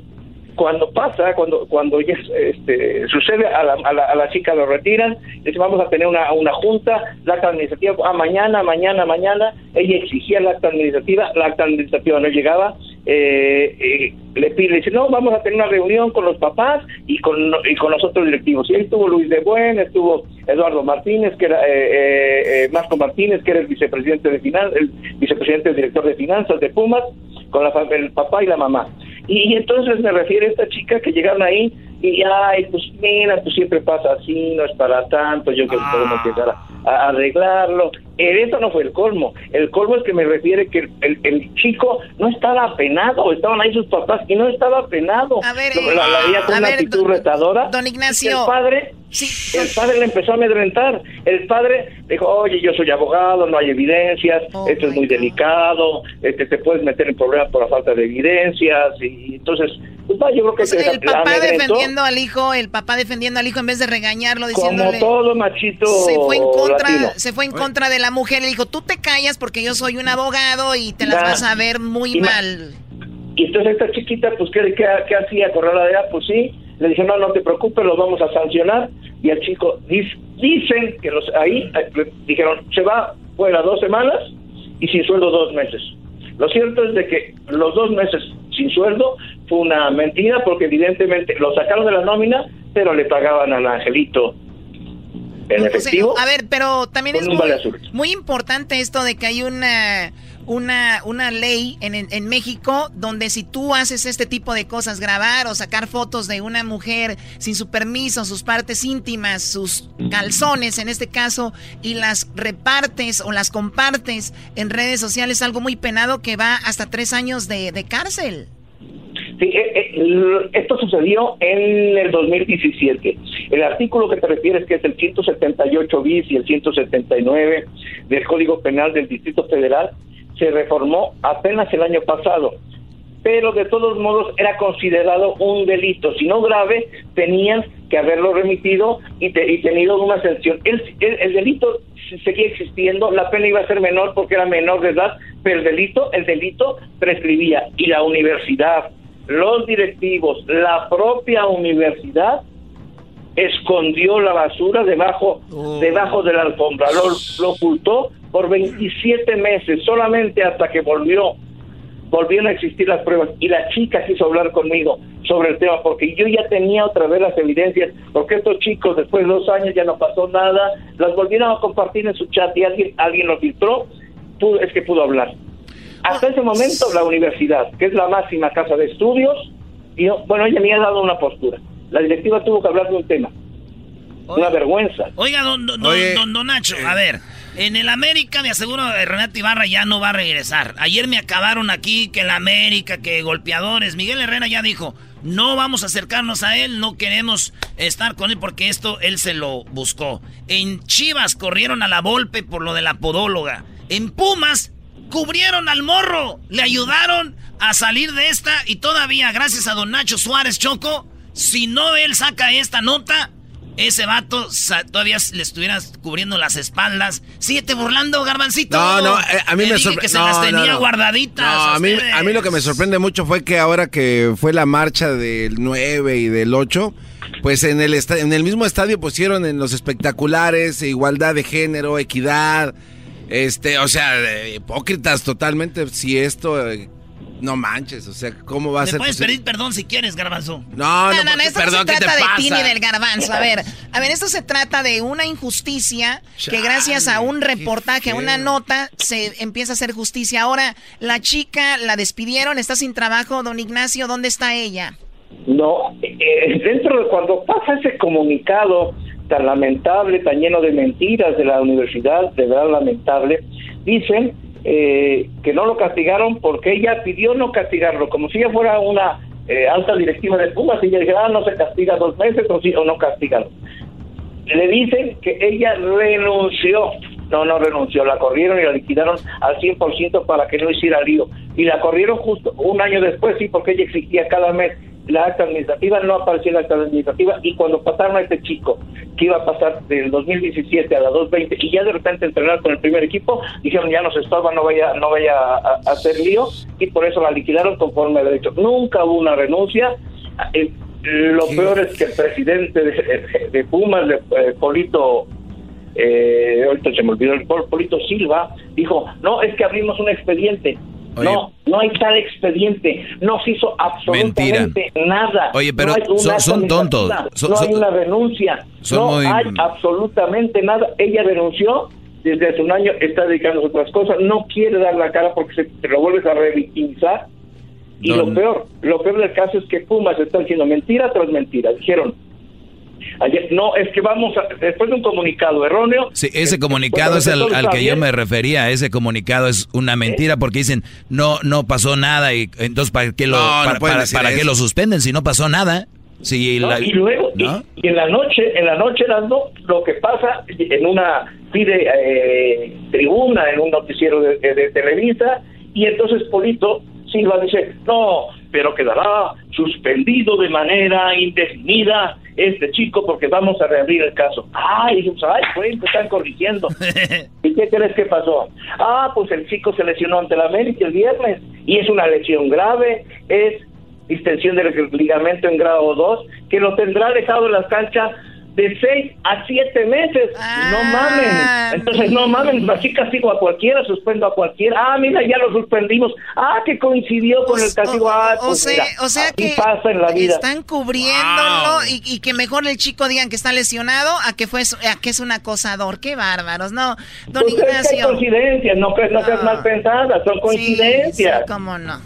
Cuando pasa, cuando cuando ya este, sucede, a la, a, la, a la chica lo retiran, le dicen, vamos a tener una, una junta, la acta administrativa, ah, mañana, mañana, mañana, ella exigía la acta administrativa, la acta administrativa no llegaba, eh, eh, le pide, dice, no, vamos a tener una reunión con los papás y con, y con los otros directivos. Y ahí estuvo Luis de Buen, estuvo Eduardo Martínez, que era, eh, eh, eh, Marco Martínez, que era el vicepresidente de finanzas, el vicepresidente director de finanzas de Pumas, con la, el papá y la mamá. Y, entonces me refiere a esta chica que llegaron ahí y, ay, pues mira, pues siempre pasa así, no es para tanto, yo creo que podemos llegar a, a arreglarlo. Eso no fue el colmo. El colmo es que me refiere que el, el- el chico no estaba apenado, estaban ahí sus papás y no estaba apenado. A ver, eh, la, la veía con a una ver, actitud don- retadora. don Ignacio. El padre, el padre le empezó a amedrentar. El padre dijo, oye, yo soy abogado, no hay evidencias, Oh esto es muy delicado, este, te puedes meter en problemas por la falta de evidencias. Y entonces, pues yo creo que O sea, que el papá amedrentó. defendiendo al hijo, el papá defendiendo al hijo en vez de regañarlo, Como diciéndole... todo machito se fue en contra, latino. se fue en contra de la mujer, le dijo, tú te callas porque yo soy un abogado y te las vas a ver muy Y mal. Y entonces esta chiquita, pues, ¿qué, qué, qué hacía? Correr de edad, pues sí. Le dije, no, no te preocupes, los vamos a sancionar. Y el chico, dis- dicen que los ahí eh, le dijeron, se va fuera dos semanas y sin sueldo dos meses. Lo cierto es de que los dos meses sin sueldo fue una mentira porque evidentemente lo sacaron de la nómina, pero le pagaban al angelito en O sea, efectivo. a ver, pero también es muy, muy importante esto de que hay una una una ley en, en, en México donde si tú haces este tipo de cosas, grabar o sacar fotos de una mujer sin su permiso, sus partes íntimas, sus calzones en este caso, y las repartes o las compartes en redes sociales, algo muy penado que va hasta tres años de, de cárcel. Sí, eh, eh, esto sucedió en el 2017. El artículo que te refieres, que es el 178 bis y el 179 del Código Penal del Distrito Federal, se reformó apenas el año pasado. Pero de todos modos era considerado un delito. Si no grave, tenían que haberlo remitido y, te- y tenido una sanción. El, el- el delito seguía existiendo, la pena iba a ser menor porque era menor de edad, pero el delito, el delito prescribía. Y la universidad, los directivos, la propia universidad escondió la basura debajo debajo de la alfombra, lo, lo ocultó por 27 meses, solamente hasta que volvió volvieron a existir las pruebas y la chica quiso hablar conmigo sobre el tema porque yo ya tenía otra vez las evidencias porque estos chicos después de dos años ya no pasó nada las volvieron a compartir en su chat y alguien alguien lo filtró pudo- es que pudo hablar hasta ese momento la universidad que es la máxima casa de estudios y yo- bueno ella me ha dado una postura la directiva tuvo que hablar de un tema una vergüenza Oiga, don, don, don- Oye, don- don Nacho, a ver. En el América, me aseguro, Renato Ibarra ya no va a regresar. Ayer me acabaron aquí que el América, que golpeadores. Miguel Herrera ya dijo, no vamos a acercarnos a él, no queremos estar con él porque esto él se lo buscó. En Chivas corrieron a la Volpe por lo de la podóloga. En Pumas cubrieron al morro, le ayudaron a salir de esta y todavía, gracias a don Nacho Suárez Choco, si no él saca esta nota, ese vato todavía le estuvieras cubriendo las espaldas. Síguete burlando, garbancito. No, no, eh, a mí Te me sorprende. que se las tenía guardaditas. No, a mí, ustedes. a mí lo que me sorprende mucho fue que ahora que fue la marcha del 9 y del 8, pues en el, en el mismo estadio pusieron en los espectaculares igualdad de género, equidad, este, o sea, hipócritas totalmente. Si esto, eh, no manches, o sea, ¿cómo va a Me ser puedes posible? pedir perdón si quieres, garbanzo. No, no, No, no, no, esto perdón, no ¿qué se te trata de ti ni del garbanzo. A ver, a ver, esto se trata de una injusticia que gracias a un reportaje, a una nota, se empieza a hacer justicia. Ahora, la chica la despidieron, está sin trabajo. Don Ignacio, ¿dónde está ella? No, eh, dentro de cuando pasa ese comunicado tan lamentable, tan lleno de mentiras de la universidad, de verdad lamentable, dicen eh, que no lo castigaron porque ella pidió no castigarlo, como si ella fuera una eh, alta directiva de Pumas y ella dijera, ah, no se castiga dos meses o, sí, o no castígalo. Le dicen que ella renunció. No, no renunció, la corrieron y la liquidaron al 100% para que no hiciera lío. Y la corrieron justo un año después, sí, porque ella exigía cada mes la acta administrativa, no apareció la acta administrativa. Y cuando pasaron a este chico, que iba a pasar del 2017 a la 2020, y ya de repente entrenar con el primer equipo, dijeron ya nos estorba, no vaya, no vaya a, a hacer lío, y por eso la liquidaron conforme a derecho. Nunca hubo una renuncia. Eh, lo peor es que el presidente de, de Pumas, de, eh, Polito eh, ahorita se me olvidó el Pol- Polito Silva, dijo, no, es que abrimos un expediente. No, no hay tal expediente. No se hizo absolutamente nada. Oye, pero No son- tontos. Son- no hay son- una renuncia. no muy- hay absolutamente nada. Ella renunció. Desde hace un año está dedicándose a otras cosas. No quiere dar la cara porque se, te lo vuelves a revictimizar. Y No. lo peor, lo peor del caso es que Pumas está diciendo mentira tras mentira. Dijeron, ayer, no, es que vamos a, después de un comunicado erróneo. Sí, ese eh, comunicado es al, al que yo me refería. Ese comunicado es una mentira porque dicen no no pasó nada y entonces para qué lo No, para, para- para qué lo suspenden si no pasó nada. Si ¿no? la- y luego y- ¿no? y, en la noche en la noche Erasmo, lo que pasa en una pide eh, tribuna en un noticiero de, de- de Televisa y entonces Polito Silva dice no pero quedará suspendido de manera indefinida este chico porque vamos a reabrir el caso ay dijimos ay pues te están corrigiendo ¿Y qué crees que pasó? Ah, pues el chico se lesionó ante la América el viernes y es una lesión grave, es distensión del ligamento en grado 2, que lo tendrá dejado en las canchas de 6 a 7 meses. no mamen. Entonces, no mamen, así castigo a cualquiera, suspendo a cualquiera. Ah, mira, ya lo suspendimos. Ah, que coincidió con el castigo. Ah, O pues sea, mira, o sea que pasa en la vida. están cubriéndolo y, y que mejor el chico digan que está lesionado a que fue a que es un acosador. Qué bárbaros, no. Don Pues es que hay Ignacio. coincidencias, no, que- no seas mal pensada, son coincidencias. Sí, cómo no.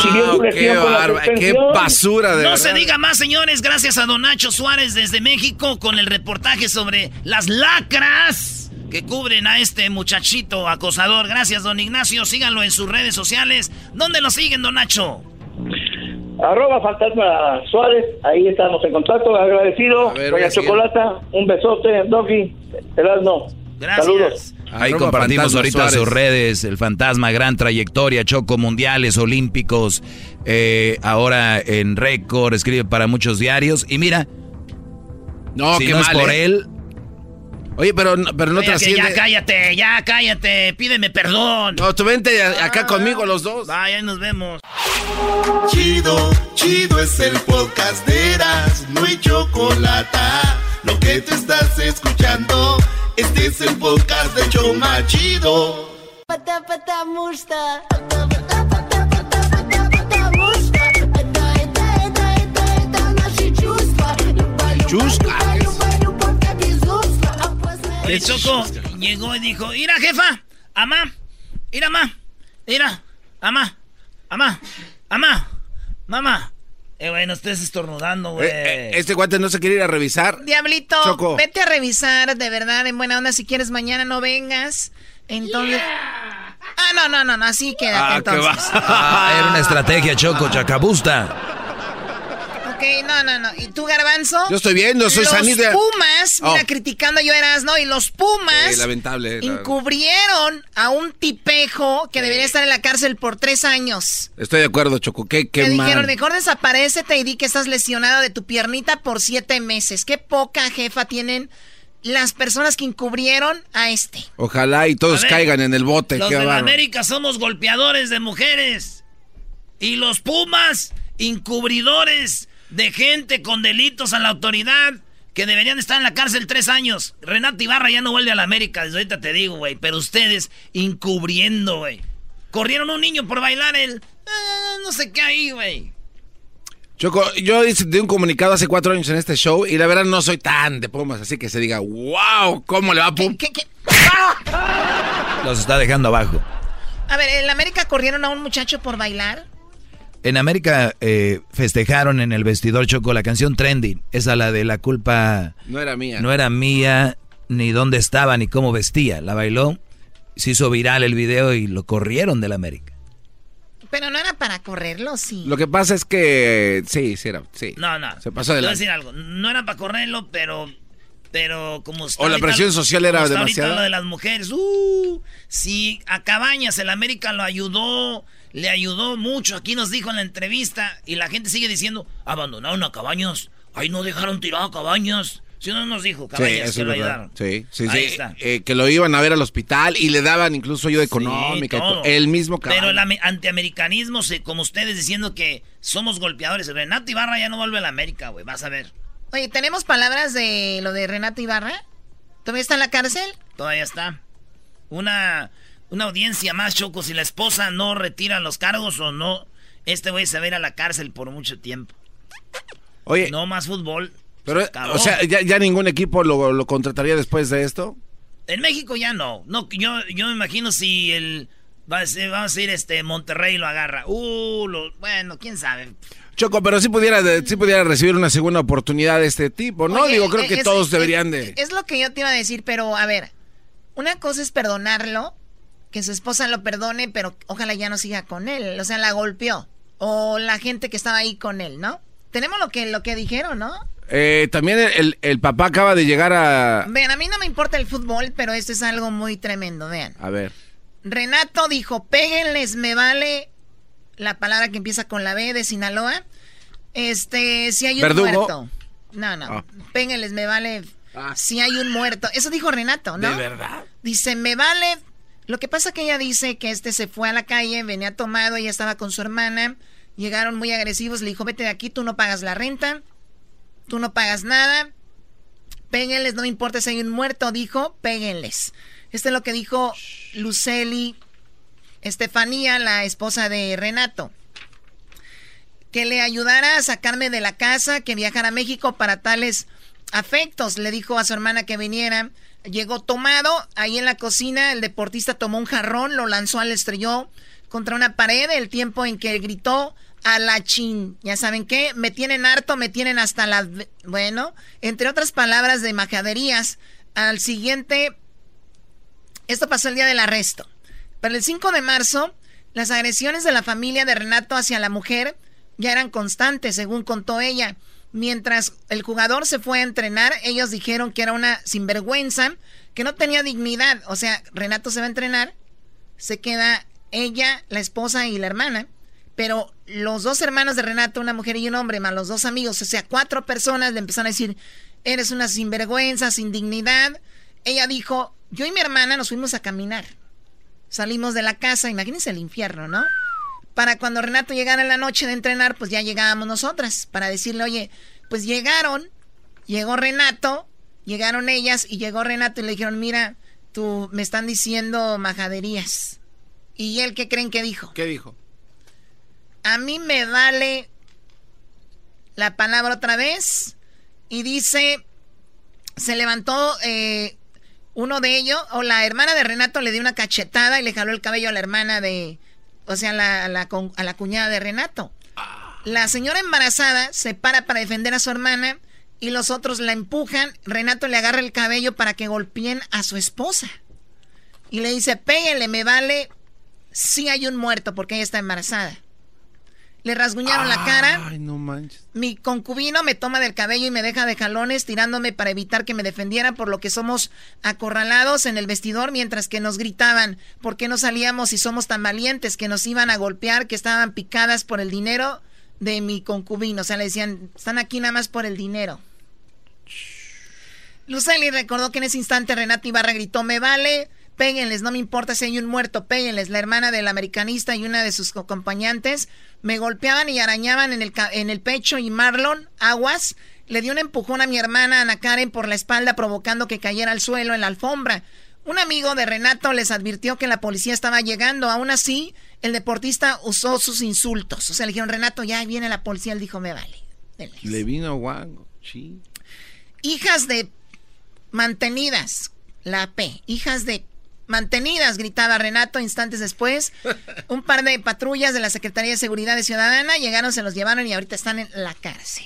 Su qué barba- qué basura de No verdad. se diga más, señores. Gracias a Don Nacho Suárez desde México con el reportaje sobre las lacras que cubren a este muchachito acosador. Gracias, Don Ignacio. Síganlo en sus redes sociales. ¿Dónde lo siguen, Don Nacho? Arroba Fantasma Suárez, ahí estamos en contacto, agradecido. Doña. Chocolata, un besote, Doggy, Erasmo. Saludos. Ahí Arroba compartimos Fantasma ahorita Suárez. sus redes, el fantasma, gran trayectoria, Choco, mundiales, olímpicos, eh, ahora en récord, escribe para muchos diarios. Y mira, No, si qué no mal, es por ¿eh? él, Oye, pero, no- pero no Oye, trasciende. ya cállate, ya cállate. Pídeme perdón. No, tú vente acá conmigo los dos. Vaya, nos vemos. Chido, chido es el podcast de Eras, no hay chocolate. Lo que te estás escuchando, este es el podcast de Choma Chido. Pata pata musta. Oye, Choco llegó y dijo, mira, jefa, amá, mira, amá, mira, amá, amá, amá, mamá. Eh, bueno, estés estornudando, güey. Eh, eh, este guante no se quiere ir a revisar. Diablito, Choco. vete a revisar, de verdad, en buena onda. Si quieres, mañana no vengas. Entonces. Ah, no, no, no, no, así quédate Ah, qué entonces. va. Ah, era una estrategia, Choco, chacabusta. Ok, no, no, no. ¿Y tú, Garbanzo? Yo estoy viendo, soy los sanidad. Pumas, mira, Oh. criticando yo eras, ¿no? Y los Pumas Sí, lamentable. la- encubrieron a un tipejo que debería estar en la cárcel por tres años. Estoy de acuerdo, Choco. Qué, qué Te dijeron, mal. mejor desaparecete y di que estás lesionado de tu piernita por siete meses. Qué poca jefa tienen las personas que encubrieron a este. Ojalá y todos ver, caigan en el bote. Los qué de la. América somos golpeadores de mujeres. Y los Pumas, encubridores de gente con delitos a la autoridad que deberían estar en la cárcel tres años. Renato Ibarra ya no vuelve a la América, desde ahorita te digo, güey. Pero ustedes encubriendo, güey. Corrieron un niño por bailar el... ah, no sé qué ahí, güey. Choco, yo hice de un comunicado hace cuatro años en este show y la verdad no soy tan de Pumas, así que se diga, wow, ¿cómo le va a Pumas? Los está dejando abajo. A ver, ¿en la América corrieron a un muchacho por bailar? En América eh, festejaron en el vestidor Choco la canción Trending. Esa la de la culpa No era mía. no era mía, ni dónde estaba, ni cómo vestía. La bailó, se hizo viral el video y lo corrieron del América. Pero no era para correrlo, sí. Lo que pasa es que sí, sí era, sí. No, no. Se pasó de decir algo. No era para correrlo, pero... Pero como está O la ahorita- presión social era demasiada. lo de las mujeres. Uh, si a Cabañas el América lo ayudó, le ayudó mucho. Aquí nos dijo en la entrevista y la gente sigue diciendo, abandonaron a Cabañas. Ahí no dejaron tirado a Cabañas. Si no nos dijo Sí, Cabañas eso que es lo verdad. ayudaron. Sí, sí, Ahí sí. está. Eh, que lo iban a ver al hospital y le daban incluso ayuda económica. y todo. todo. El mismo Pero cabrón. el ame- antiamericanismo, se- como ustedes diciendo que somos golpeadores. Renato Ibarra ya no vuelve a la América, güey. Vas a ver. Oye, ¿tenemos palabras de lo de Renato Ibarra? ¿Todavía está en la cárcel? Todavía está. Una, una audiencia más, Choco. Si la esposa no retira los cargos o no, este güey se va a ir a la cárcel por mucho tiempo. Oye. No más fútbol. Pero, Se o sea, ¿ya, ya ningún equipo lo, lo contrataría después de esto? En México ya no. No, yo, yo me imagino si el. Va a ser, vamos a ir este Monterrey lo agarra. Uh, lo- bueno, quién sabe. Choco, pero sí pudiera, sí pudiera recibir una segunda oportunidad de este tipo, ¿no? Oye, Digo, creo que es- todos es- deberían de... Es lo que yo te iba a decir, pero a ver, una cosa es perdonarlo, que su esposa lo perdone, pero ojalá ya no siga con él, o sea, la golpeó, o la gente que estaba ahí con él, ¿no? Tenemos lo que, lo que dijeron, ¿no? Eh, también el, el papá acaba de llegar a... Vean, a mí no me importa el fútbol, pero esto es algo muy tremendo, vean. A ver. Renato dijo, péguenles, me vale la palabra que empieza con la B de Sinaloa. Este, si hay un Verdugo. muerto. No, no, Ah. péguenles, me vale si hay un muerto. Eso dijo Renato, ¿no? ¿De verdad? Dice, me vale. Lo que pasa que ella dice que este se fue a la calle, venía tomado, ella estaba con su hermana, llegaron muy agresivos, le dijo, vete de aquí, tú no pagas la renta, tú no pagas nada, péguenles, no me importa si hay un muerto, dijo, péguenles. Esto es lo que dijo Luceli Estefanía, la esposa de Renato. Que le ayudara a sacarme de la casa, que viajara a México para tales afectos. Le dijo a su hermana que viniera. Llegó tomado, ahí en la cocina el deportista tomó un jarrón, lo lanzó al estrelló contra una pared, el tiempo en que gritó a la chin. Ya saben qué, me tienen harto, me tienen hasta la... Bueno, entre otras palabras de majaderías, al siguiente... Esto pasó el día del arresto. Pero el 5 de marzo, las agresiones de la familia de Renato hacia la mujer ya eran constantes, según contó ella. Mientras el jugador se fue a entrenar, ellos dijeron que era una sinvergüenza, que no tenía dignidad. O sea, Renato se va a entrenar, se queda ella, la esposa y la hermana. Pero los dos hermanos de Renato, una mujer y un hombre, más los dos amigos, o sea, cuatro personas le empezaron a decir, eres una sinvergüenza, sin dignidad. Ella dijo, yo y mi hermana nos fuimos a caminar. Salimos de la casa, imagínense el infierno, ¿no? Para cuando Renato llegara en la noche de entrenar, pues ya llegábamos nosotras, para decirle, oye, pues llegaron, llegó Renato, llegaron ellas y llegó Renato y le dijeron, mira, tú me están diciendo majaderías. ¿Y él qué creen que dijo? ¿Qué dijo? A mí me vale la palabra otra vez y dice, se levantó eh, uno de ellos, o la hermana de Renato le dio una cachetada y le jaló el cabello a la hermana de, o sea, a la, la, a la cuñada de Renato. La señora embarazada se para para defender a su hermana y los otros la empujan. Renato le agarra el cabello para que golpeen a su esposa. Y le dice, péguenle, me vale si hay un muerto porque ella está embarazada. Le rasguñaron la cara. Ay, no manches. Mi concubino me toma del cabello y me deja de jalones tirándome para evitar que me defendiera, por lo que somos acorralados en el vestidor mientras que nos gritaban, ¿por qué no salíamos si somos tan valientes? Que nos iban a golpear, que estaban picadas por el dinero de mi concubino. O sea, le decían, están aquí nada más por el dinero. Luceli recordó que en ese instante Renata Ibarra gritó, me vale, péguenles, no me importa si hay un muerto, péguenles. La hermana del americanista y una de sus acompañantes me golpeaban y arañaban en el, en el pecho y Marlon, aguas, le dio un empujón a mi hermana Ana Karen por la espalda provocando que cayera al suelo en la alfombra. Un amigo de Renato les advirtió que la policía estaba llegando. Aún así, el deportista usó sus insultos. O sea, le dijeron, Renato, ya viene la policía. Él dijo, me vale. Le vino guango, sí. Hijas de mantenidas, la P. Hijas de mantenidas, gritaba Renato instantes después. Un par de patrullas de la Secretaría de Seguridad Ciudadana llegaron, se los llevaron y ahorita están en la cárcel.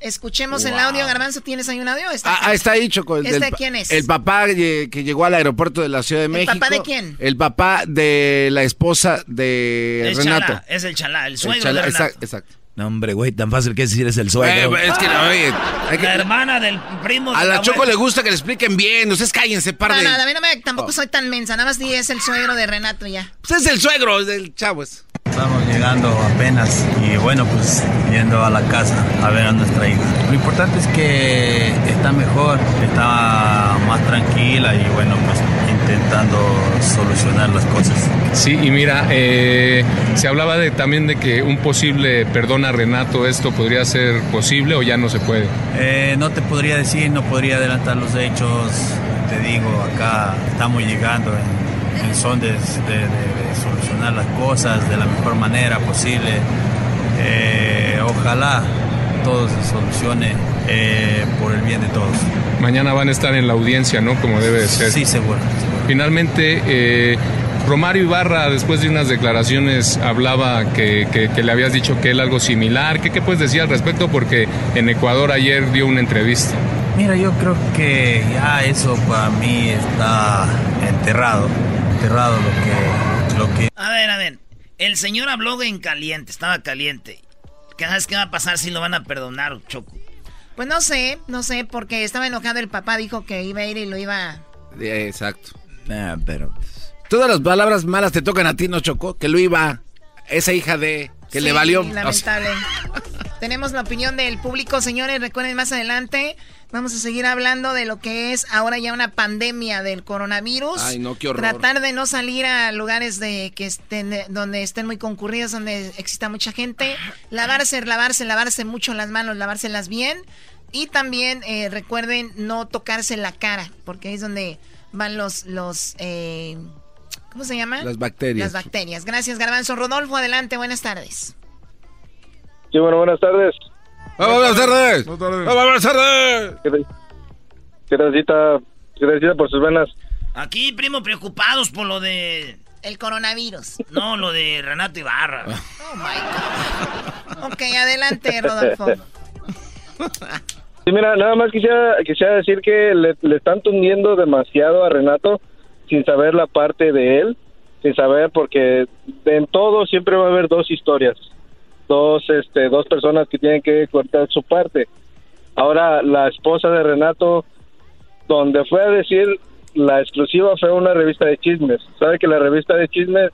Escuchemos el audio, Garbanzo. ¿Tienes ahí un audio? Está ah, está ahí, Choco. ¿Este de quién es? El papá que llegó al aeropuerto de la Ciudad de México. ¿El papá de quién? El papá de la esposa de Renato. es el chalá, el suegro de Renato. Exacto. No, hombre, güey, tan fácil que es decir es el suegro. es que, oye, hay que, La hermana del primo. A la, Choco le gusta que le expliquen bien. Ustedes cállense, par de... No, no, a mí no me, tampoco oh. soy tan mensa. Nada más di es el suegro de Renato ya. Pues es el suegro del chavo. Estamos llegando apenas y bueno, pues yendo a la casa a ver a nuestra hija. Lo importante es que está mejor, está más tranquila y bueno, pues intentando solucionar las cosas. Sí, y mira, eh, se hablaba de, también de que un posible perdón a Renato, ¿esto podría ser posible o ya no se puede? Eh, no te podría decir, no podría adelantar los hechos. Te digo, acá estamos llegando en, son de, solucionar las cosas de la mejor manera posible. Eh, ojalá todo se solucione por el bien de todos. Mañana van a estar en la audiencia, ¿no? Como debe de ser. Sí, seguro. Finalmente, eh, Romario Ibarra, después de unas declaraciones, hablaba que, le habías dicho que él algo similar. ¿Qué, ¿Qué puedes decir al respecto? Porque en Ecuador ayer dio una entrevista. Mira, yo creo que ya eso para mí está enterrado. Enterrado lo que, lo que... A ver, a ver. El señor habló en caliente, estaba caliente. ¿Qué sabes qué va a pasar si lo van a perdonar, Choco? Pues no sé, no sé, porque estaba enojado el papá, dijo que iba a ir y lo iba... Exacto. Ah, pero. Todas las palabras malas te tocan a ti, ¿no, Chocó? Que lo iba. Esa hija de. Que le valió. Lamentable. Tenemos la opinión del público, señores. Recuerden más adelante. Vamos a seguir hablando de lo que es ahora ya una pandemia del coronavirus. Ay, no, qué horror. Tratar de no salir a lugares de que estén donde estén muy concurridos, donde exista mucha gente. Lavarse, lavarse, lavarse mucho las manos, lavárselas bien. Y también eh, recuerden no tocarse la cara, porque es donde van los, los eh, ¿cómo se llama? Las bacterias. Las bacterias. Gracias, Garbanzo. Rodolfo, adelante, buenas tardes. Sí, bueno, buenas tardes. Buenas tardes. Buenas tardes. ¿Qué necesita, qué necesita por sus venas? Aquí, primo, preocupados por lo de... El coronavirus. No, lo de Renato Ibarra. Oh, my God. Ok, adelante, Rodolfo. Sí, mira, nada más quisiera, quisiera decir que le, están tundiendo demasiado a Renato sin saber la parte de él, sin saber porque en todo siempre va a haber dos historias, dos, este, dos personas que tienen que cortar su parte. Ahora la esposa de Renato, donde fue a decir la exclusiva fue una revista de chismes. Sabe que la revista de chismes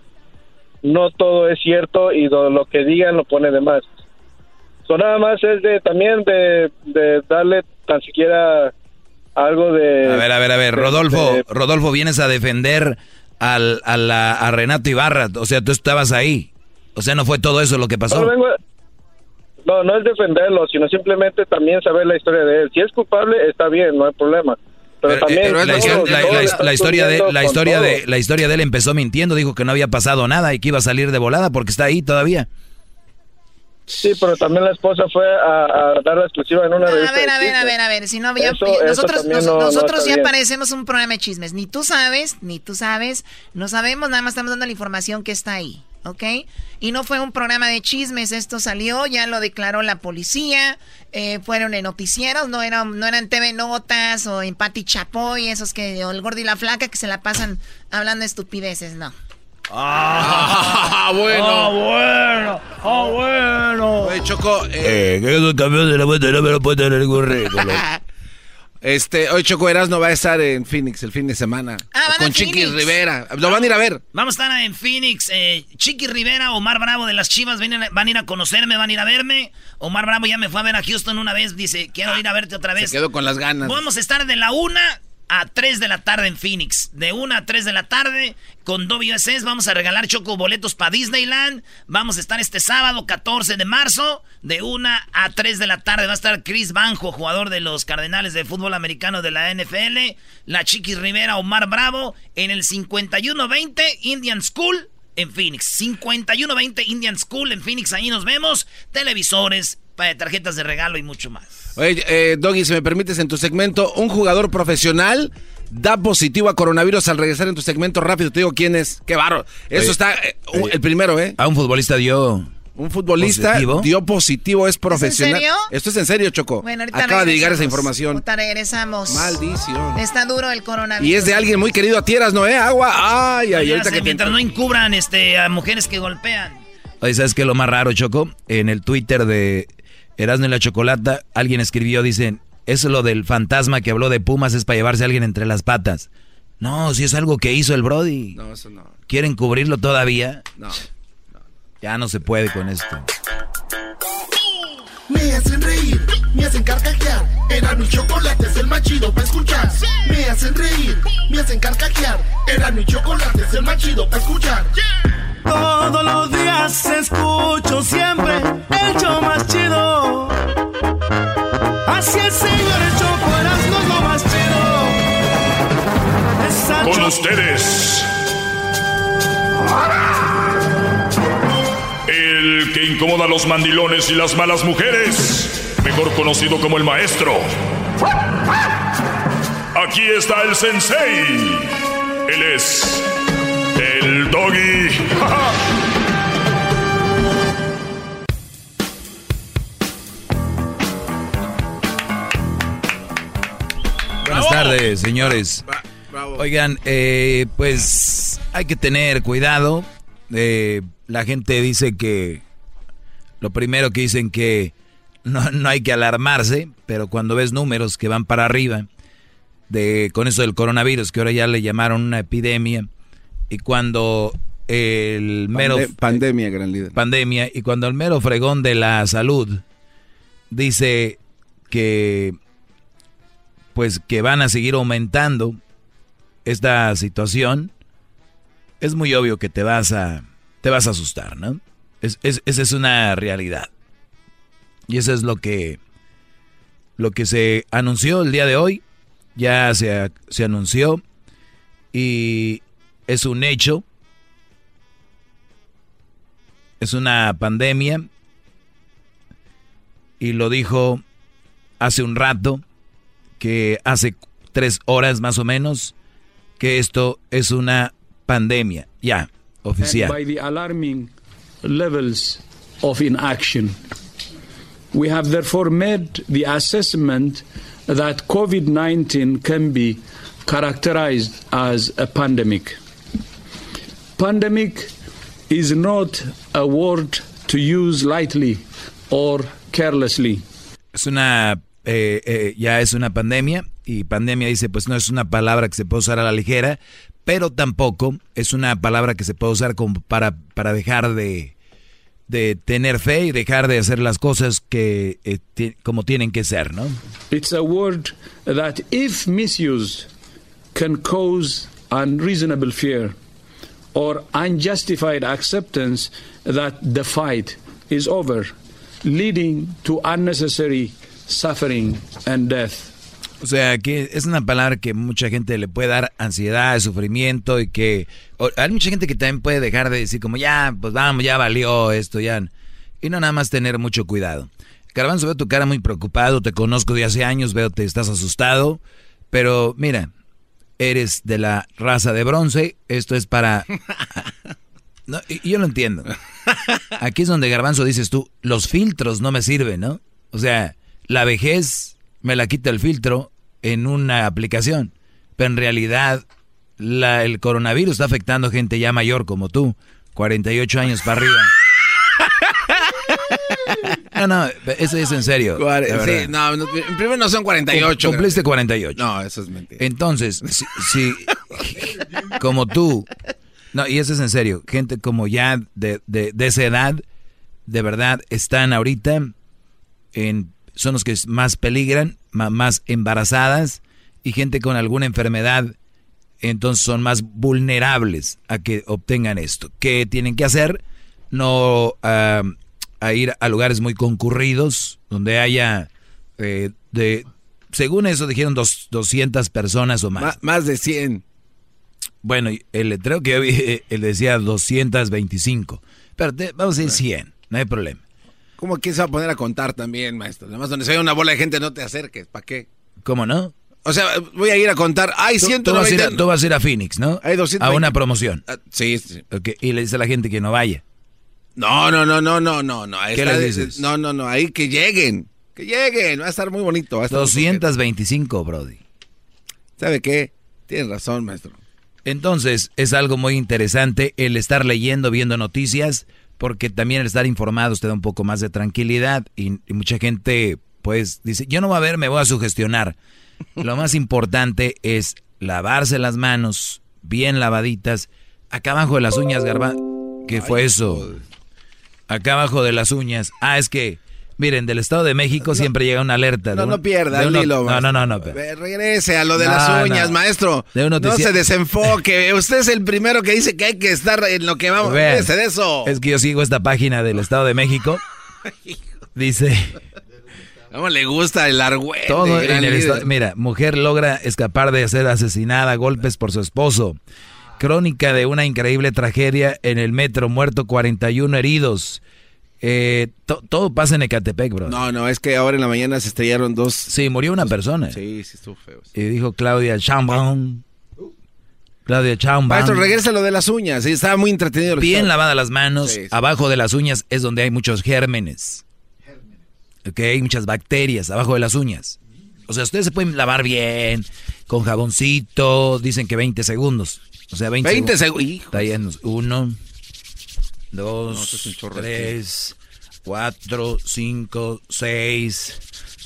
no todo es cierto y lo que digan lo pone de más. So, nada más es de también de, darle tan siquiera algo de... A ver, a ver, a ver, Rodolfo, Rodolfo, vienes a defender al, a, la, a Renato Ibarra, o sea, tú estabas ahí, o sea, no fue todo eso lo que pasó. No, no, es defenderlo, sino simplemente también saber la historia de él. Si es culpable, está bien, no hay problema. Pero, también la, historia de la historia de la historia de él empezó mintiendo, dijo que no había pasado nada y que iba a salir de volada porque está ahí todavía. Sí, pero también la esposa fue a, dar la exclusiva en una revista. A ver, a ver, a ver, a ver, si no había, nosotros, nosotros ya parecemos un programa de chismes. Ni tú sabes, ni tú sabes, no sabemos, nada más estamos dando la información que está ahí, ¿ok? Y no fue un programa de chismes, esto salió, ya lo declaró la policía, eh, fueron en noticieros, no eran, no eran TV Notas o en Pati Chapoy, esos que, o el gordo y la flaca que se la pasan hablando estupideces, no. Ah, bueno. Ah, bueno. Ah, bueno. Oye, Choco, Eh, que esos campeones de la vuelta no me lo pueden tener el currículum. este, hoy Choco Erasmo va a estar en Phoenix el fin de semana. Ah, van a con Chiqui Phoenix. Rivera. Lo van a ir a ver. Vamos a estar en Phoenix. Eh, Chiqui Rivera, Omar Bravo de las Chivas van a, van a ir a conocerme, van a ir a verme. Omar Bravo ya me fue a ver a Houston una vez. Dice, quiero ir a verte otra vez. Se quedó con las ganas. Vamos a estar de la una a 3 de la tarde en Phoenix. De 1 a 3 de la tarde con WSS vamos a regalar choco boletos para Disneyland. Vamos a estar este sábado 14 de marzo de 1 a 3 de la tarde. Va a estar Chris Banjo, jugador de los Cardenales de fútbol americano de la NFL. La Chiquis Rivera, Omar Bravo en el 5120 Indian School en Phoenix. 5120 Indian School en Phoenix. Ahí nos vemos. Televisores, tarjetas de regalo y mucho más. Oye, eh, Doggy, si me permites, en tu segmento, un jugador profesional da positivo a coronavirus al regresar en tu segmento rápido. Te digo quién es. Qué barro. Eso Oye, está eh, un- el primero, ¿eh? A un futbolista dio. Un futbolista ¿Positivo? dio positivo, es profesional. serio? Esto es en serio, Choco. Bueno, ahorita Acaba de llegar esa información. Ahorita regresamos. Maldición. Está duro el coronavirus. Y es de alguien muy querido a tierras, ¿no? ¿Eh? Agua. Ay, ay, ahorita que mientras no encubran este, a mujeres que golpean. Oye, ¿sabes qué es lo más raro, Choco? En el Twitter de Erasmo y la Chocolata, alguien escribió, dicen, eso lo del fantasma que habló de Pumas es para llevarse a alguien entre las patas. No, si es algo que hizo el Brody. No, eso no. ¿Quieren cubrirlo todavía? No. Ya no se puede con esto. Me hacen reír, me hacen carcajear. Era mi chocolate, es el más chido para escuchar. Me hacen reír, me hacen carcajear. Era mi chocolate, es el más chido para escuchar. Todos los días escucho Así el señor el Choco Erasmo es lo más chido. Con ustedes. El que incomoda a los mandilones y las malas mujeres. Mejor conocido como el maestro. Aquí está el sensei. Él es el doggy. tardes, señores. Oigan, eh, pues hay que tener cuidado. Eh, la gente dice que lo primero que dicen que no, no hay que alarmarse, pero cuando ves números que van para arriba de con eso del coronavirus, que ahora ya le llamaron una epidemia, y cuando el mero Pande- pandemia, gran líder. pandemia y cuando el mero fregón de la salud dice que pues que van a seguir aumentando esta situación es muy obvio que te vas a te vas a asustar no es, es- esa es una realidad. Y eso es lo que lo que se anunció el día de hoy ya se, se anunció y es un hecho es una pandemia y lo dijo hace un rato, que hace tres horas más o menos, que esto es una pandemia, ya, oficial. And by the alarming levels of inaction. We have therefore made the assessment that COVID 19 can be characterized as a pandemic. Pandemic is not a word to use lightly or carelessly. Es una, eh, eh, ya es una pandemia y pandemia dice, pues no es una palabra que se puede usar a la ligera, pero tampoco es una palabra que se puede usar como para, para dejar de, de tener fe y dejar de hacer las cosas que eh, como tienen que ser, ¿no? It's a word that, if misused, can cause unreasonable fear or unjustified acceptance that the fight is over, leading to unnecessary suffering and death. O sea, que es una palabra que mucha gente le puede dar ansiedad, sufrimiento y que o- hay mucha gente que también puede dejar de decir como ya, pues vamos, ya valió esto, ya. Y no nada más tener mucho cuidado. Garbanzo, veo tu cara muy preocupado, te conozco de hace años, veo que estás asustado, pero mira, eres de la raza de bronce, esto es para... No, yo lo entiendo. Aquí es donde Garbanzo dices tú, los filtros no me sirven, ¿no? O sea, la vejez me la quita el filtro en una aplicación, pero en realidad la, el coronavirus está afectando gente ya mayor como tú, 48 años para arriba. No, no, eso es en serio. Sí, no, no, primero no son 48. Cum- Cumpliste 48. No, eso es mentira. Entonces, si, si- como tú, no, y eso es en serio, gente como ya de, de, de esa edad, de verdad, están ahorita en, son los que más peligran, más embarazadas, y gente con alguna enfermedad, entonces son más vulnerables a que obtengan esto. ¿Qué tienen que hacer? No a ir a lugares muy concurridos, donde haya, eh, de, según eso dijeron dos, 200 personas o más. Más de 100. Bueno, el letrero que yo vi, eh, él decía 225. Pero te- vamos a decir 100, no hay problema. ¿Cómo quién se va a poner a contar también, maestro? Además, donde se ve una bola de gente, no te acerques. ¿Para qué? ¿Cómo no? O sea, voy a ir a contar. Hay Tú, 190. tú vas a ir a, tú vas a ir a Phoenix, ¿no? Hay 220. A una promoción. Ah, sí, sí. Y le dice a la gente que no vaya. No, no, no, no, no, no, no. ¿Qué les dices? No, no, no. Ahí que lleguen. Que lleguen. Va a estar muy bonito. Va a estar muy 225, Brody. ¿Sabe qué? Tienen razón, maestro. Entonces, es algo muy interesante el estar leyendo, viendo noticias, porque también el estar informados te da un poco más de tranquilidad y, y mucha gente, pues, dice, yo no voy a ver, me voy a sugestionar. Lo más importante es lavarse las manos, bien lavaditas, acá abajo de las uñas, garba. ¿Qué fue eso? Acá abajo de las uñas. Ah, es que, miren, del Estado de México siempre llega una alerta. No, un- no pierda el hilo, No, no, no, no. Regrese a lo de No, las uñas, no. maestro. De no se desenfoque. Usted es el primero que dice que hay que estar en lo que vamos. Déjese de eso. Es que yo sigo esta página del Estado de México. Dice, ¿Cómo le gusta el argüente? todo en el estado- mira, mujer logra escapar de ser asesinada a golpes por su esposo. Crónica de una increíble tragedia en el metro, muerto 41 heridos. Eh, to- todo pasa en Ecatepec, bro. No, no, es que ahora en la mañana se estrellaron dos. Sí, murió una persona. Sí, sí, estuvo feo. Y dijo Claudia Chambon. Claudia Chambon. Maestro, regresa lo de las uñas. Sí, estaba muy entretenido. Bien lavadas las manos, Sí, abajo de las uñas es donde hay muchos gérmenes. Ok, hay muchas bacterias abajo de las uñas. O sea, ustedes se pueden lavar bien, con jaboncito, dicen que 20 segundos. O sea, 20, 20 segundos. segundos. Está bien, uno, No, dos, esto es un chorro de tres, cuatro, cinco, seis,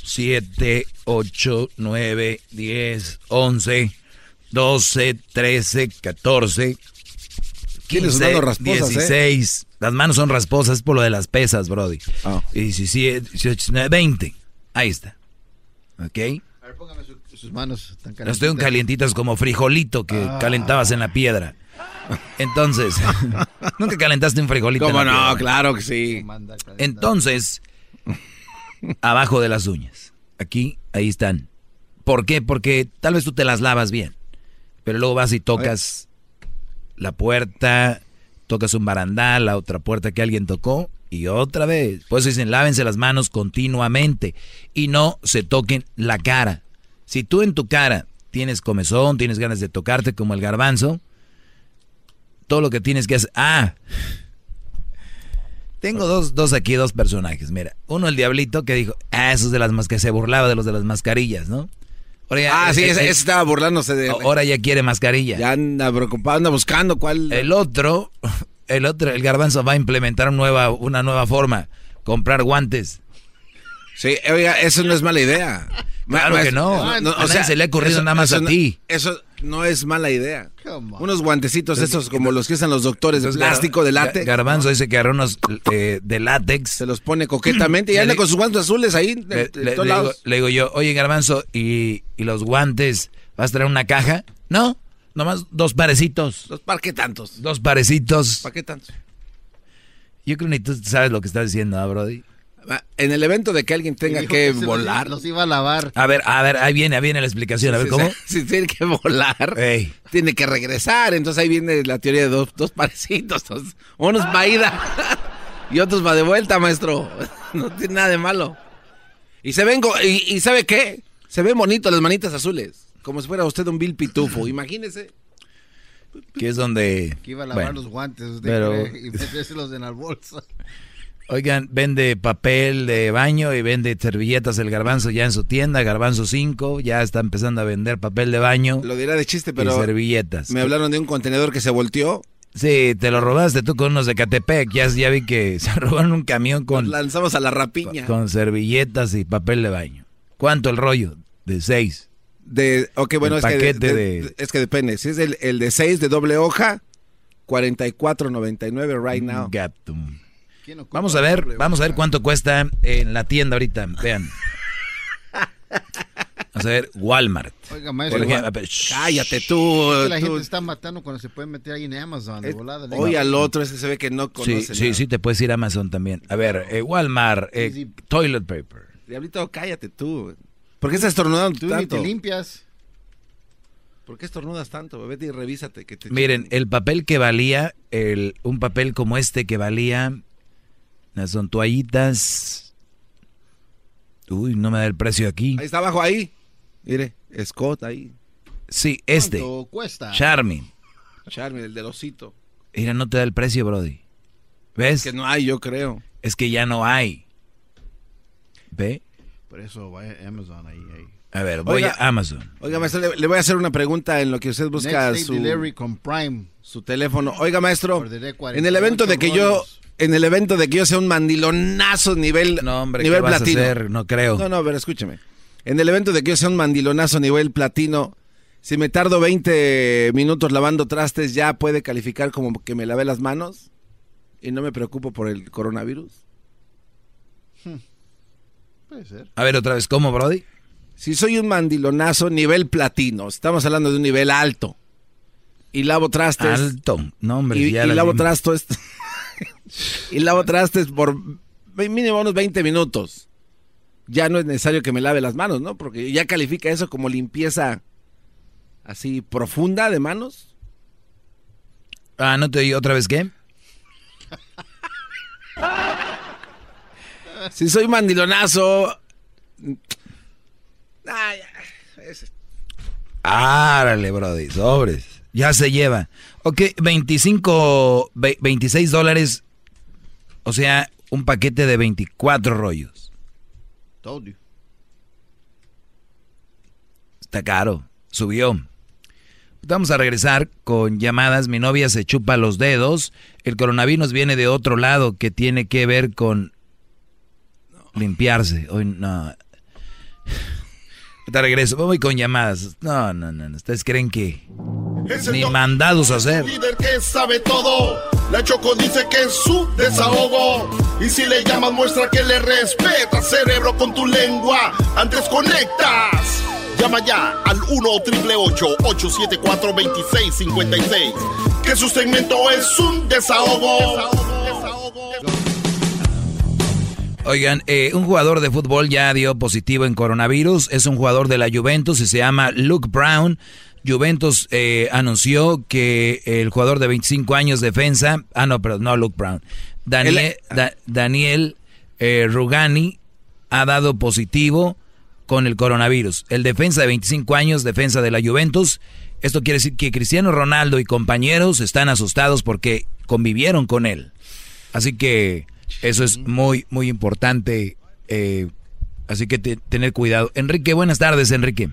siete, ocho, nueve, diez, once, doce, trece, catorce, Tienes 15, manos rasposas, ¿eh? 16. Las manos son rasposas por lo de las pesas, Brody. Ah. Y 17, 18, 19, 20. Ahí está. ¿Ok? A ver, póngame su- sus manos tan Las estoy calientitas como frijolito que Ah. calentabas en la piedra. Entonces, nunca calentaste un frijolito. en ¿Cómo la no? piedra? Claro que sí. Entonces, abajo de las uñas. Aquí, ahí están. ¿Por qué? Porque tal vez tú te las lavas bien. Pero luego vas y tocas la puerta, tocas un barandal, la otra puerta que alguien tocó y otra vez. Por eso dicen, lávense las manos continuamente y no se toquen la cara. Si tú en tu cara tienes comezón, tienes ganas de tocarte como el garbanzo, todo lo que tienes que hacer... Ah, tengo dos, dos aquí, dos personajes. Mira, uno el diablito que dijo, ah, esos de las más que se burlaba de los de las mascarillas, ¿no? Ya- Ah, sí, eh, ese, eh, ese estaba burlándose de. Ahora ya quiere mascarilla. Ya anda preocupado, anda buscando cuál. El otro, el otro, el garbanzo va a implementar nueva, una nueva forma, comprar guantes. Sí, oiga, eso no es mala idea. Claro ma- que no. A nadie se le ha ocurrido nada más a no- ti. Eso no es mala idea. Unos guantecitos esos como los que usan los doctores de plástico, de látex. Garbanzo dice que agarró unos eh, de látex. Se los pone coquetamente y anda con sus guantes azules ahí de, Le, de le- todos le digo, lados. le digo yo, oye Garbanzo, ¿y, y los guantes? ¿Vas a traer una caja? No, nomás dos parecitos. Los- ¿Para qué tantos? Dos parecitos. ¿Para qué tantos? Yo creo que ni tú sabes lo que estás diciendo, ¿ah, Brody? Ah, En el evento de que alguien tenga que volar. Los, iba a lavar. A ver, a ver, ahí viene, ahí viene la explicación. A ver, si- ¿cómo? Si tiene que volar, tiene que regresar. Entonces ahí viene la teoría de dos, dos parecitos. dos- unos va ida y otros va de vuelta, maestro. No tiene nada de malo. Y se ven, go- y, y ¿sabe qué? Se ven bonitos las manitas azules. Como si fuera usted un Bill Pitufo. Imagínese. Que es donde... Que iba a lavar Bueno, los guantes usted pero- y metérselos en la bolsa. Oigan, vende papel de baño y vende servilletas el garbanzo ya en su tienda, garbanzo 5, ya está empezando a vender papel de baño. Lo dirá de chiste, pero... Y servilletas. Me hablaron de un contenedor que se volteó. Sí, te lo robaste tú con unos de Catepec, ya, ya vi que se robaron un camión con... Nos lanzamos a la rapiña. Con servilletas y papel de baño. ¿Cuánto el rollo? De seis. De, ok, bueno, El es que, de- paquete de- de- es que depende. Si es el, el de 6 de doble hoja, 44.99 right now. Gato. Vamos a ver, vamos a ver cuánto cuesta en la tienda ahorita, vean. Vamos a ver, Walmart. Oiga, maestro. Ejemplo. Cállate tú. Es que la tú. gente está matando cuando se puede meter ahí en Amazon. de volada. le Hoy al otro, ese se ve que no conoce sí, nada. sí, te puedes ir a Amazon también. A ver, eh, Walmart, eh, toilet paper. Diablito, cállate tú. ¿Por qué estás estornudando Tú ni tanto? te limpias. ¿Por qué estornudas tanto? Vete y revísate. Que te Miren, el papel que valía, el, un papel como este que valía, las son toallitas. Uy, no me da el precio aquí. Ahí está abajo, ahí. Mire, Scott ahí. Sí, este. ¿Cuánto cuesta? Charmin. Charmin, el del osito. Mira, no te da el precio, Brody. ¿Ves? Que no hay, yo creo. Es que ya no hay. ¿Ve? Por eso vaya a Amazon ahí. ahí. A ver, voy Oiga, a Amazon. Oiga, maestro, le, le voy a hacer una pregunta en lo que usted busca Next su, con Prime. su teléfono. Oiga, maestro, Ordené 48 en el evento de que yo. En el evento de que yo sea un mandilonazo nivel, No, hombre, nivel ¿qué vas platino. a hacer? No creo. No, no, pero escúcheme. En el evento de que yo sea un mandilonazo nivel platino, si me tardo 20 minutos lavando trastes, ¿ya puede calificar como que me lavé las manos? Y no me preocupo por el coronavirus. Puede ser. A ver, otra vez, ¿cómo, Brody? Si soy un mandilonazo nivel platino, estamos hablando de un nivel alto, y lavo trastes... Alto. No, hombre, y, ya y la lavo trastes y lavo trastes por mínimo unos 20 minutos. Ya no es necesario que me lave las manos, ¿no? Porque ya califica eso como limpieza así profunda de manos. Ah, ¿no te oí otra vez qué? Si soy mandilonazo. Ah, Árale, Brody, sobres. Ya se lleva. Ok, 25, ve- 26 dólares. O sea, un paquete de 24 rollos. Told you. Está caro. Subió. Vamos a regresar con llamadas. Mi novia se chupa los dedos. El coronavirus viene de otro lado que tiene que ver con limpiarse. Hoy no. Te regreso. Voy con llamadas. No, no, no. Ustedes creen que ni mandados a hacer. líder que sabe todo. La Choco dice que es su desahogo. Y si le llamas, muestra que le respeta, cerebro, con tu lengua. Antes conectas. Llama ya al 1-888-874-2656. Que su segmento es un desahogo. Oigan, eh, un jugador de fútbol ya dio positivo en coronavirus. Es un jugador de la Juventus y se llama Luke Brown. Juventus eh, anunció que el jugador de 25 años defensa, ah no, pero no Luke Brown, Daniel, Da- Daniel eh, Rugani ha dado positivo con el coronavirus. El defensa de 25 años, defensa de la Juventus. Esto quiere decir que Cristiano Ronaldo y compañeros están asustados porque convivieron con él. Así que eso es muy, muy importante. eh, así que te- tener cuidado. Enrique, buenas tardes, Enrique.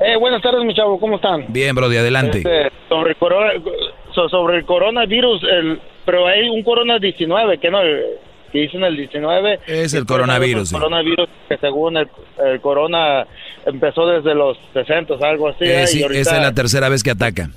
Eh, buenas tardes, mi chavo, ¿cómo están? Bien, Brody, adelante. Este, sobre, el corona- so- sobre el coronavirus, el, pero hay un corona 19, que no, que dicen el 19. Es el El coronavirus, sí. coronavirus que según el, el corona empezó desde los 60, algo así. Eh, ¿eh? sí, y ahorita esa es la tercera vez que ataca.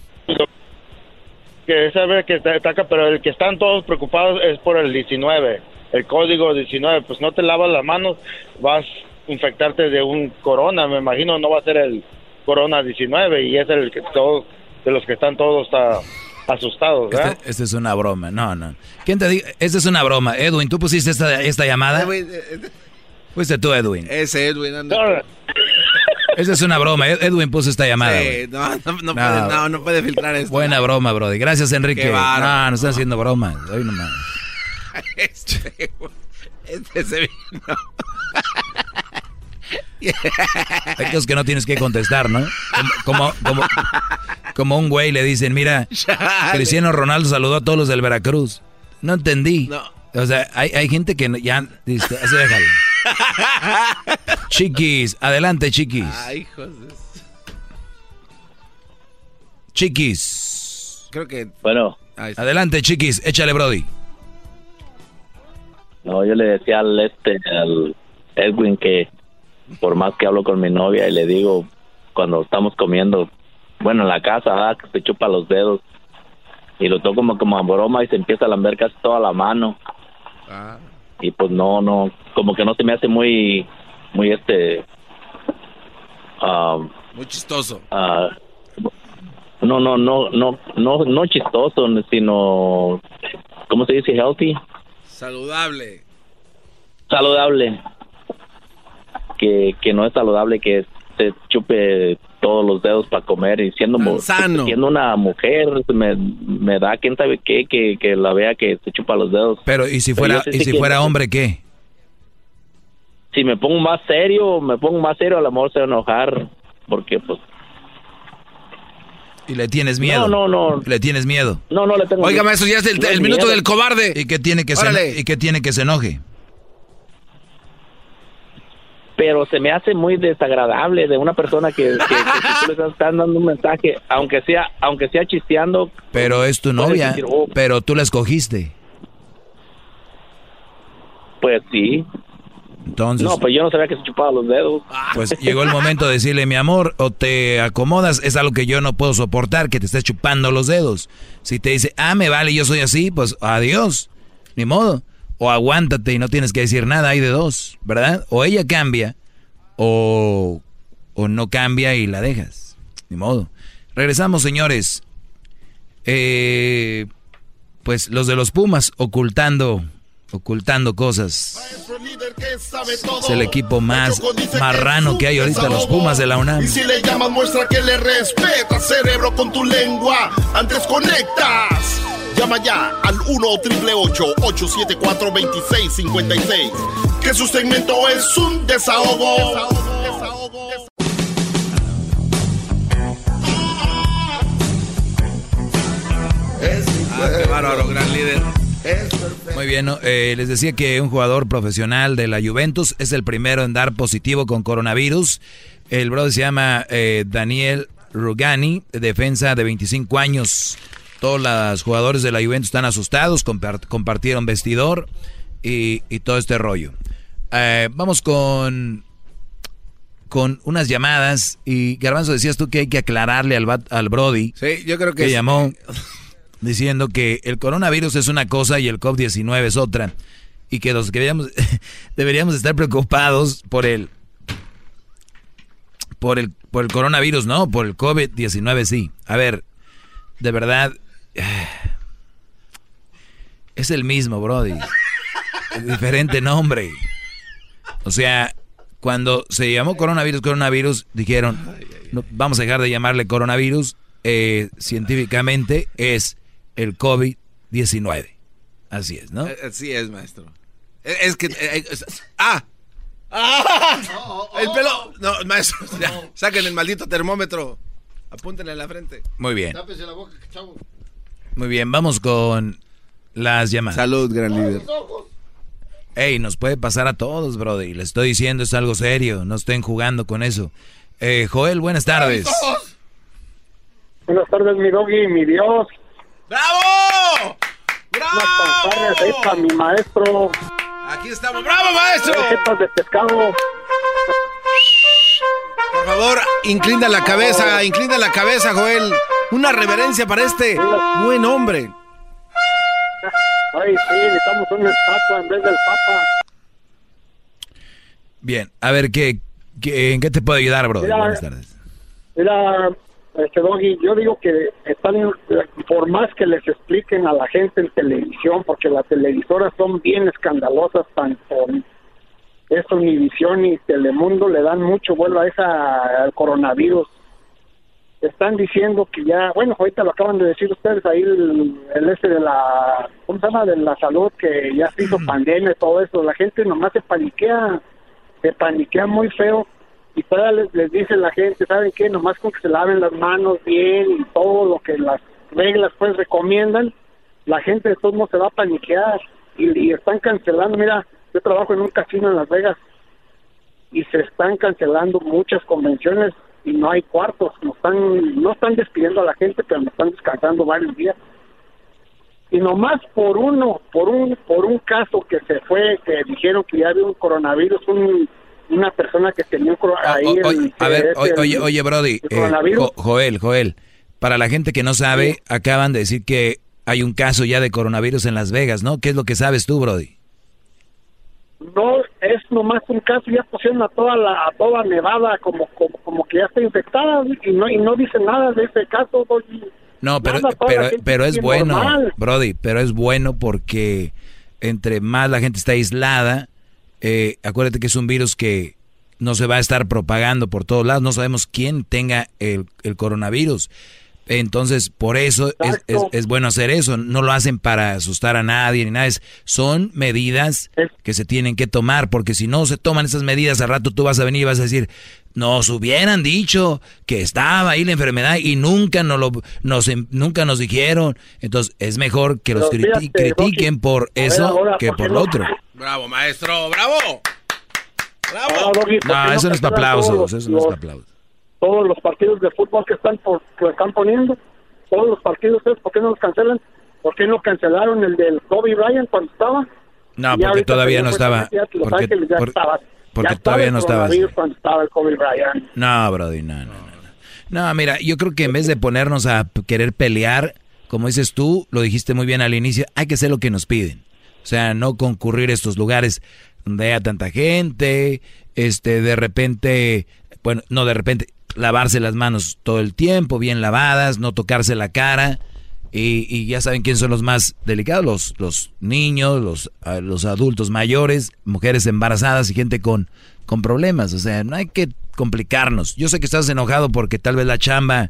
que esa vez que ataca, pero el que están todos preocupados es por el 19, el código 19. Pues no te lavas las manos, vas a infectarte de un corona, me imagino, no va a ser el corona 19 y es el que todos, de los que están todos ah, asustados, ¿verdad? Este, esta es una broma, no, no. ¿Quién te dice? Esta es una broma. Edwin, ¿tú pusiste esta, esta llamada? Fuiste tú, Edwin. Ese Edwin anda. Esa es una broma. Ed- Edwin puso esta llamada. Sí, no, no, no puede, no, no puede filtrar esto. Buena broma, Brody. Gracias, Enrique. Bárbaro. No, no están haciendo bromas. Hoy nomás. Este, este se vino. Hay cosas que no tienes que contestar, ¿no? Como, como, como, como un güey le dicen, mira, Chale. Cristiano Ronaldo saludó a todos los del Veracruz. No entendí. No. O sea, hay, hay gente que no- ya... Así déjalo. Chiquis, adelante, chiquis. Ay, hijos de- Chiquis. Creo que... Bueno, Adelante, chiquis, échale, Brody. no, yo le decía al este, al Edwin que por más que hablo con mi novia y le digo cuando estamos comiendo, bueno, en la casa, ¿verdad? que se chupa los dedos y lo toco como, como a broma y se empieza a lamber casi toda la mano Ah. y pues no, no, como que no se me hace muy, muy este, ah, Muy chistoso. ah, no, no, no, no, no, no chistoso, sino, ¿cómo se dice? Healthy. Saludable. saludable que, que no es saludable que se chupe todos los dedos para comer y siendo sano. siendo una mujer me, me da quién sabe qué que, que la vea que se chupa los dedos Pero, ¿y si fuera, y si que- fuera hombre, qué? si me pongo más serio me pongo más serio a lo mejor se va a enojar porque pues Y le tienes miedo. No, no, no. Le tienes miedo. no no le tengo Oiga, miedo. maestro, ya es el, minuto miedo. del cobarde. ¿Y qué tiene que, se, Órale. ¿y qué tiene que se enoje? Pero se me hace muy desagradable de una persona que, que, tú le estás dando un mensaje aunque sea aunque sea chisteando Pero es tu novia. decir, oh. Pero tú la escogiste. pues sí Entonces, no pues yo no sabía que se chupaba los dedos pues llegó el momento de decirle, mi amor, o te acomodas, es algo que yo no puedo soportar, que te estés chupando los dedos. Si te dice, ah, me vale, yo soy así, pues adiós, ni modo. O aguántate y no tienes que decir nada, hay de dos, ¿verdad? O ella cambia, o, o no cambia y la dejas, ni modo. Regresamos, señores. Eh, pues los de los Pumas ocultando, ocultando cosas. Es el equipo más marrano que hay ahorita, los Pumas de la UNAM. Y si le llamas, muestra que le respeta, cerebro, con tu lengua. Antes conectas. Llama ya al 1-888-874-2656. Que su segmento es un desahogo. Ah, qué bárbaro, gran líder. Muy bien. Eh, les decía que un jugador profesional de la Juventus es el primero en dar positivo con coronavirus. El brother se llama eh, Daniel Rugani, defensa de 25 años. Todos los jugadores de la Juventus están asustados, compart- compartieron vestidor y, y todo este rollo. Eh, vamos con, con unas llamadas y Garbanzo decías tú que hay que aclararle al, al Brody Sí, yo creo que... que es- llamó diciendo que el coronavirus es una cosa y el COVID-19 es otra. Y que los que deberíamos, deberíamos estar preocupados por el, por el, por el coronavirus, no, por el COVID-19 sí. A ver, de verdad, es el mismo, Brody. Diferente nombre. O sea, cuando se llamó coronavirus, coronavirus, dijeron, "No, vamos a dejar de llamarle coronavirus, eh, científicamente es el COVID-19. Así es, ¿no? Eh, Así es, maestro. Eh, Es que... eh, es- ¡Ah! ¡Ah! El pelo... No, maestro, ya, saquen el maldito termómetro. Apúntenle en la frente. Muy bien. Tápese la boca, chavo. Muy bien, vamos con las llamadas. Salud, gran líder. Ey, nos puede pasar a todos, brody. Le estoy diciendo, es algo serio. No estén jugando con eso. Eh, Joel, buenas tardes. Buenas tardes, mi doggy, mi Dios. ¡Bravo! Unas fanfarrias ahí para mi maestro. Aquí estamos. ¡Bravo, maestro! Recetas de pescado. Por favor, inclina la cabeza, inclina la cabeza, Joel. Una reverencia para este buen hombre. Ay, sí, necesitamos una estatua en vez del Papa. Bien, a ver, ¿qué, qué, en qué te puedo ayudar? Mira, Buenas tardes. Mira, este Doggy, yo digo que están, por más que les expliquen a la gente en televisión, porque las televisoras son bien escandalosas, tanto esto Univisión y Telemundo le dan mucho vuelo a esa al coronavirus. Están diciendo que ya, bueno, ahorita lo acaban de decir ustedes ahí el, el este de la, ¿cómo se llama? De la salud, que ya se hizo pandemia y todo eso. La gente nomás se paniquea, se paniquea muy feo y todavía les, les dice la gente, ¿saben qué? Nomás con que se laven las manos bien y todo lo que las reglas pues recomiendan, la gente de todos modos se va a paniquear. y, y están cancelando. Mira, yo trabajo en un casino en Las Vegas y se están cancelando muchas convenciones y no hay cuartos. No están, no están despidiendo a la gente, pero nos están descansando varios días. Y nomás por uno, por un, por un caso que se fue, que dijeron que ya había un coronavirus, un, una persona que tenía un coro- ahí. O- el- oye, a ver, oye, el- oye, oye, Brody, eh, coronavirus. Jo- Joel, Joel, para la gente que no sabe, acaban de decir que hay un caso ya de coronavirus en Las Vegas, ¿no? ¿Qué es lo que sabes tú, Brody? No es nomás un caso ya pusieron a toda la a toda Nevada como como, como que ya está infectada y no y no dicen nada de ese caso. No, pero, Nada, pero, pero es bueno, normal. Brody, pero es bueno porque entre más la gente está aislada, eh, acuérdate que es un virus que no se va a estar propagando por todos lados, no sabemos quién tenga el, el coronavirus. Entonces, por eso es, es, Exacto. es bueno hacer eso. No lo hacen para asustar a nadie ni nada. Es, son medidas que se tienen que tomar, porque si no se toman esas medidas, al rato tú vas a venir y vas a decir, nos hubieran dicho que estaba ahí la enfermedad y nunca nos, lo, nos, nunca nos dijeron. Entonces, es mejor que los Pero criti- fíjate, critiquen por ver eso ahora, que ¿por lo otro. Bravo, maestro, bravo. Ahora, Doggy, ¿por qué No, eso no es para aplausos, eso no es para aplausos. Todos los partidos de fútbol que están por, que están poniendo todos los partidos ¿por qué no los cancelan? ¿Por qué no cancelaron el del Kobe Bryant cuando estaba? No, Y porque todavía no estaba. Porque, Ángeles ya por- estaba. porque ya estaba todavía no estaba. coronavirus cuando estaba el Kobe Bryant. No, Brody, no, no, no. No, mira, yo creo que en vez de ponernos a querer pelear, como dices tú, lo dijiste muy bien al inicio, hay que hacer lo que nos piden. O sea, no concurrir a estos lugares donde haya tanta gente, este, de repente, bueno, no de repente, lavarse las manos todo el tiempo, bien lavadas, no tocarse la cara. Y, y ya saben quiénes son los más delicados, los, los niños, los, ah, los adultos mayores, mujeres embarazadas y gente con, con problemas. O sea, no hay que complicarnos. Yo sé que estás enojado porque tal vez la chamba,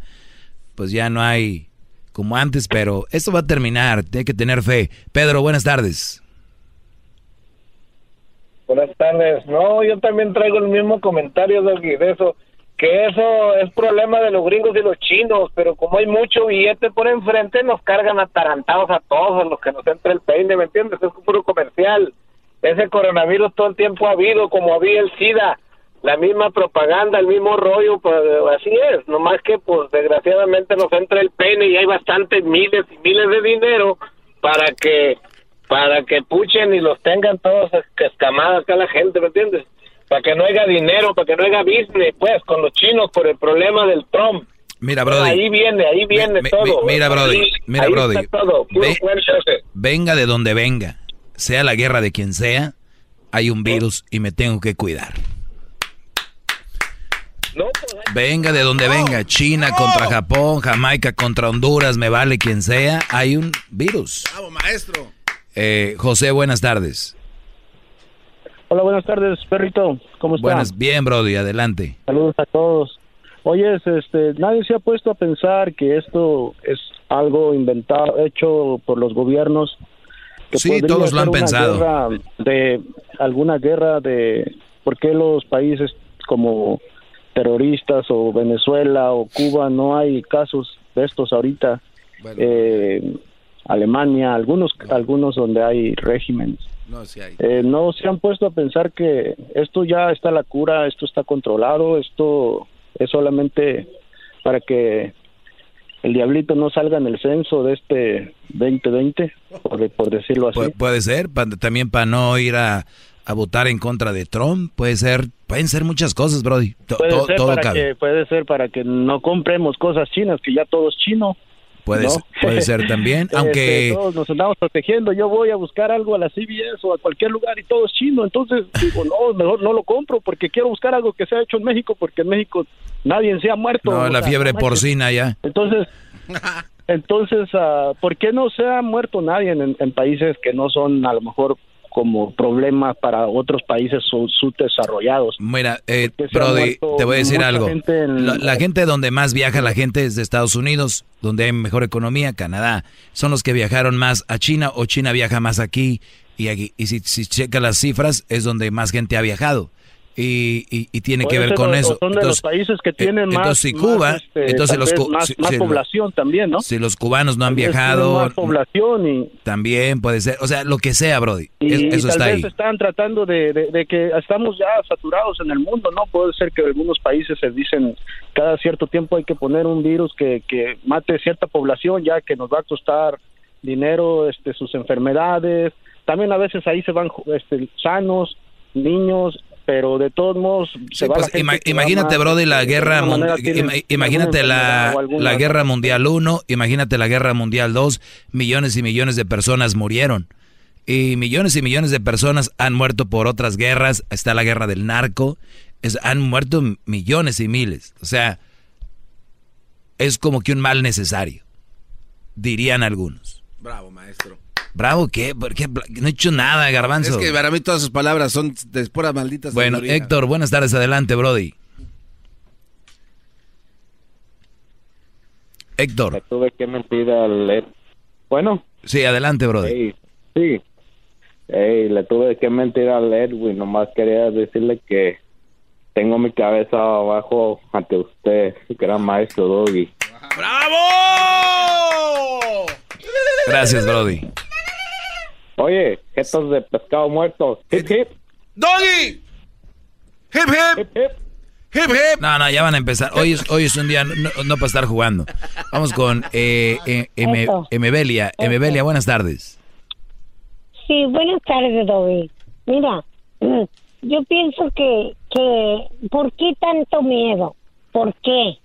pues ya no hay como antes, pero esto va a terminar, hay que tener fe. Pedro, buenas tardes. Buenas tardes. No, yo también traigo el mismo comentario de eso, que eso es problema de los gringos y los chinos, pero como hay mucho billete por enfrente, nos cargan atarantados a todos, a los que nos entra el peine, ¿me entiendes? Es puro comercial. Ese coronavirus todo el tiempo ha habido, como había el SIDA, la misma propaganda, el mismo rollo, pues así es, nomás que pues desgraciadamente nos entra el peine y hay bastantes miles y miles de dinero para que para que puchen y los tengan todos escamadas acá la gente, ¿me entiendes? Para que no haya dinero, para que no haya business, pues, con los chinos por el problema del Trump. Mira, Brody. Ahí viene, ahí viene todo. mi- mira, Brody, Ahí- mira, ahí Brody. está todo, puro Ve- fuerza ese. Venga de donde venga, sea la guerra de quien sea, hay un virus y me tengo que cuidar. Venga de donde venga, China contra Japón, Jamaica contra Honduras, me vale quien sea, hay un virus. Bravo, maestro. Eh, José, buenas tardes. Hola, buenas tardes, perrito. ¿Cómo está? Buenas, bien, Brody, adelante. Saludos a todos. Oye, este, nadie se ha puesto a pensar que esto es algo inventado, hecho por los gobiernos. Que Sí, todos lo han pensado. de alguna guerra de por qué los países como terroristas o Venezuela o Cuba no hay casos de estos ahorita. Eh, Alemania, algunos algunos donde hay regímenes. No, sí hay. Eh, no se han puesto a pensar que esto ya está la cura, esto está controlado, esto es solamente para que el diablito no salga en el censo de este 2020, por, por decirlo así. Pu- puede ser, pa- también para no ir a, a votar en contra de Trump, puede ser, pueden ser muchas cosas, Brody. Puede to- ser, todo para cabe. que, puede ser para que no compremos cosas chinas, que ya todo es chino. Puede, ¿no? ser, puede ser también, Este, aunque... todos nos andamos protegiendo. Yo voy a buscar algo a la CBS o a cualquier lugar y todo es chino. Entonces digo, no, mejor no lo compro porque quiero buscar algo que sea hecho en México porque en México nadie se ha muerto. No, la sea, fiebre porcina ya. Entonces, entonces, ah, ¿por qué no se ha muerto nadie en, en países que no son a lo mejor como problema para otros países su- subdesarrollados? Mira, eh, Brody, te voy a decir algo. gente en- La, la gente donde más viaja la gente es de Estados Unidos, donde hay mejor economía, Canadá. Son los que viajaron más a China o China viaja más aquí y aquí. Y si, si checa las cifras, es donde más gente ha viajado. Y, y, y tiene que ver con o- eso. o Son de los países que tienen más, entonces, si Cuba, más, este, entonces los más, si- más si- población también, ¿no? Si los cubanos no han tienen viajado, Más población y, también puede ser. O sea, lo que sea, Brody. y, Es- eso tal está vez ahí. están tratando de, de- de que estamos ya saturados en el mundo, ¿no? Puede ser que algunos países se dicen cada cierto tiempo hay que poner un virus que, que mate cierta población ya que nos va a costar dinero, este, sus enfermedades. También a veces ahí se van este, sanos, niños, pero de todos modos se Sí, va pues, la ima- imagínate, más, Brody, la de guerra Imagínate la, la guerra mundial 1, imagínate la guerra mundial 2, millones y millones de personas murieron. Y millones y millones de personas han muerto por otras guerras. Está la guerra del narco. Es- han muerto millones y miles. O sea, es como que un mal necesario, dirían algunos. Bravo, maestro. Bravo, ¿qué? ¿Por qué? No he hecho nada, garbanzo. Es que para mí todas sus palabras son de puras malditas. Bueno. Héctor, buenas tardes, adelante, Brody. Héctor. Le tuve que mentir al... Ed- Bueno. Sí, adelante, Brody. Sí. Ey, le tuve que mentir al Edwin. Nomás quería decirle que tengo mi cabeza abajo ante usted, gran maestro Doggy. ¡Bravo! Gracias, Brody. Oye, estos de pescado muerto. Hip, hip. ¡Doggy! ¡Hip, hip! ¡Hip, hip! No, no, ya van a empezar. Hoy es, hoy es un día no, no para estar jugando. Vamos con eh, eh, M-. Emebelia. Emebelia, buenas tardes. Sí, buenas tardes, Dobby. Mira, yo pienso que, que, ¿por qué tanto miedo? ¿Por qué?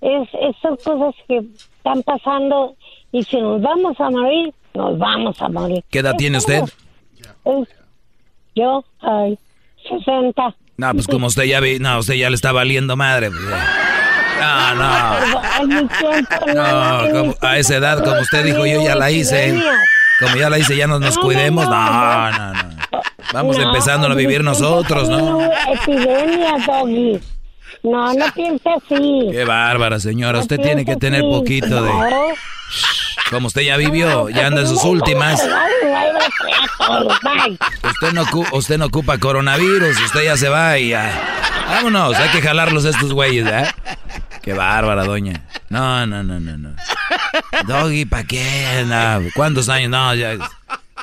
Es, es- son cosas que están pasando y si nos vamos a morir, nos vamos a morir. ¿Qué edad tiene usted? yo, ay, 60. No, pues como usted ya vi, no, usted ya le está valiendo madre. pues, ya. No, no. No, como- a esa edad, como usted dijo, yo ya la hice. Como ya la hice, ya nos, nos cuidemos. No, no, no. Vamos No, empezando a vivir nosotros, ¿no? Epidemia, Doggy. No, no piense así. Qué bárbara, señora. No Usted tiene que tener poquito de... Como usted ya vivió, ya anda en sus últimas. Usted no, usted no ocupa coronavirus, usted ya se va y ya. Vámonos, hay que jalarlos a estos güeyes, ¿eh? Qué bárbara, doña. No, no, no, no, no. Doggy, ¿para qué? No, ¿Cuántos años? No, ya.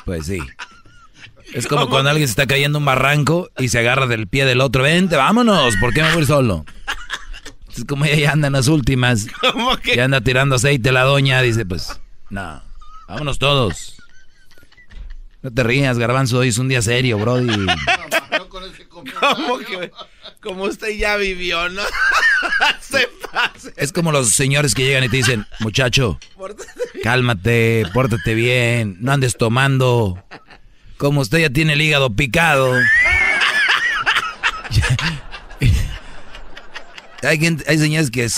Pues sí. Es como cuando alguien se está cayendo un barranco y se agarra del pie del otro. Vente, vámonos, ¿por qué me voy solo? Es como ella ya anda en las últimas. ¿Cómo que? Ya anda tirando aceite la doña, dice, pues, no, vámonos todos. No te rías, garbanzo, hoy es un día serio, brody. ¿Cómo que? Como usted ya vivió, ¿no? Se pase. Es como los señores que llegan y te dicen, muchacho, cálmate, pórtate bien, no andes tomando. Como usted ya tiene el hígado picado. Hay, gente- señores que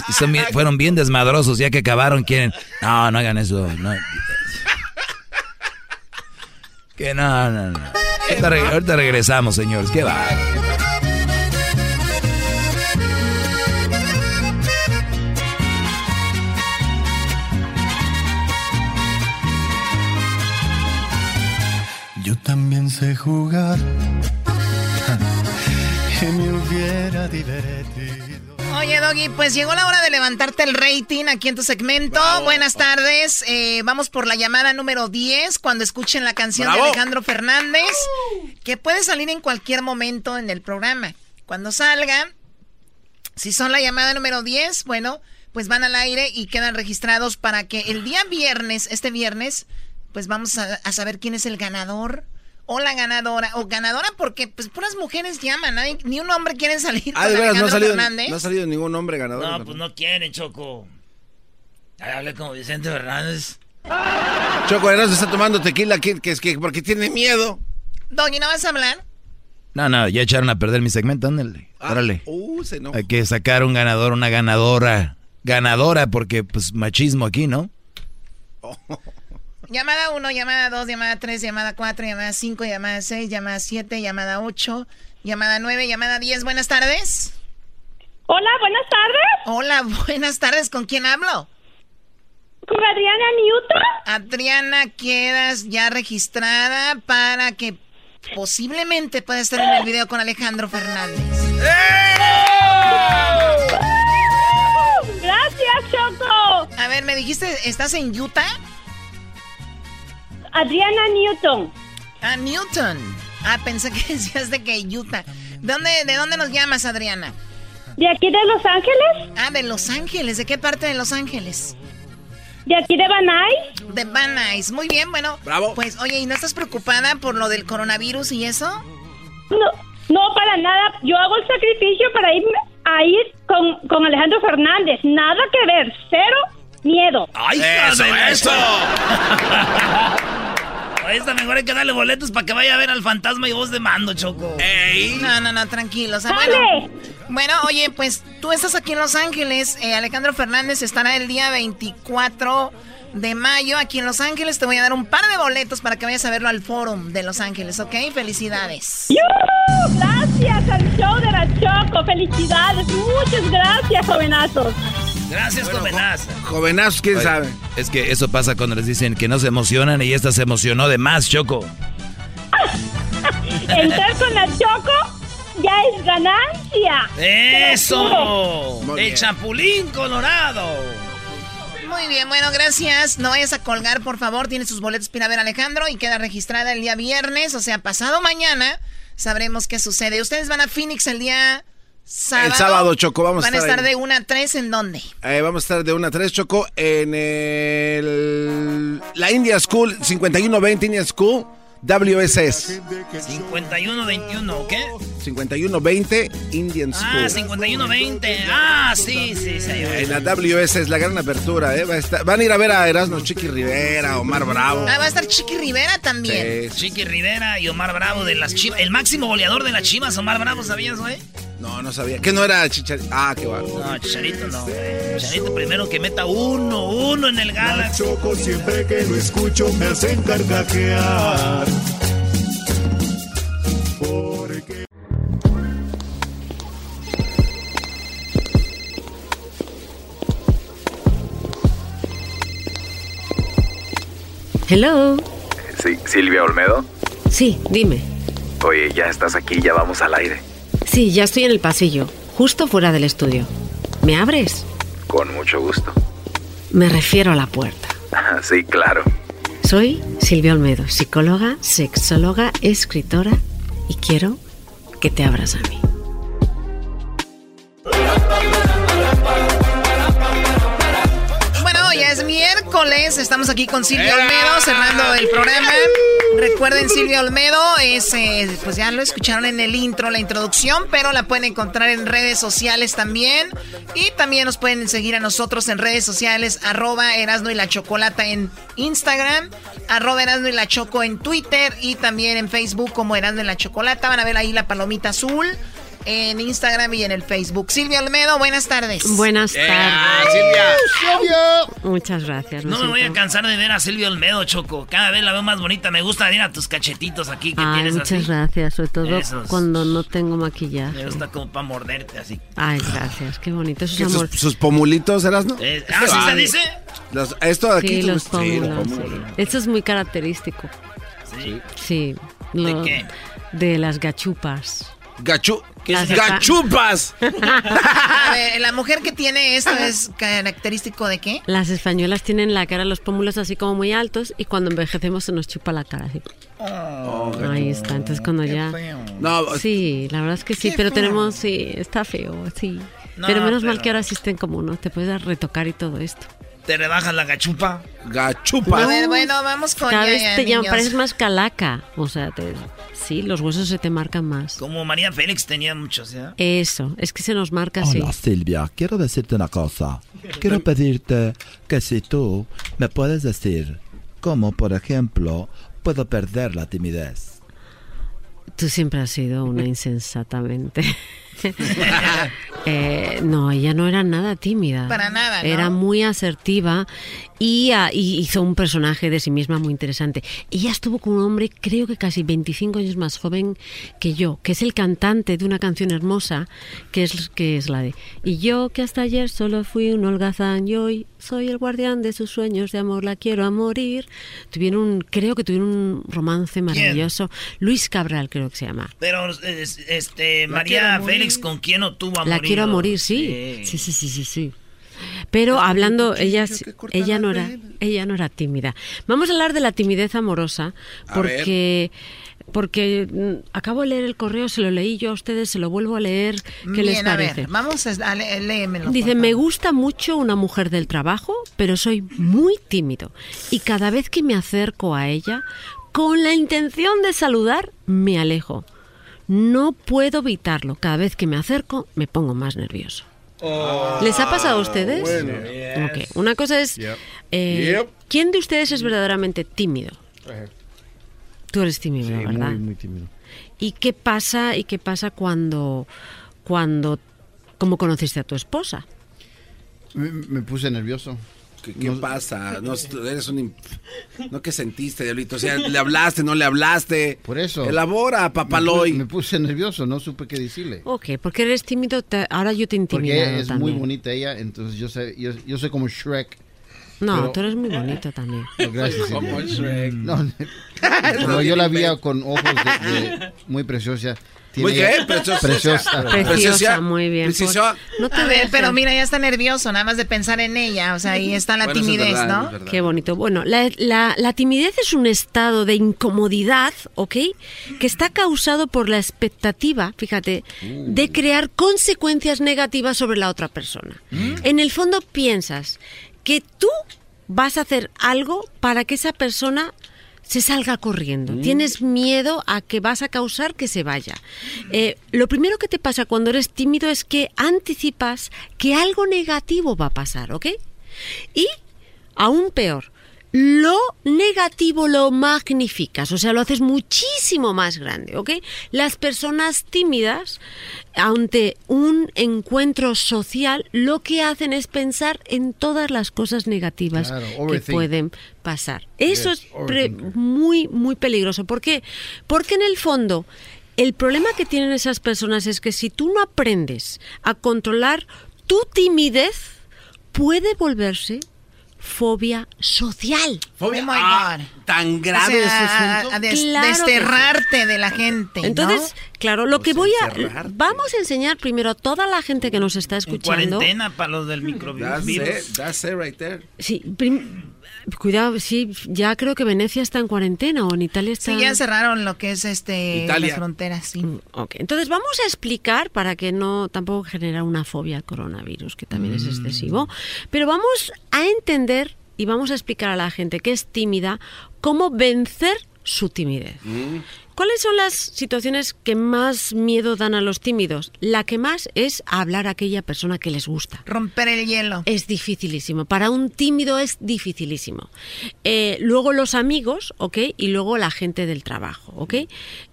fueron bien desmadrosos, ya que acabaron, quieren. No, no hagan eso. No. Que no, no, no. Ahorita, re- ahorita regresamos, señores. ¿Qué va? Yo también sé jugar. y me hubiera divertido. Oye, Doggy, pues llegó la hora de levantarte el rating aquí en tu segmento. Buenas tardes. Eh, vamos por la llamada número 10 cuando escuchen la canción Bravo. de Alejandro Fernández, que puede salir en cualquier momento en el programa. Cuando salga, si son la llamada número 10, bueno, pues van al aire y quedan registrados para que el día viernes, este viernes, pues vamos a, a saber quién es el ganador. O la ganadora, o ganadora porque pues puras mujeres llaman, ni un hombre quiere salir Ah, con de veras, no ha, Alejandro salido, Fernández. no ha salido ningún hombre ganador. No, pues no quieren, Choco. Ay, Hable como Vicente Fernández. Choco Erasmo está tomando tequila que, que es que porque tiene miedo. Doggy, ¿no vas a hablar? No, no, ya echaron a perder mi segmento, ándale. Órale. Uh, se. Hay que sacar un ganador, una ganadora. Ganadora, porque pues machismo aquí, ¿no? Llamada 1, llamada 2, llamada 3, llamada 4, llamada 5, llamada 6, llamada 7, llamada 8, llamada 9, llamada 10. Buenas tardes. Hola, buenas tardes. Hola, buenas tardes. ¿Con quién hablo? Con Adriana Newton. Adriana, quedas ya registrada para que posiblemente puede estar en el video con Alejandro Fernández. Gracias, Choco. A ver, me dijiste, ¿estás en Utah? Adriana Newton. Ah, Newton. Ah, pensé que decías de que Utah. ¿De dónde, ¿De dónde nos llamas, Adriana? ¿De aquí de Los Ángeles? Ah, de Los Ángeles. ¿De qué parte de Los Ángeles? ¿De aquí de Van Nuys? De Van Nuys. Muy bien, bueno. Bravo. Pues, oye, ¿y no estás preocupada por lo del coronavirus y eso? No, no, para nada. Yo hago el sacrificio para ir a ir con, con Alejandro Fernández. Nada que ver. Cero miedo. ¡Ay, Eso, de eso. Ahí está mejor hay que darle boletos para que vaya a ver al fantasma y voz de mando, Choco. No, no, no, tranquilo. O sea, ¡Dale! bueno, bueno, oye, pues tú estás aquí en Los Ángeles. eh, Alejandro Fernández estará el día 24 de mayo aquí en Los Ángeles. Te voy a dar un par de boletos para que vayas a verlo al Forum de Los Ángeles, ¿ok? Felicidades. ¡Yu! Gracias al show de la Choco. Felicidades. Muchas gracias, jovenazos. Gracias, jovenazo. Jovenazos, quién Oye, sabe. Es que eso pasa cuando les dicen que no se emocionan y esta se emocionó de más, Choco. Entrar con la Choco ya es ganancia. ¡Eso! ¡El chapulín colorado! Muy bien, bueno, gracias. No vayas a colgar, por favor. Tienes sus boletos para ver Alejandro y queda registrada el día viernes, o sea, pasado mañana. Sabremos qué sucede. Ustedes van a Phoenix el día sábado. El sábado, Choco, vamos a Van a estar estar ahí. de 1 a 3 en dónde? Eh, vamos a estar de 1 a 3, Choco, en el, la India School, 5120 India School, WSS. 51-21, ¿o qué? 5120 Indian School. Ah, 51-20. Ah, sí, sí, sí. En la WSS, la gran apertura, ¿eh? Va a estar- van a ir a ver a Erasmo Chiqui Rivera, Omar Bravo. Ah, va a estar Chiqui Rivera también. Sí. Chiqui Rivera y Omar Bravo de las Chivas. El máximo goleador de las Chivas, Omar Bravo, ¿sabías, güey? No, no sabía. Que no era Chicharito. Ah, qué bueno. No, Chicharito no, güey. Chicharito primero que meta uno, uno en el Galaxy. Choco siempre que lo escucho me hacen carcajear. Hello. Sí, Silvia Olmedo. Sí, dime. Oye, ya estás aquí, ya vamos al aire. Sí, ya estoy en el pasillo, justo fuera del estudio. ¿Me abres? Con mucho gusto. Me refiero a la puerta. Sí, claro. Soy Silvia Olmedo, psicóloga, sexóloga, escritora y quiero que te abras a mí. Miércoles, estamos aquí con Silvia Olmedo cerrando el programa. Recuerden, Silvia Olmedo es, eh, pues ya lo escucharon en el intro, la introducción, pero la pueden encontrar en redes sociales también. Y también nos pueden seguir a nosotros en redes sociales, arroba Erasno y la Chocolata en Instagram, arroba Erasno y la Choco en Twitter y también en Facebook como Erasno y la Chocolata. Van a ver ahí la palomita azul en Instagram y en el Facebook. Silvia Olmedo, buenas tardes. Buenas tardes. Silvia. Muchas gracias. No me voy a cansar de ver a Silvia Olmedo, Choco. Cada vez la veo más bonita. Me gusta ver a tus cachetitos aquí que Ay, tienes muchas así. gracias, sobre todo Esos. cuando no tengo Me maquillaje. gusta como para morderte así. Ay, gracias, qué bonito, eso ¿Qué, es sus, amor. sus pomulitos, Erasmo? Eh, ah, ¿sí se dice? Los- esto de aquí. Sí, ¿te los? Sí, pómulos, pómulos. sí. Esto es muy característico. Sí. Sí. ¿De qué? De las gachupas. Gachu Las ¡Gachupas! A ver, la mujer que tiene esto es característico de qué? Las españolas tienen la cara, los pómulos así como muy altos y cuando envejecemos se nos chupa la cara así. Ahí está, entonces cuando ya... No, Sí, la verdad es que sí, Qué pero feo. tenemos, sí, está feo, sí. No, pero menos mal que ahora existen como, ¿no? Te puedes retocar y todo esto. ¿Te rebajas la gachupa? Gachupas. A ver, bueno, vamos con Cada ya, vez ya, te llaman, pareces más calaca. O sea, te- sí, los huesos se te marcan más. Como María Félix tenía muchos, ¿ya? Eso, es que se nos marca así. Hola Silvia, quiero decirte una cosa. Quiero pedirte que si tú me puedes decir cómo, por ejemplo, puedo perder la timidez. Tú siempre has sido una insensatamente. Eh, no, ella no era nada tímida. Para nada, ¿no? Era muy asertiva y, ah, y hizo un personaje de sí misma muy interesante. Ella estuvo con un hombre, creo que casi 25 años más joven que yo, que es el cantante de una canción hermosa, que es, que es la de Y yo que hasta ayer solo fui un holgazán y hoy soy el guardián de sus sueños de amor, la quiero a morir. Tuvieron, un- creo que tuvieron un romance maravilloso. Luis Cabral creo que se llama. Pero, es- este, La María quiero ¿con quién no tuvo a La morir? quiero a morir, sí. Sí, sí, sí, sí, sí. Pero hablando, ella, ella no era, ella no era tímida. Vamos a hablar de la timidez amorosa, porque, porque mm, acabo de leer el correo, se lo leí yo a ustedes, se lo vuelvo a leer. ¿Qué les Bien, a ver, parece? vamos a, a lé- léemelo. Dice, me gusta mucho una mujer del trabajo, pero soy muy tímido. Y cada vez que me acerco a ella, con la intención de saludar, me alejo. No puedo evitarlo. Cada vez que me acerco, me pongo más nervioso. ¿Les ha pasado a ustedes? bueno. Ok, Una cosa es, Yep. eh, Yep. ¿quién de ustedes es verdaderamente tímido? Tú eres tímido, Sí, ¿verdad? muy, muy tímido. ¿Y qué pasa y qué pasa cuando cuando cómo conociste a tu esposa? Me, me puse nervioso. ¿Qué, qué pasa? No, eres un... imp- ¿No qué sentiste, Diablito? O sea, ¿le hablaste, no le hablaste? Por eso. Elabora, papaloy. Me, me puse nervioso, no supe qué decirle. Ok, porque eres tímido, te- ahora yo te intimido Porque es también. muy bonita ella, entonces yo sé, yo, yo soy como Shrek. No, pero- tú eres muy bonito también. No, gracias. Como. Shrek. No, No como yo la pe- con ojos de, de- muy preciosa. ¿Muy qué? Preciosa. Preciosa. Preciosa, muy bien. Preciosa. No te a ver, pero mira, ya está nervioso, nada más de pensar en ella. O sea, ahí está la Bueno, eso es timidez, verdad, ¿no? Qué bonito. Bueno, la, la- la timidez es un estado de incomodidad, ¿ok? Que está causado por la expectativa, fíjate, de crear consecuencias negativas sobre la otra persona. En el fondo piensas que tú vas a hacer algo para que esa persona se salga corriendo. Tienes miedo a que vas a causar que se vaya. Eh, lo primero que te pasa cuando eres tímido es que anticipas que algo negativo va a pasar, ¿ok? Y aún peor, lo negativo lo magnificas, o sea, lo haces muchísimo más grande, ¿ok? Las personas tímidas, ante un encuentro social, lo que hacen es pensar en todas las cosas negativas Claro, que pueden pasar. Eso Yes, es muy, muy peligroso. ¿Por qué? Porque en el fondo, el problema que tienen esas personas es que si tú no aprendes a controlar tu timidez, puede volverse fobia social. Fobia. Oh my Ah, God. Tan grave O sea, ese asunto. a des- Claro que sí. desterrarte de la gente. ¿no? Entonces, claro, lo que voy a... encerrarte. Vamos a enseñar primero a toda la gente que nos está En escuchando. cuarentena para los del That's microvirus. it, that's it right there. Sí, cuidado, sí, ya creo que Venecia está en cuarentena o en Italia está... Sí, ya cerraron lo que es este Italia. las fronteras, sí. Mm, Ok, entonces vamos a explicar para que no tampoco genera una fobia al coronavirus, que también es excesivo, pero vamos a entender y vamos a explicar a la gente que es tímida cómo vencer su timidez. ¿Cuáles son las situaciones que más miedo dan a los tímidos? La que más es hablar a aquella persona que les gusta. Romper el hielo. Es dificilísimo. Para un tímido es dificilísimo. Eh, luego los amigos, ¿ok? Y luego la gente del trabajo, ¿ok?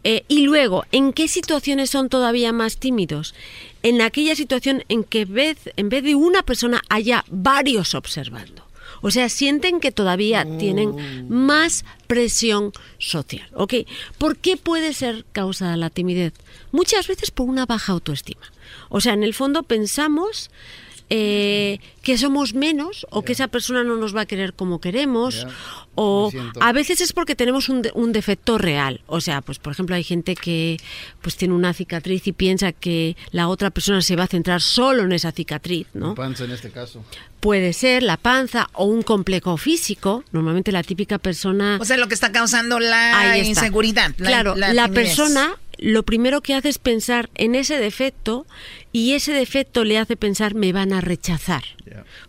Eh, y luego, ¿en qué situaciones son todavía más tímidos? En aquella situación en que vez, en vez de una persona haya varios observando. O sea, sienten que todavía tienen más presión social. ¿Ok? ¿Por qué puede ser causada la timidez? Muchas veces por una baja autoestima. O sea, en el fondo pensamos eh, que somos menos o que esa persona no nos va a querer como queremos o a veces es porque tenemos un, de- un defecto real. O sea, pues por ejemplo hay gente que pues tiene una cicatriz y piensa que la otra persona se va a centrar solo en esa cicatriz, ¿no? Panza en este caso. Puede ser la panza o un complejo físico. Normalmente la típica persona... O sea, lo que está causando la inseguridad. la- claro, la, persona lo primero que hace es pensar en ese defecto y ese defecto le hace pensar me van a rechazar.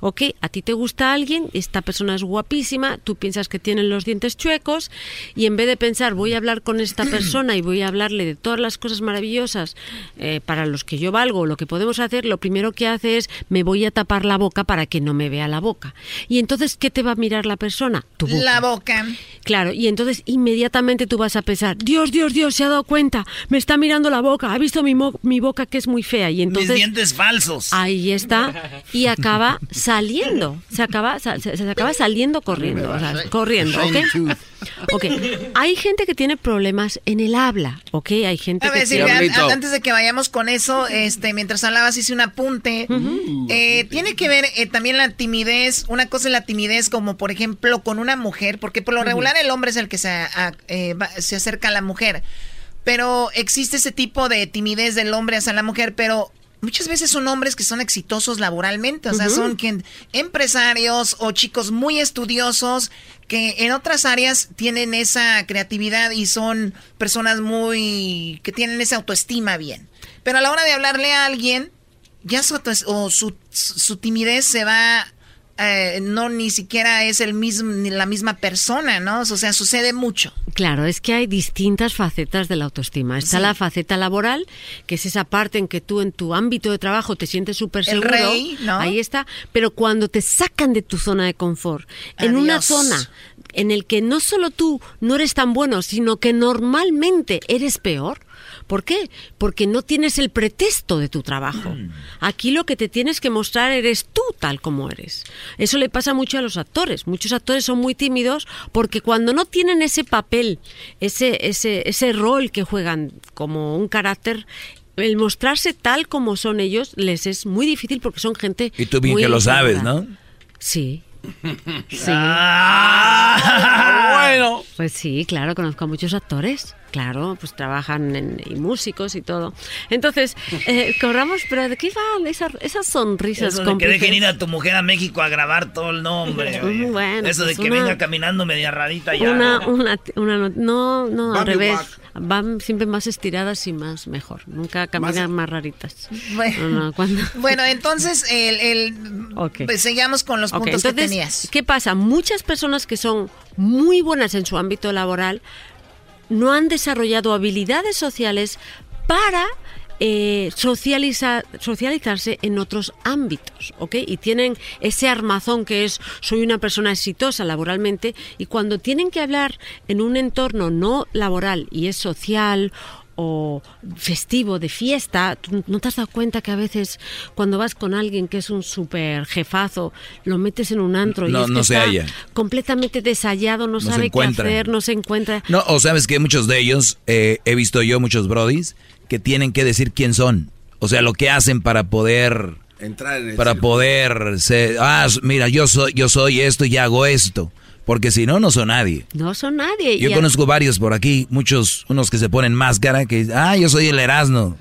¿Ok? A ti te gusta alguien, esta persona es guapísima, tú piensas que tienen los dientes chuecos y en vez de pensar voy a hablar con esta persona y voy a hablarle de todas las cosas maravillosas eh, para los que yo valgo, lo que podemos hacer, lo primero que hace es me voy a tapar la boca para que no me vea la boca. Y entonces, ¿qué te va a mirar la persona? Tu boca. La boca. Claro, y entonces inmediatamente tú vas a pensar, Dios, Dios, Dios, se ha dado cuenta, me está mirando la boca, ha visto mi, mo- mi boca que es muy fea. Y entonces... Mis dientes falsos. Ahí está. Y acaba saliendo. Se acaba, se, se acaba saliendo corriendo. o sea, corriendo, ¿ok? Ok. Hay gente que tiene problemas en el habla, ¿ok? Hay gente A que. Silvia, an- antes de que vayamos con eso, este, mientras hablabas hice un apunte. Eh, tiene que ver eh, también la timidez. Una cosa es la timidez, como por ejemplo con una mujer, porque por lo regular el hombre es el que se, a- eh, va- se acerca a la mujer. Pero existe ese tipo de timidez del hombre hacia la mujer, pero muchas veces son hombres que son exitosos laboralmente, o sea, son quien, empresarios o chicos muy estudiosos que en otras áreas tienen esa creatividad y son personas muy que tienen esa autoestima bien. Pero a la hora de hablarle a alguien, ya su, o su, su timidez se va eh, no ni siquiera es el mismo ni la misma persona, ¿no? O sea, sucede mucho. Claro, es que hay distintas facetas de la autoestima. Está Sí. la faceta laboral, que es esa parte en que tú en tu ámbito de trabajo te sientes súper El seguro. rey, ¿no? Ahí está. Pero cuando te sacan de tu zona de confort, en una zona en el que no solo tú no eres tan bueno, sino que normalmente eres peor. ¿Por qué? Porque no tienes el pretexto de tu trabajo. Aquí lo que te tienes que mostrar eres tú tal como eres. Eso le pasa mucho a los actores. Muchos actores son muy tímidos porque cuando no tienen ese papel, ese, ese, ese rol que juegan como un carácter, el mostrarse tal como son ellos les es muy difícil porque son gente. Y tú bien muy que lo sabes. ¿no? Sí. Sí. Ah, bueno. Pues sí, claro, conozco a muchos actores. Claro, pues trabajan en, y músicos y todo. Entonces, eh, corramos, pero ¿de qué van esas, esas sonrisas Eso de que dejen ir a tu mujer a México a grabar todo el nombre. bueno, Eso de pues que una- venga caminando media rarita ya. Una, una, una no- no, al revés. walk. Van siempre más estiradas y más mejor. Nunca caminan más, raritas. Bueno. No, no, cuando- Bueno, entonces el, el- pues, seguimos con los puntos que tenías. ¿Qué pasa? Muchas personas que son muy buenas en su ámbito laboral no han desarrollado habilidades sociales para eh, socializa- socializarse en otros ámbitos, ¿ok? Y tienen ese armazón que es soy una persona exitosa laboralmente y cuando tienen que hablar en un entorno no laboral y es social o festivo, de fiesta, ¿tú ¿no te has dado cuenta que a veces cuando vas con alguien que es un súper jefazo, lo metes en un antro y No- es que no se está halla. completamente desayado, no, se sabe qué hacer, no se encuentra? No, o sabes que muchos de ellos, eh, he visto yo muchos brodis, que tienen que decir quién son. O sea, lo que hacen para poder... Entrar en el Para poder ser... Ah, mira, yo soy, yo soy esto y hago esto. Porque si no, no son nadie. No son nadie. Yo conozco varios por aquí, muchos, unos que se ponen máscara, que ah, yo soy el Erasmo.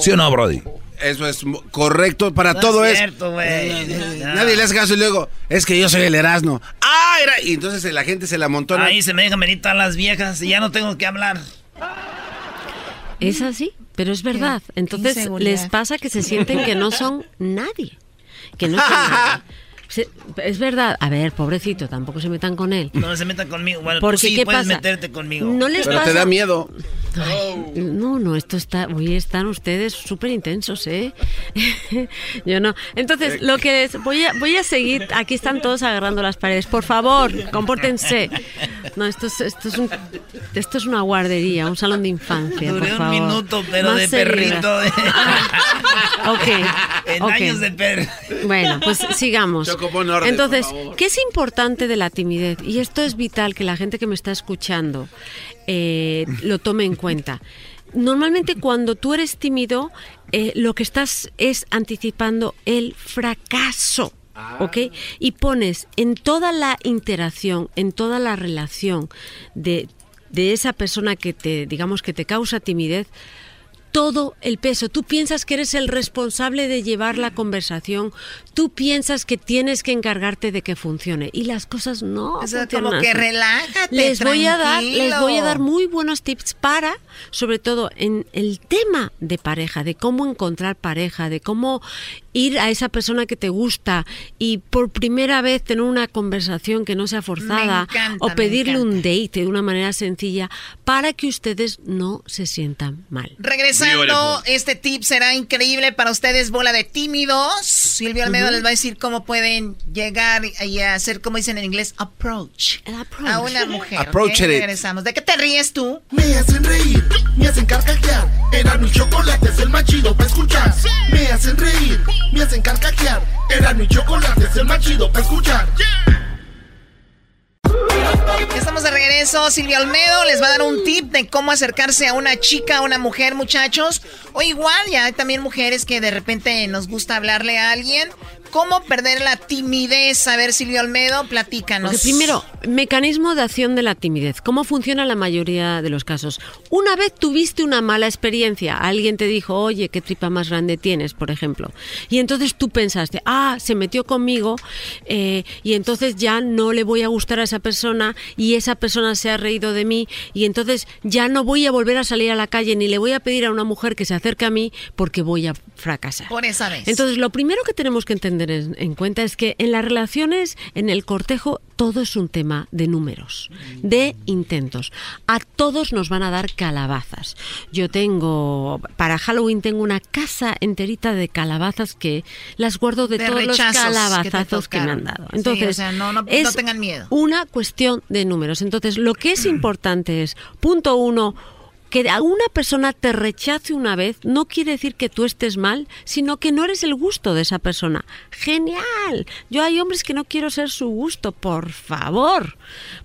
¿Sí o no, Brody? Eso es correcto para No todo es es. cierto, güey. No. Nadie le hace caso y luego, es que yo soy el Erasmo. Ah, era. Y entonces la gente se la amontona. Ahí se me dejan venir todas las viejas y ya no tengo que hablar. Es así, pero es verdad. Entonces les pasa que se sienten que no son nadie. Que no son nadie. Se- es verdad. A ver, pobrecito, tampoco se metan con él. No se metan conmigo. Bueno, Porque, tú sí ¿qué puedes pasa? meterte conmigo. No les Pero te pasa- da miedo. Ay, No, no, esto está, hoy están ustedes súper intensos, ¿eh? Yo no. Entonces, lo que es, voy a, voy a seguir, aquí están todos agarrando las paredes, por favor, compórtense. No, esto es, esto es, un- esto es una guardería, un salón de infancia, Duré por un favor. minuto, pero Más de seriedad. perrito. Ok, En años de perro. Bueno, pues sigamos. Choco, pon orden, Entonces, por favor. ¿qué es importante de la timidez? Y esto es vital que la gente que me está escuchando eh, lo tome en cuenta. Normalmente cuando tú eres tímido, eh, lo que estás es anticipando el fracaso. ¿Ok? Y pones en toda la interacción, en toda la relación de, de esa persona que te, digamos, que te causa timidez, todo el peso. Tú piensas que eres el responsable de llevar la conversación. Tú piensas que tienes que encargarte de que funcione. Y las cosas no. O sea, funcionan como que relájate, Les voy a dar, les voy a dar muy buenos tips para, sobre todo en el tema de pareja, de cómo encontrar pareja, de cómo ir a esa persona que te gusta y por primera vez tener una conversación que no sea forzada Me encanta, o me pedirle un date de una manera sencilla para que ustedes no se sientan mal. Regresando, este tip será increíble para ustedes, bola de tímidos. Silvia Almeida Ujú. les va a decir cómo pueden llegar y hacer, como dicen en inglés, approach, a una mujer. Approach it. Regresamos. ¿De qué te ríes tú? Me hacen reír, me hacen carcajear. Era mi chocolate, es el más chido para escuchar. Me hacen reír, me hacen carcajear. Era mi chocolate, es el más chido para escuchar. Ya Estamos de regreso. Silvia Olmedo les va a dar un tip de cómo acercarse a una chica, a una mujer, muchachos. O igual, ya hay también mujeres que de repente nos gusta hablarle a alguien. ¿Cómo perder la timidez? A ver, Silvia Olmedo, platícanos. Porque primero, mecanismo de acción de la timidez. ¿Cómo funciona la mayoría de los casos? Una vez tuviste una mala experiencia, alguien te dijo, oye, qué tripa más grande tienes, por ejemplo. Y entonces tú pensaste, ah, se metió conmigo eh, y entonces ya no le voy a gustar a esa persona y esa persona se ha reído de mí y entonces ya no voy a volver a salir a la calle ni le voy a pedir a una mujer que se acerque a mí porque voy a fracasar. Por esa vez. Entonces, lo primero que tenemos que entender en, en cuenta es que en las relaciones, en el cortejo, todo es un tema de números, de intentos. A todos nos van a dar calabazas. Yo tengo, para Halloween tengo una casa enterita de calabazas que las guardo de, De todos los que calabazazos que, me han dado. Sí, Entonces, o sea, no- no- no es tengan miedo. Una cuestión de números. Entonces, lo que es importante es, punto uno, que a una persona te rechace una vez no quiere decir que tú estés mal, sino que no eres el gusto de esa persona. Genial. Yo hay hombres que no quiero ser su gusto, por favor.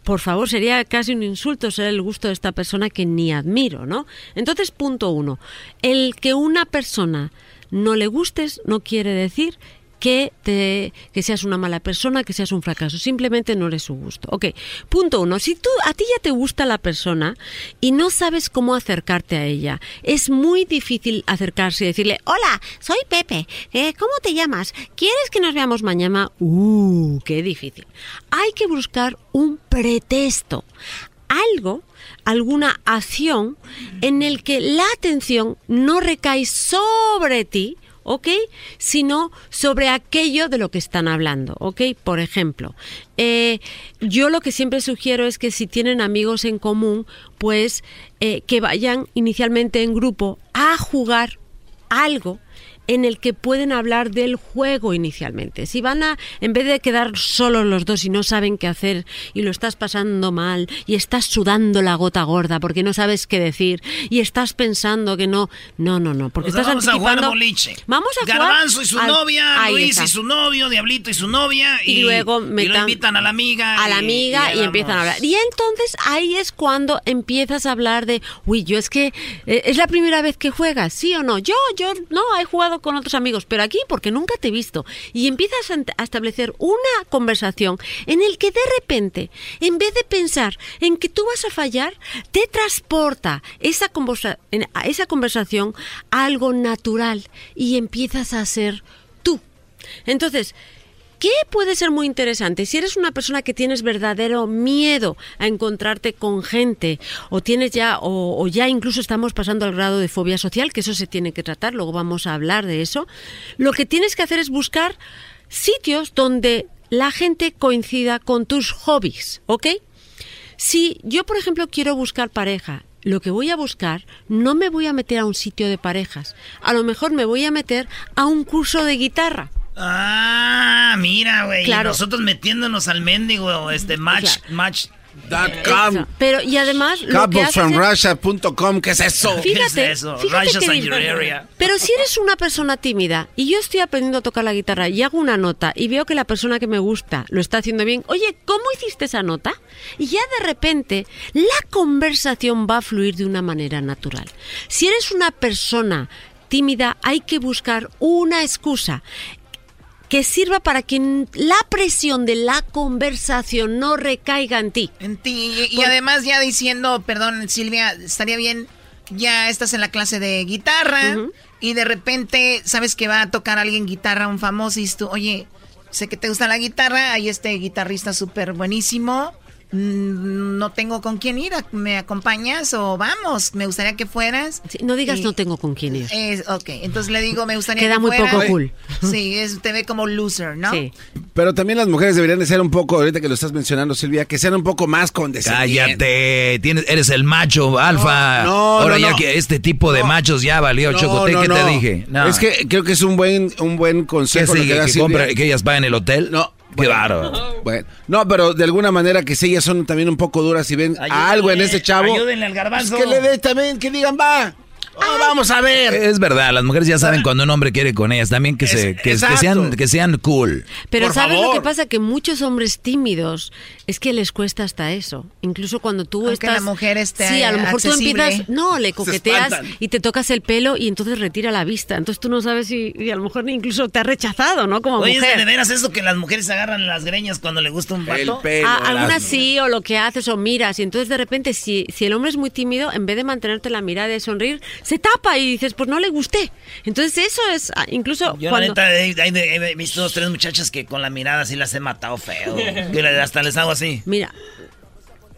Por favor, sería casi un insulto ser el gusto de esta persona que ni admiro, ¿no? Entonces, punto uno, el que una persona no le gustes no quiere decir que, te, que seas una mala persona, que seas un fracaso. Simplemente no eres su gusto. Ok, punto uno. Si tú, a ti ya te gusta la persona y no sabes cómo acercarte a ella, es muy difícil acercarse y decirle, hola, soy Pepe, eh, ¿cómo te llamas? ¿Quieres que nos veamos mañana? Uh, qué difícil. Hay que buscar un pretexto. Algo, alguna acción en el que la atención no recae sobre ti, ¿ok? Sino sobre aquello de lo que están hablando, ¿ok? Por ejemplo, eh, yo lo que siempre sugiero es que si tienen amigos en común, pues eh, que vayan inicialmente en grupo a jugar algo en el que pueden hablar del juego inicialmente. Si van a, en vez de quedar solos los dos y no saben qué hacer y lo estás pasando mal y estás sudando la gota gorda porque no sabes qué decir y estás pensando que no, no, no, no, porque O sea, estás vamos a jugar boliche. Vamos a jugar Garbanzo y su al- novia, Ahí Luis está. y su novio, Diablito y su novia. Y, Y luego y lo metan- invitan a la amiga. a la amiga y, empiezan a hablar. Y entonces ahí es cuando empiezas a hablar de, uy, yo es que eh, es la primera vez que juegas, ¿sí o no? Yo, yo no, he jugado con otros amigos, pero aquí porque nunca te he visto. Y empiezas a establecer una conversación en el que de repente, en vez de pensar en que tú vas a fallar, te transporta esa, conversa- esa conversación a algo natural y empiezas a ser tú. Entonces, ¿Qué puede ser muy interesante? Si eres una persona que tienes verdadero miedo a encontrarte con gente, o tienes ya, o, o ya incluso estamos pasando al grado de fobia social, que eso se tiene que tratar, luego vamos a hablar de eso, lo que tienes que hacer es buscar sitios donde la gente coincida con tus hobbies, ¿ok? Si yo, por ejemplo, quiero buscar pareja, lo que voy a buscar, no me voy a meter a un sitio de parejas. A lo mejor me voy a meter a un curso de guitarra. Ah, mira, güey. Claro. Nosotros metiéndonos al mendigo, este match, match. com. Pero, y además, lo que haces es- Couplefromrussia.com, ¿qué es eso? Fíjate, fíjate que your area. Pero si eres una persona tímida y yo estoy aprendiendo a tocar la guitarra y hago una nota y veo que la persona que me gusta lo está haciendo bien, oye, ¿cómo hiciste esa nota? Y ya de repente la conversación va a fluir de una manera natural. Si eres una persona tímida, hay que buscar una excusa que sirva para que la presión de la conversación no recaiga en ti. En ti. Y, y además ya diciendo, perdón Silvia, estaría bien, ya estás en la clase de guitarra y de repente sabes que va a tocar alguien guitarra, un famoso, y tú, oye, sé que te gusta la guitarra, hay este guitarrista súper buenísimo, no tengo con quién ir, ¿me acompañas o vamos? Me gustaría que fueras. no digas Y- no tengo con quién ir. Es, ok, entonces le digo, me gustaría Queda que muy fueras. poco cool. Sí, es, te ve como loser, ¿no? Sí. Pero también las mujeres deberían de ser un poco, ahorita que lo estás mencionando, Silvia, que sean un poco más condescendientes. Cállate, tienes, eres el macho alfa. No, no, Ahora no, ya no. que este tipo de machos ya valió, No, Chocote, no, ¿qué no. te dije? No. Es que creo que es un buen, un buen ¿Qué consejo. sigue? ¿Que, Silvia. compra- que ellas paguen el hotel? No. Qué Bueno, bárbaro. Bueno, no, pero de alguna manera que si ellas son también un poco duras y ven algo en ese chavo. ayúdenle al garbanzo. pues que le dé también, que digan, va. Oh, vamos a ver. Es verdad, las mujeres ya saben cuando un hombre quiere con ellas, también que, se, que, que sean, que sean cool. Pero Por ¿sabes lo favor. que pasa? Que muchos hombres tímidos es que les cuesta hasta eso. Incluso cuando tú Aunque estás... la mujer esté Sí, a lo mejor tú accesible. empiezas... No, le coqueteas y te tocas el pelo y entonces retira la vista. Entonces tú no sabes si y a lo mejor incluso te ha rechazado, ¿no? Como Oye, ¿es mujer. de veras eso que las mujeres se agarran las greñas cuando le gusta un vato? Ah, algunas sí, o lo que haces, o miras, y entonces de repente, si, si el hombre es muy tímido, en vez de mantenerte la mirada y sonreír, se tapa y dices, pues no le gusté. Entonces eso es, ah, incluso Yo cuando... la neta he, he- he visto dos, tres muchachas que con la mirada sí las he matado feo. Hasta les hago así. Mira,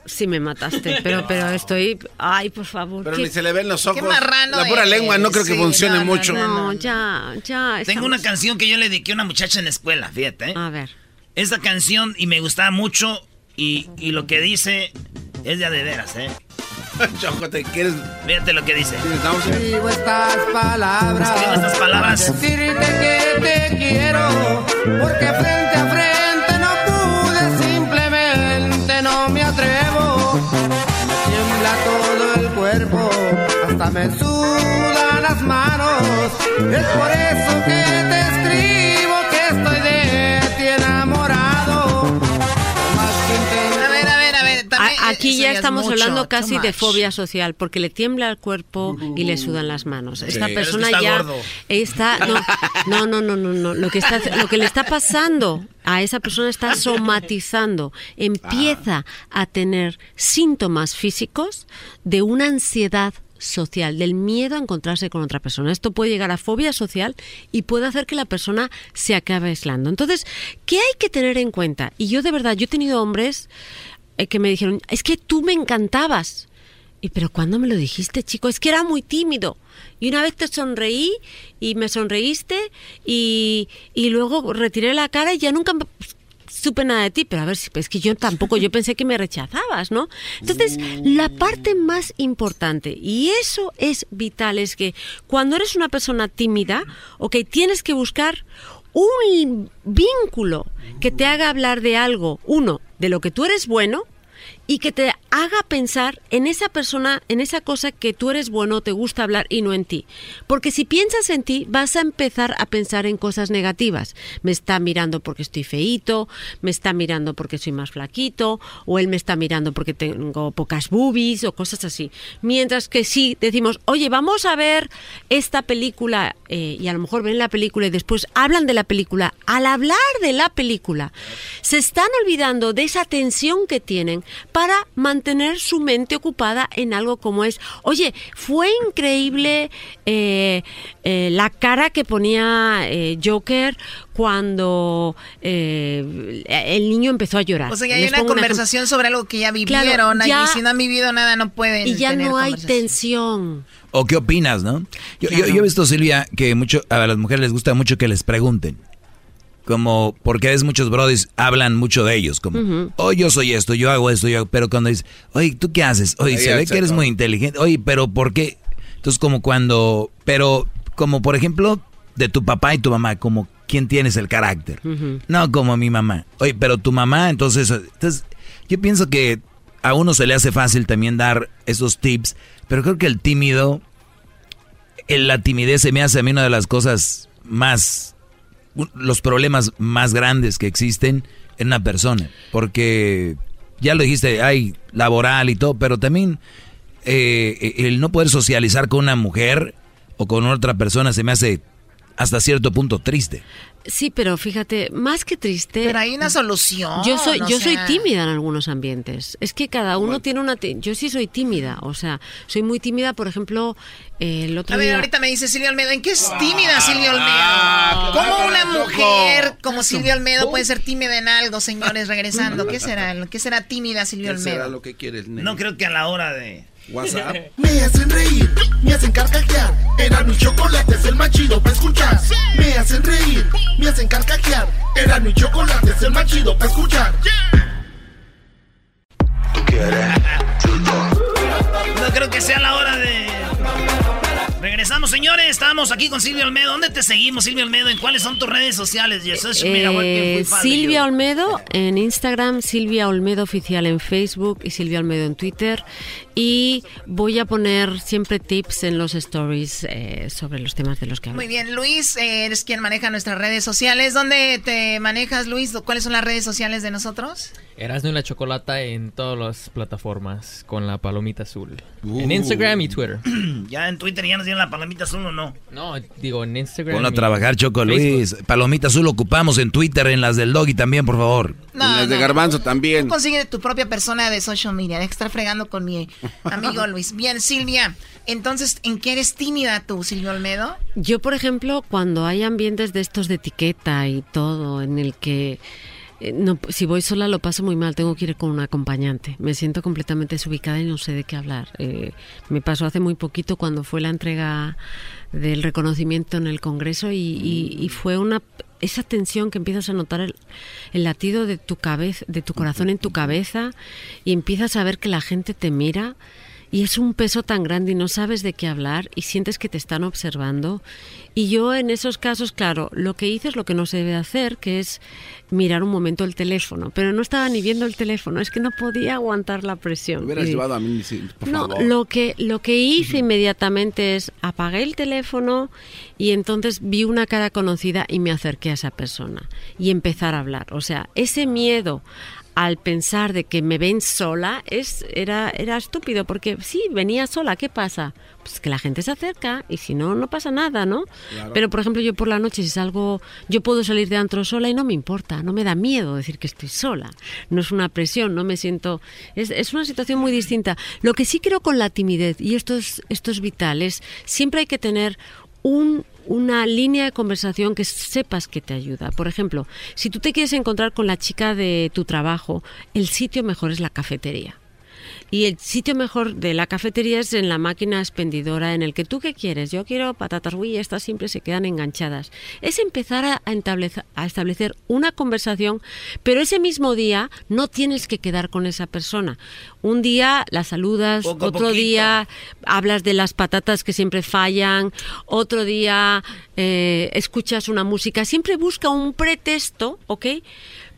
sí me mataste, pero, pero estoy... Ay, por favor. Pero qué- ni se le ven los ojos. marrano la pura eres. lengua no creo que Sí, funcione no, no, mucho. No, ya, ya. Tengo una canción que yo le dediqué a una muchacha en la escuela, fíjate. ¿eh? A ver. Esta canción y me gustaba mucho y, y lo que dice es de a de veras, ¿eh? Chocote, ¿quieres? Fíjate lo que dice. Escribo estas palabras. Escribo estas palabras. Decirte que te quiero. Porque frente a frente no pude, simplemente no me atrevo. Me tiembla todo el cuerpo, hasta me sudan las manos. Es por eso Aquí ya es estamos mucho, hablando casi de fobia social, porque le tiembla el cuerpo y le sudan las manos. Esta Sí. persona Pero es que está ya gordo. está no, no, no, no, no. Lo que está, lo que le está pasando a esa persona está somatizando, empieza a tener síntomas físicos de una ansiedad social, del miedo a encontrarse con otra persona. Esto puede llegar a fobia social y puede hacer que la persona se acabe aislando. Entonces, ¿qué hay que tener en cuenta? Y yo de verdad, yo he tenido hombres que me dijeron, es que tú me encantabas. Y pero ¿cuándo me lo dijiste, chico? Es que era muy tímido. Y una vez te sonreí y me sonreíste y, y luego retiré la cara y ya nunca me- supe nada de ti. Pero a ver, si es que yo tampoco, yo pensé que me rechazabas, ¿no? Entonces, la parte más importante, y eso es vital, es que cuando eres una persona tímida, ok, tienes que buscar un vínculo que te haga hablar de algo, uno, de lo que tú eres bueno, y que te haga pensar en esa persona, en esa cosa que tú eres bueno, te gusta hablar y no en ti. Porque si piensas en ti, vas a empezar a pensar en cosas negativas. Me está mirando porque estoy feíto, me está mirando porque soy más flaquito, o él me está mirando porque tengo pocas boobies o cosas así. Mientras que si decimos, oye, vamos a ver esta película, eh, y a lo mejor ven la película y después hablan de la película, al hablar de la película, se están olvidando de esa tensión que tienen mantener su mente ocupada en algo como es, oye, fue increíble eh, eh, la cara que ponía eh, Joker cuando eh, el niño empezó a llorar. O sea, ya hay Les una conversación sobre algo que ya Claro, vivieron. ya- y si no han vivido nada, no pueden. y ya tener no hay tensión. ¿O qué opinas, no? Yo, yo- yo he visto, Silvia, que mucho, a las mujeres les gusta mucho que les pregunten. Como, porque es muchos brodis hablan mucho de ellos, como, Ujú. oh, yo soy esto, yo hago esto, yo, pero cuando dices, oye, ¿tú qué haces? Oye, Ahí se ve que eres muy inteligente, oye, pero ¿por qué? Entonces, como cuando, pero, como por ejemplo, de tu papá y tu mamá, como, ¿quién tienes el carácter? No como mi mamá. Oye, pero tu mamá, entonces, entonces, yo pienso que a uno se le hace fácil también dar esos tips, pero creo que el tímido, el- la timidez se me hace a mí una de las cosas más, los problemas más grandes que existen en una persona, porque ya lo dijiste, hay laboral y todo, pero también eh, el no poder socializar con una mujer o con otra persona se me hace hasta cierto punto triste. Sí, pero fíjate, más que triste. Pero hay una solución. Yo soy, yo soy tímida en algunos ambientes. Es que cada uno tiene una. Yo sí soy tímida, o sea, soy muy tímida. Por ejemplo, eh, el otro A ver, día. ahorita me dice Silvia Olmedo, ¿en qué es tímida Silvia Olmedo? ¿Cómo una mujer como Silvia Olmedo puede ser tímida en algo, señores? Regresando, ¿qué será? ¿Qué será tímida Silvia ¿Qué será Olmedo? lo que quieres, No creo que a la hora de... WhatsApp. Me hacen reír, me hacen carcajear. Era mi chocolate, es el más chido para escuchar. Me hacen reír, me hacen carcajear. Era mi chocolate, es el más chido para escuchar. No creo que sea la hora de... Regresamos, señores. Estamos aquí con Silvia Olmedo. ¿Dónde te seguimos, Silvia Olmedo? ¿En cuáles son tus redes sociales? Eh, Silvia? Olmedo en Instagram, Silvia Olmedo Oficial en Facebook y Silvia Olmedo en Twitter. Y voy a poner siempre tips en los stories eh, sobre los temas de los que hablo. Muy bien, Luis, eres quien maneja nuestras redes sociales. ¿Dónde te manejas, Luis? ¿Cuáles son las redes sociales de nosotros? Erasmo y la Chocolata en todas las plataformas con la palomita azul. Uh. En Instagram y Twitter. Ya en Twitter ya nos dieron la palomita azul o no. No, digo en Instagram. Ponlo a trabajar, Choco. Luis. Palomita azul ocupamos en Twitter, en las del Doggy también, por favor. No, y las de no. Garbanzo también. Tú consigue tu propia persona de social media. Deja de estar fregando con mi amigo Luis. Bien, Silvia. Entonces, ¿en qué eres tímida tú, Silvia Olmedo? Yo, por ejemplo, cuando hay ambientes de estos de etiqueta y todo, en el que eh, no, si voy sola lo paso muy mal, tengo que ir con un acompañante. Me siento completamente desubicada y no sé de qué hablar. Eh, me pasó hace muy poquito cuando fue la entrega del reconocimiento en el Congreso y, y- y fue una esa tensión que empiezas a notar el, el latido de tu cabeza, de tu corazón en tu cabeza y empiezas a ver que la gente te mira y es un peso tan grande y no sabes de qué hablar y sientes que te están observando. Y yo en esos casos, claro, lo que hice es lo que no se debe hacer, que es mirar un momento el teléfono, pero no estaba ni viendo el teléfono, es que no podía aguantar la presión. Me hubieras Y- llevado a mí, sí, por no, favor. lo que, lo que hice inmediatamente es apagué el teléfono y entonces vi una cara conocida y me acerqué a esa persona y empezar a hablar. O sea, ese miedo al pensar de que me ven sola es era era estúpido porque sí venía sola qué pasa pues que la gente se acerca y si no no pasa nada no Claro. pero por ejemplo yo por la noche si salgo yo puedo salir de antro sola y no me importa no me da miedo decir que estoy sola. No es una presión no me siento es, es una situación muy distinta. Lo que sí creo con la timidez y esto es esto es vital es siempre hay que tener un, una línea de conversación que sepas que te ayuda. Por ejemplo, si tú te quieres encontrar con la chica de tu trabajo, el sitio mejor es la cafetería. Y el sitio mejor de la cafetería es en la máquina expendidora en el que tú qué quieres. Yo quiero patatas, uy, estas siempre se quedan enganchadas. Es empezar a, a establece- a establecer una conversación, pero ese mismo día no tienes que quedar con esa persona. Un día la saludas, Poco otro poquito. día hablas de las patatas que siempre fallan, otro día eh, escuchas una música, siempre busca un pretexto, ¿ok?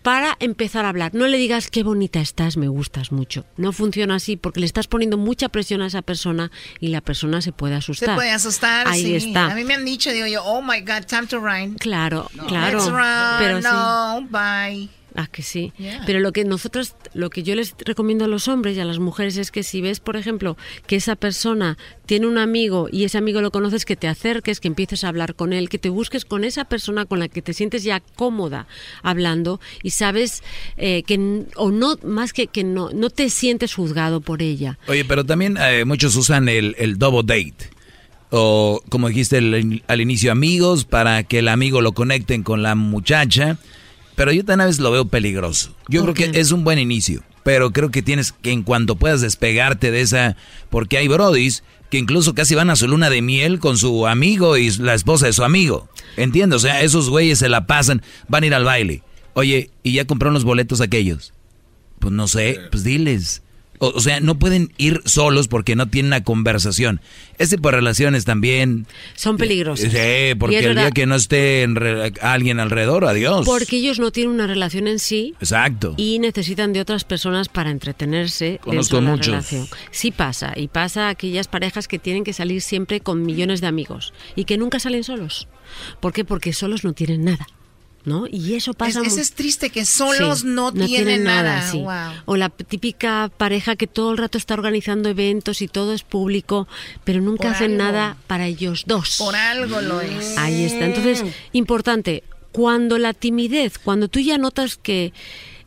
Para empezar a hablar. No le digas qué bonita estás, me gustas mucho. No funciona así porque le estás poniendo mucha presión a esa persona y la persona se puede Se asustar. puede asustar, Ahí sí. está. A mí me han dicho, digo yo, oh my God, time to run. Claro, claro. Let's run, pero sí. no, bye. Ah, que sí. Yeah. Pero lo que nosotros, lo que yo les recomiendo a los hombres y a las mujeres es que si ves, por ejemplo, que esa persona tiene un amigo y ese amigo lo conoces, que te acerques, que empieces a hablar con él, que te busques con esa persona con la que te sientes ya cómoda hablando y sabes eh, que, o no, más que que no, no te sientes juzgado por ella. Oye, pero también eh, muchos usan el, el double date. O como dijiste el- al inicio, amigos, para que el amigo lo conecten con la muchacha. Pero yo también a veces lo veo peligroso. Yo creo que es un buen inicio. Pero creo que tienes que en cuanto puedas despegarte de esa... Porque hay brodis que incluso casi van a su luna de miel con su amigo y la esposa de su amigo. ¿Entiendes? O sea, esos güeyes se la pasan, van a ir al baile. Oye, ¿y ya compraron los boletos aquellos? Pues no sé, pues diles. O, o sea, no pueden ir solos porque no tienen una conversación. Ese tipo de relaciones también. Son peligrosas. Sí, porque el día que no esté en re- alguien alrededor, adiós. Porque ellos no tienen una relación en sí Exacto. y necesitan de otras personas para entretenerse Conozco de muchos. relación. Sí pasa, y pasa a aquellas parejas que tienen que salir siempre con millones de amigos y que nunca salen solos. ¿Por qué? Porque solos no tienen nada. ¿No? Y eso Es, pasa ese mu- es triste que solos Sí, no, tienen nada. sí. Wow. O la típica pareja que todo el rato está organizando eventos y todo es público, pero nunca Por hacen algo. nada para ellos dos. Por algo lo es. Ahí está. Entonces, importante, Cuando la timidez, cuando tú ya notas que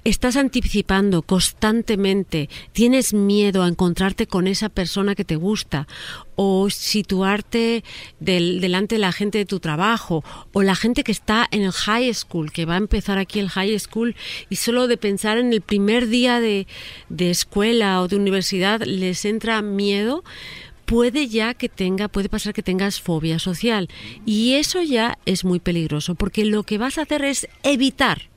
estás anticipando constantemente, tienes miedo a encontrarte con esa persona que te gusta o situarte del- delante de la gente de tu trabajo o la gente que está en el high school, que va a empezar aquí el high school y solo de pensar en el primer día de, de escuela o de universidad les entra miedo, puede ya que tenga, puede pasar que tengas fobia social. Y eso ya es muy peligroso, porque lo que vas a hacer es evitar,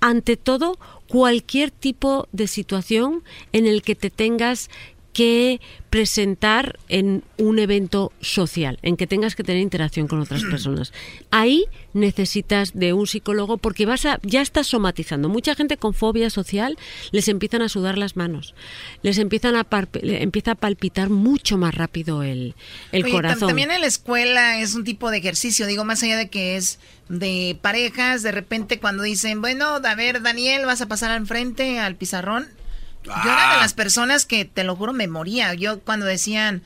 ante todo, cualquier tipo de situación en el que te tengas que presentar en un evento social, en que tengas que tener interacción con otras personas. Ahí necesitas de un psicólogo porque vas a, ya estás somatizando. Mucha gente con fobia social les empiezan a sudar las manos, les empiezan a parp- empieza a palpitar mucho más rápido el, el Oye, corazón. También en la escuela es un tipo de ejercicio, digo, más allá de que es de parejas, de repente cuando dicen, bueno, a ver, Daniel, vas a pasar al frente al pizarrón. Yo era Ah. de las personas que, te lo juro, me moría. Yo cuando decían,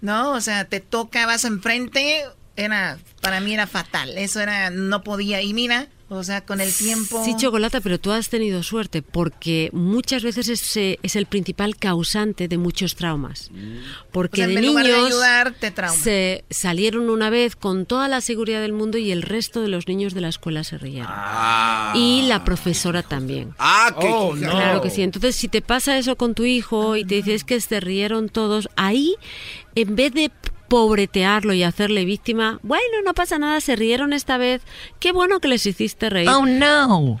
no, o sea, te toca, vas enfrente, era, para mí era fatal. Eso era, no podía. Y mira, o sea, con el tiempo... Sí, Chocolata, pero tú has tenido suerte porque muchas veces ese es el principal causante de muchos traumas. Porque O sea, de en lugar de niños ayudar, te trauma. se salieron una vez con toda la seguridad del mundo y el resto de los niños de la escuela se rieron. Y la profesora también. Ah, qué Oh. Claro que sí. Entonces, si te pasa eso con tu hijo y te dices que se rieron todos, ahí, en vez de pobretearlo y hacerle víctima, bueno, no pasa nada, se rieron esta vez, qué bueno que les hiciste reír. Oh, no.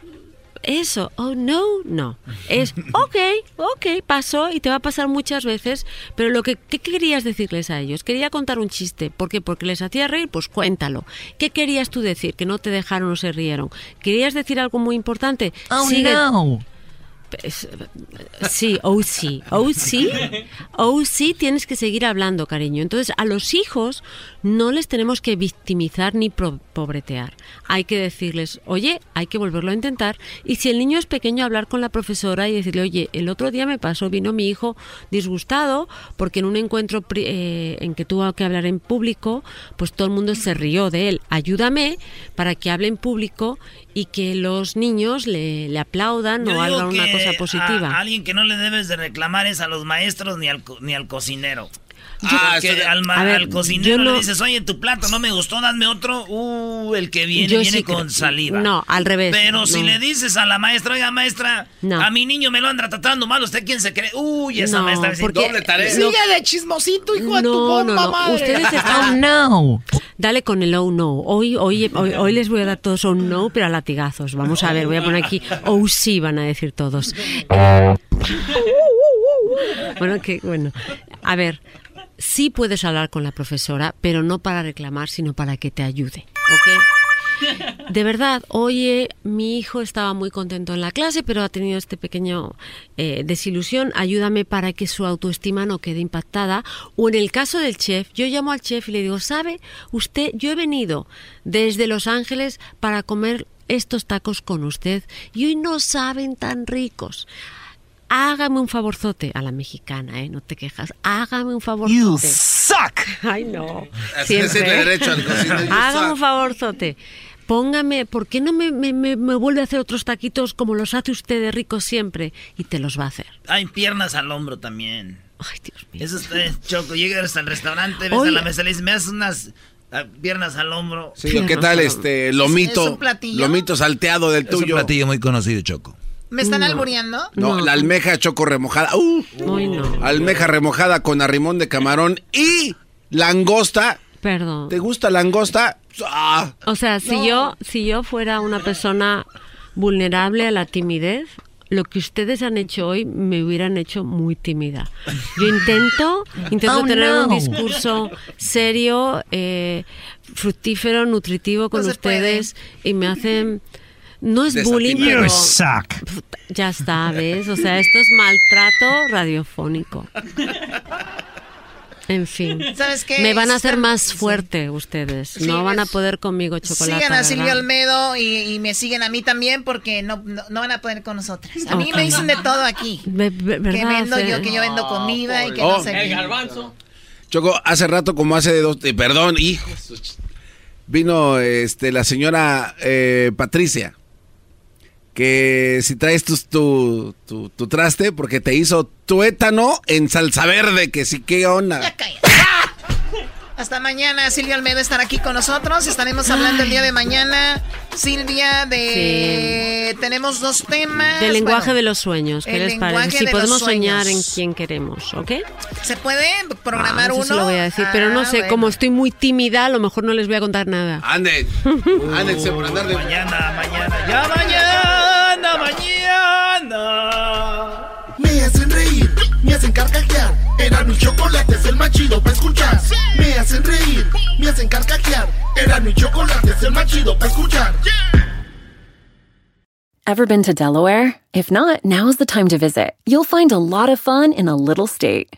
Eso, oh no, no. Es, ok, ok, pasó y te va a pasar muchas veces, pero lo que ¿qué querías decirles a ellos? Quería contar un chiste, ¿por qué? Porque les hacía reír, pues cuéntalo. ¿Qué querías tú decir? Que no te dejaron o se rieron. ¿Querías decir algo muy importante? Oh, Sigue- no. Sí, oh sí, oh sí, oh sí, tienes que seguir hablando, cariño. Entonces, a los hijos no les tenemos que victimizar ni pobretear. Hay que decirles, oye, hay que volverlo a intentar. Y si el niño es pequeño, hablar con la profesora y decirle, oye, el otro día me pasó, vino mi hijo disgustado porque en un encuentro pri- eh, en que tuvo que hablar en público, pues todo el mundo se rió de él. Ayúdame para que hable en público y que los niños le, le aplaudan Yo o hagan una que cosa positiva. A, alguien que no le debes de reclamar es a los maestros ni al, ni al cocinero. Eso de- al, ver, al cocinero no- le dices, oye, tu plato no me gustó, dame otro. Uh, el que viene, viene sí con saliva. no, al revés, Pero si le dices a la maestra, oiga, maestra, No. a mi niño me lo anda tratando mal, ¿usted quién se cree? Uy, esa No, maestra porque doble tarea. Sigue de chismosito, hijo de tu bomba no, no. madre. Ustedes están. no. Dale con el oh no. Hoy, hoy, hoy, hoy les voy a dar todos oh no, pero a latigazos. Vamos a ver, voy a poner aquí oh sí, van a decir todos. Eh, bueno, que bueno. A ver, sí puedes hablar con la profesora, pero no para reclamar, sino para que te ayude. ¿Ok? De verdad, oye, mi hijo estaba muy contento en la clase, pero ha tenido este pequeño eh, desilusión. Ayúdame para que su autoestima no quede impactada. O en el caso del chef, yo llamo al chef y le digo, ¿sabe usted? Yo he venido desde Los Ángeles para comer estos tacos con usted y hoy no saben tan ricos. Hágame un favorzote a la mexicana, ¿eh? No te quejas. Hágame un favorzote. You suck. Ay, no. Siempre. el derecho al Hágame un favorzote. Póngame, ¿por qué no me, me, me- me vuelve a hacer otros taquitos como los hace usted de rico siempre? Y te los va a hacer. Hay piernas al hombro también. Ay, Dios mío. Eso es choco. Llegas al restaurante, ves Oye. a la mesa, le dices, me das unas ah, piernas al hombro. Sí, ¿o ¿qué tal este lomito? ¿Es un platillo? Lomito salteado del Es un tuyo. platillo muy conocido, Choco. ¿Me están No. albureando? No, la almeja choco remojada. Uh, Ay, no. almeja remojada con arrimón de camarón y langosta. Perdón. ¿Te gusta langosta? Ah, O sea, si yo, si yo fuera una persona vulnerable a la timidez, lo que ustedes han hecho hoy me hubieran hecho muy tímida. Yo intento, intento Oh, tener un no. discurso serio, eh, fructífero, nutritivo con No ustedes y me hacen no es bullying, pero You suck. ya ¿ves? O sea, esto es maltrato radiofónico. En fin. ¿Sabes qué? Me van a hacer más fuerte ustedes. Sí, no van a poder conmigo chocolate. Sigan a ¿verdad? Silvia Olmedo y, y me siguen a mí también porque no, no, no van a poder con nosotras. A mí Ok. me dicen de todo aquí. Ve- ve- Que ¿verdad? vendo yo, que yo vendo comida y que Oh. no sé El qué. garbanzo. Choco, hace rato como hace dos... eh, perdón, hijo. vino este, la señora eh, Patricia. Que si traes tu, tu, tu, tu traste, porque te hizo tuétano en salsa verde, que sí, qué onda. Hasta mañana, Silvia Almeida estará aquí con nosotros. Estaremos hablando el día de mañana, Silvia, de... Tenemos dos temas. Del lenguaje Bueno, de los sueños, ¿qué el les parece? lenguaje Si de podemos los soñar en quién queremos, ¿ok? ¿Se puede programar Ah, eso uno? sí lo voy a decir, pero no Ah, sé, bueno. como estoy muy tímida, a lo mejor no les voy a contar nada. Anden, ándense por andar de... Mañana, mañana, ya mañana, mañana. Me hacen reír, me hacen carcajear. Era mi chocolate, es el más chido para escuchar. Me hacen reír, me hacen carcajear. Era mi chocolate, es el más chido para escuchar. Ever been to Delaware? If not, now is the time to visit. You'll find a lot of fun in a little state.